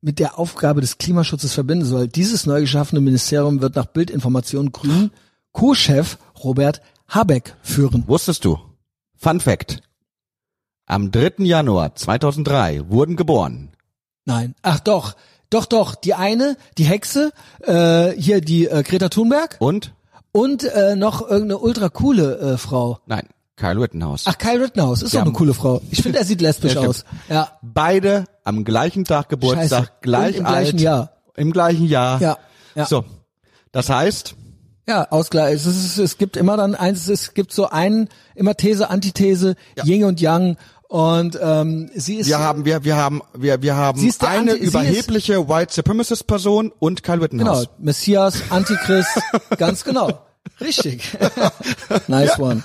Mit der Aufgabe des Klimaschutzes verbinden soll. Dieses neu geschaffene Ministerium wird nach Bildinformation Grün Co-Chef Robert Habeck führen. Wusstest du? Fun Fact. Am 3. Januar 2003 wurden geboren Nein. Ach doch. Doch, doch. Die eine, die Hexe, äh, hier die äh, Greta Thunberg und und äh, noch irgendeine ultra coole äh, Frau. nein, Kyle Rittenhouse. Ach, Kyle Rittenhouse ist doch eine coole Frau. Ich finde, er sieht lesbisch Ja, aus. Ja. Beide am gleichen Tag Geburtstag, Scheiße. gleich Und im gleichen alt, Jahr. Im gleichen Jahr. Ja. Ja. So. Das heißt, Ja, Ausgleich. Es, ist, es gibt immer dann eins, es gibt so einen, immer These, Antithese, Yin und Yang. Und ähm, sie ist wir haben, wir, wir haben, wir, wir haben ist eine Anti- überhebliche White Supremacist Person und Kyle genau Rittenhouse. Messias, Antichrist, ganz genau. Richtig. nice one.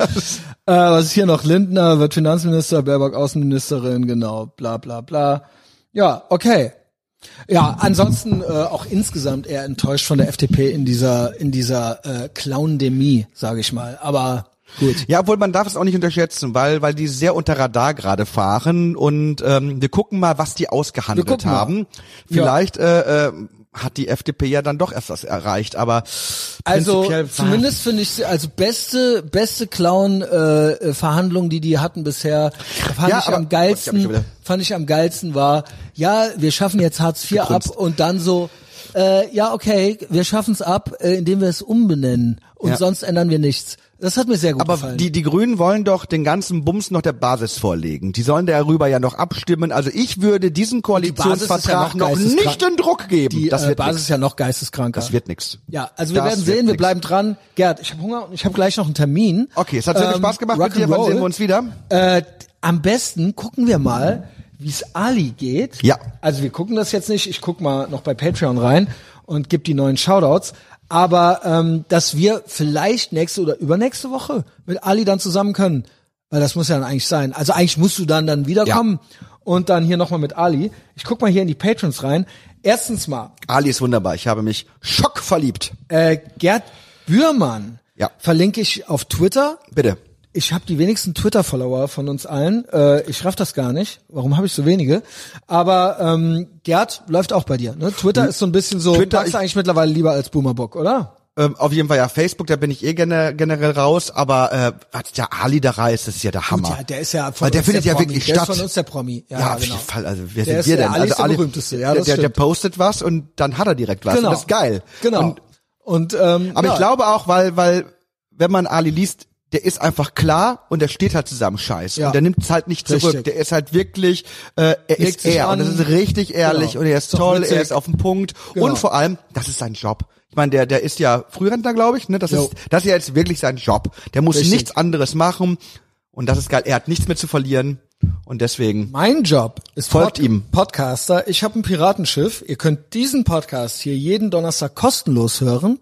Äh, was ist hier noch? Lindner wird Finanzminister, Baerbock Außenministerin, genau, bla bla bla. Ja, okay. Ja, ansonsten äh, auch insgesamt eher enttäuscht von der FDP in dieser in dieser äh, Clowndemie, sage ich mal. Aber gut. Ja, obwohl man darf es auch nicht unterschätzen, weil weil die sehr unter Radar gerade fahren und ähm, wir gucken mal, was die ausgehandelt mal. haben. Vielleicht äh, äh, hat die FDP ja dann doch erst was erreicht, aber Also zumindest finde ich sie also beste beste Clown äh, äh, Verhandlung, die die hatten bisher, fand Ja, ich aber- am Ich mich geilsten. wieder- Fand ich am geilsten war, ja, wir schaffen jetzt Hartz IV ab und dann so äh, ja, okay, wir schaffen es ab, äh, indem wir es umbenennen und Ja. sonst ändern wir nichts. Das hat mir sehr gut Aber gefallen. die, die Grünen wollen doch den ganzen Bums noch der Basis vorlegen. Die sollen darüber ja noch abstimmen. Also ich würde diesen Koalitionsvertrag ja noch noch nicht in Druck geben. die das äh, wird Basis nix. ist ja noch geisteskranker. Das wird nix. ja, also wir Das werden sehen, wir nix. bleiben dran. Gerd, ich habe Hunger und ich habe gleich noch einen Termin. Okay, es hat sehr viel Ähm, Spaß gemacht mit dir. Wann sehen wir uns wieder? Äh, am besten gucken wir mal, wie es Ali geht. Ja. Also wir gucken das jetzt nicht. Ich guck mal noch bei Patreon rein und gebe die neuen Shoutouts. Aber ähm, dass wir vielleicht nächste oder übernächste Woche mit Ali dann zusammen können. Weil das muss ja dann eigentlich sein. Also eigentlich musst du dann dann wiederkommen und dann hier nochmal mit Ali. Ich guck mal hier in die Patrons rein. Erstens mal, Ali ist wunderbar. Ich habe mich schockverliebt. äh, Gerd Bührmann Ja. verlinke ich auf Twitter. Bitte. Ich habe die wenigsten Twitter-Follower von uns allen. Äh, ich raff das gar nicht. Warum habe ich so wenige? Aber ähm, Gerd läuft auch bei dir. Ne? Twitter ist so ein bisschen so. Hm. Twitter, ich- eigentlich mittlerweile lieber als Boomerbock, oder? Ähm, auf jeden Fall ja Facebook, da bin ich eh gener generell raus, aber äh, der Ali da reißt, das ist ja der Hammer. Ja, der ist ja von Weil der uns findet der ja Promi. wirklich der statt. Ist von uns der Promi. Ja, Ja, auf genau. jeden Fall. Also wer Der sind ist wir der denn? Ali also ist der berühmteste, ja, der, der, der postet was und dann hat er direkt was. Genau. Und das ist geil. Genau. Und, Und, ähm, aber ja, ich glaube auch, weil weil wenn man Ali liest, der ist einfach klar und der steht halt zusammen Scheiß. Ja. Und der nimmt es halt nicht zurück. Richtig. Der ist halt wirklich, äh, er Legt ist er. Und das ist richtig ehrlich Genau. und er ist Ist toll, er ist auf dem Punkt. Genau. Und vor allem, das ist sein Job. Ich meine, der, der ist ja Frührentner, glaube ich. Ne? Das Jo. ist, das ist ja jetzt wirklich sein Job. Der muss Richtig. nichts anderes machen. Und das ist geil. Er hat nichts mehr zu verlieren. Und deswegen, Mein Job ist Folgt ihm. Podcaster. Ich habe ein Piratenschiff. Ihr könnt diesen Podcast hier jeden Donnerstag kostenlos hören.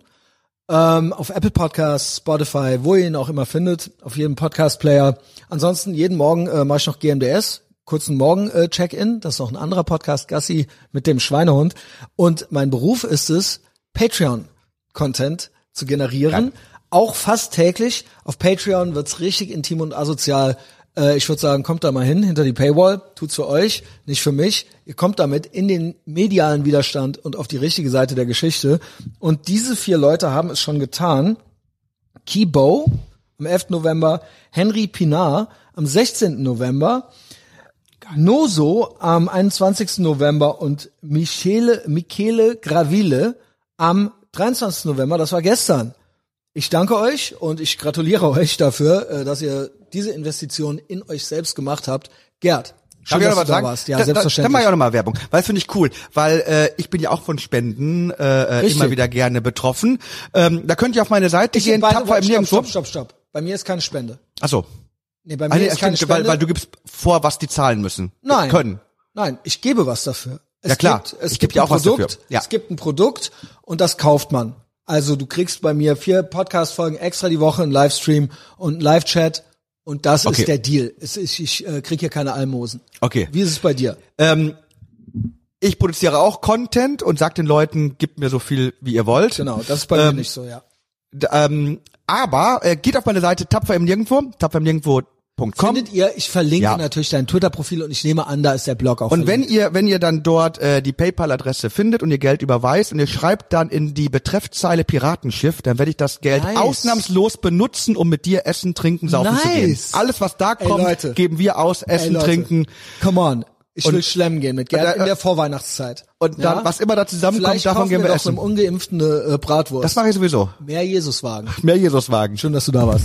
Ähm, auf Apple Podcasts, Spotify, wo ihr ihn auch immer findet, auf jedem Podcast-Player. Ansonsten jeden Morgen äh, mache ich noch GMDS, kurzen Morgen-Check-In. Das ist noch ein anderer Podcast, Gassi mit dem Schweinehund. Und mein Beruf ist es, Patreon-Content zu generieren. Auch fast täglich. Auf Patreon wird's richtig intim und asozial. Äh, ich würde sagen, kommt da mal hin, hinter die Paywall. Tut's für euch, nicht für mich. Ihr kommt damit in den medialen Widerstand und auf die richtige Seite der Geschichte. Und diese vier Leute haben es schon getan. Kibo am 11. November, Henry Pinar am 16. November, Noso am 21. November und Michele, Michele Gravile am 23. November, das war gestern. Ich danke euch und ich gratuliere euch dafür, äh, dass ihr diese Investition in euch selbst gemacht habt. Gerd, Schön, Darf dass du da was sagen? warst. Ja, Da- selbstverständlich. Dann mache ich auch nochmal Werbung, weil finde ich cool, weil äh, ich bin ja auch von Spenden äh, äh, Richtig. immer wieder gerne betroffen. Ähm, da könnt ihr auf meine Seite Ich gehen, tapfer im stopp, stopp, stopp, stopp. Bei mir ist keine Spende. Achso. Nee, bei mir Ah, nee, ist keine Spende. weil, weil du gibst vor, was die zahlen müssen. Nein. Können. Nein, ich gebe was dafür. Es Ja, klar. Gibt, es Ich gibt ein auch was Produkt, dafür. Ja. es gibt ein Produkt und das kauft man. Also du kriegst bei mir vier Podcast-Folgen extra die Woche, einen Livestream und einen Live-Chat und das Okay. ist der Deal. Es ist, ich äh, krieg hier keine Almosen. Okay. Wie ist es bei dir? Ähm, ich produziere auch Content und sag den Leuten, gebt mir so viel, wie ihr wollt. Genau, das ist bei mir Ähm, nicht so, ja. Ähm, aber äh, geht auf meine Seite tapfer im Nirgendwo, tapferimnirgendwo.com. Findet ihr, ich verlinke Ja. natürlich dein Twitter-Profil und ich nehme an, da ist der Blog auch Und wenn verlinkt. ihr, wenn ihr dann dort äh, die PayPal-Adresse findet und ihr Geld überweist und ihr schreibt dann in die Betreffzeile Piratenschiff, dann werde ich das Geld Nice. ausnahmslos benutzen, um mit dir essen, trinken, saufen zu gehen. Nice. Alles, was da Ey, kommt, Leute. geben wir aus, Ey, essen, Leute, trinken. Come on. Ich will Und- schlemmen gehen mit Gerd Äh, in der Vorweihnachtszeit. Und dann, was immer da zusammenkommt, Vielleicht davon gehen wir doch essen. einem Ungeimpften eine äh, Bratwurst. Das mache ich sowieso. Mehr Jesuswagen. Mehr Jesuswagen. Schön, dass du da warst.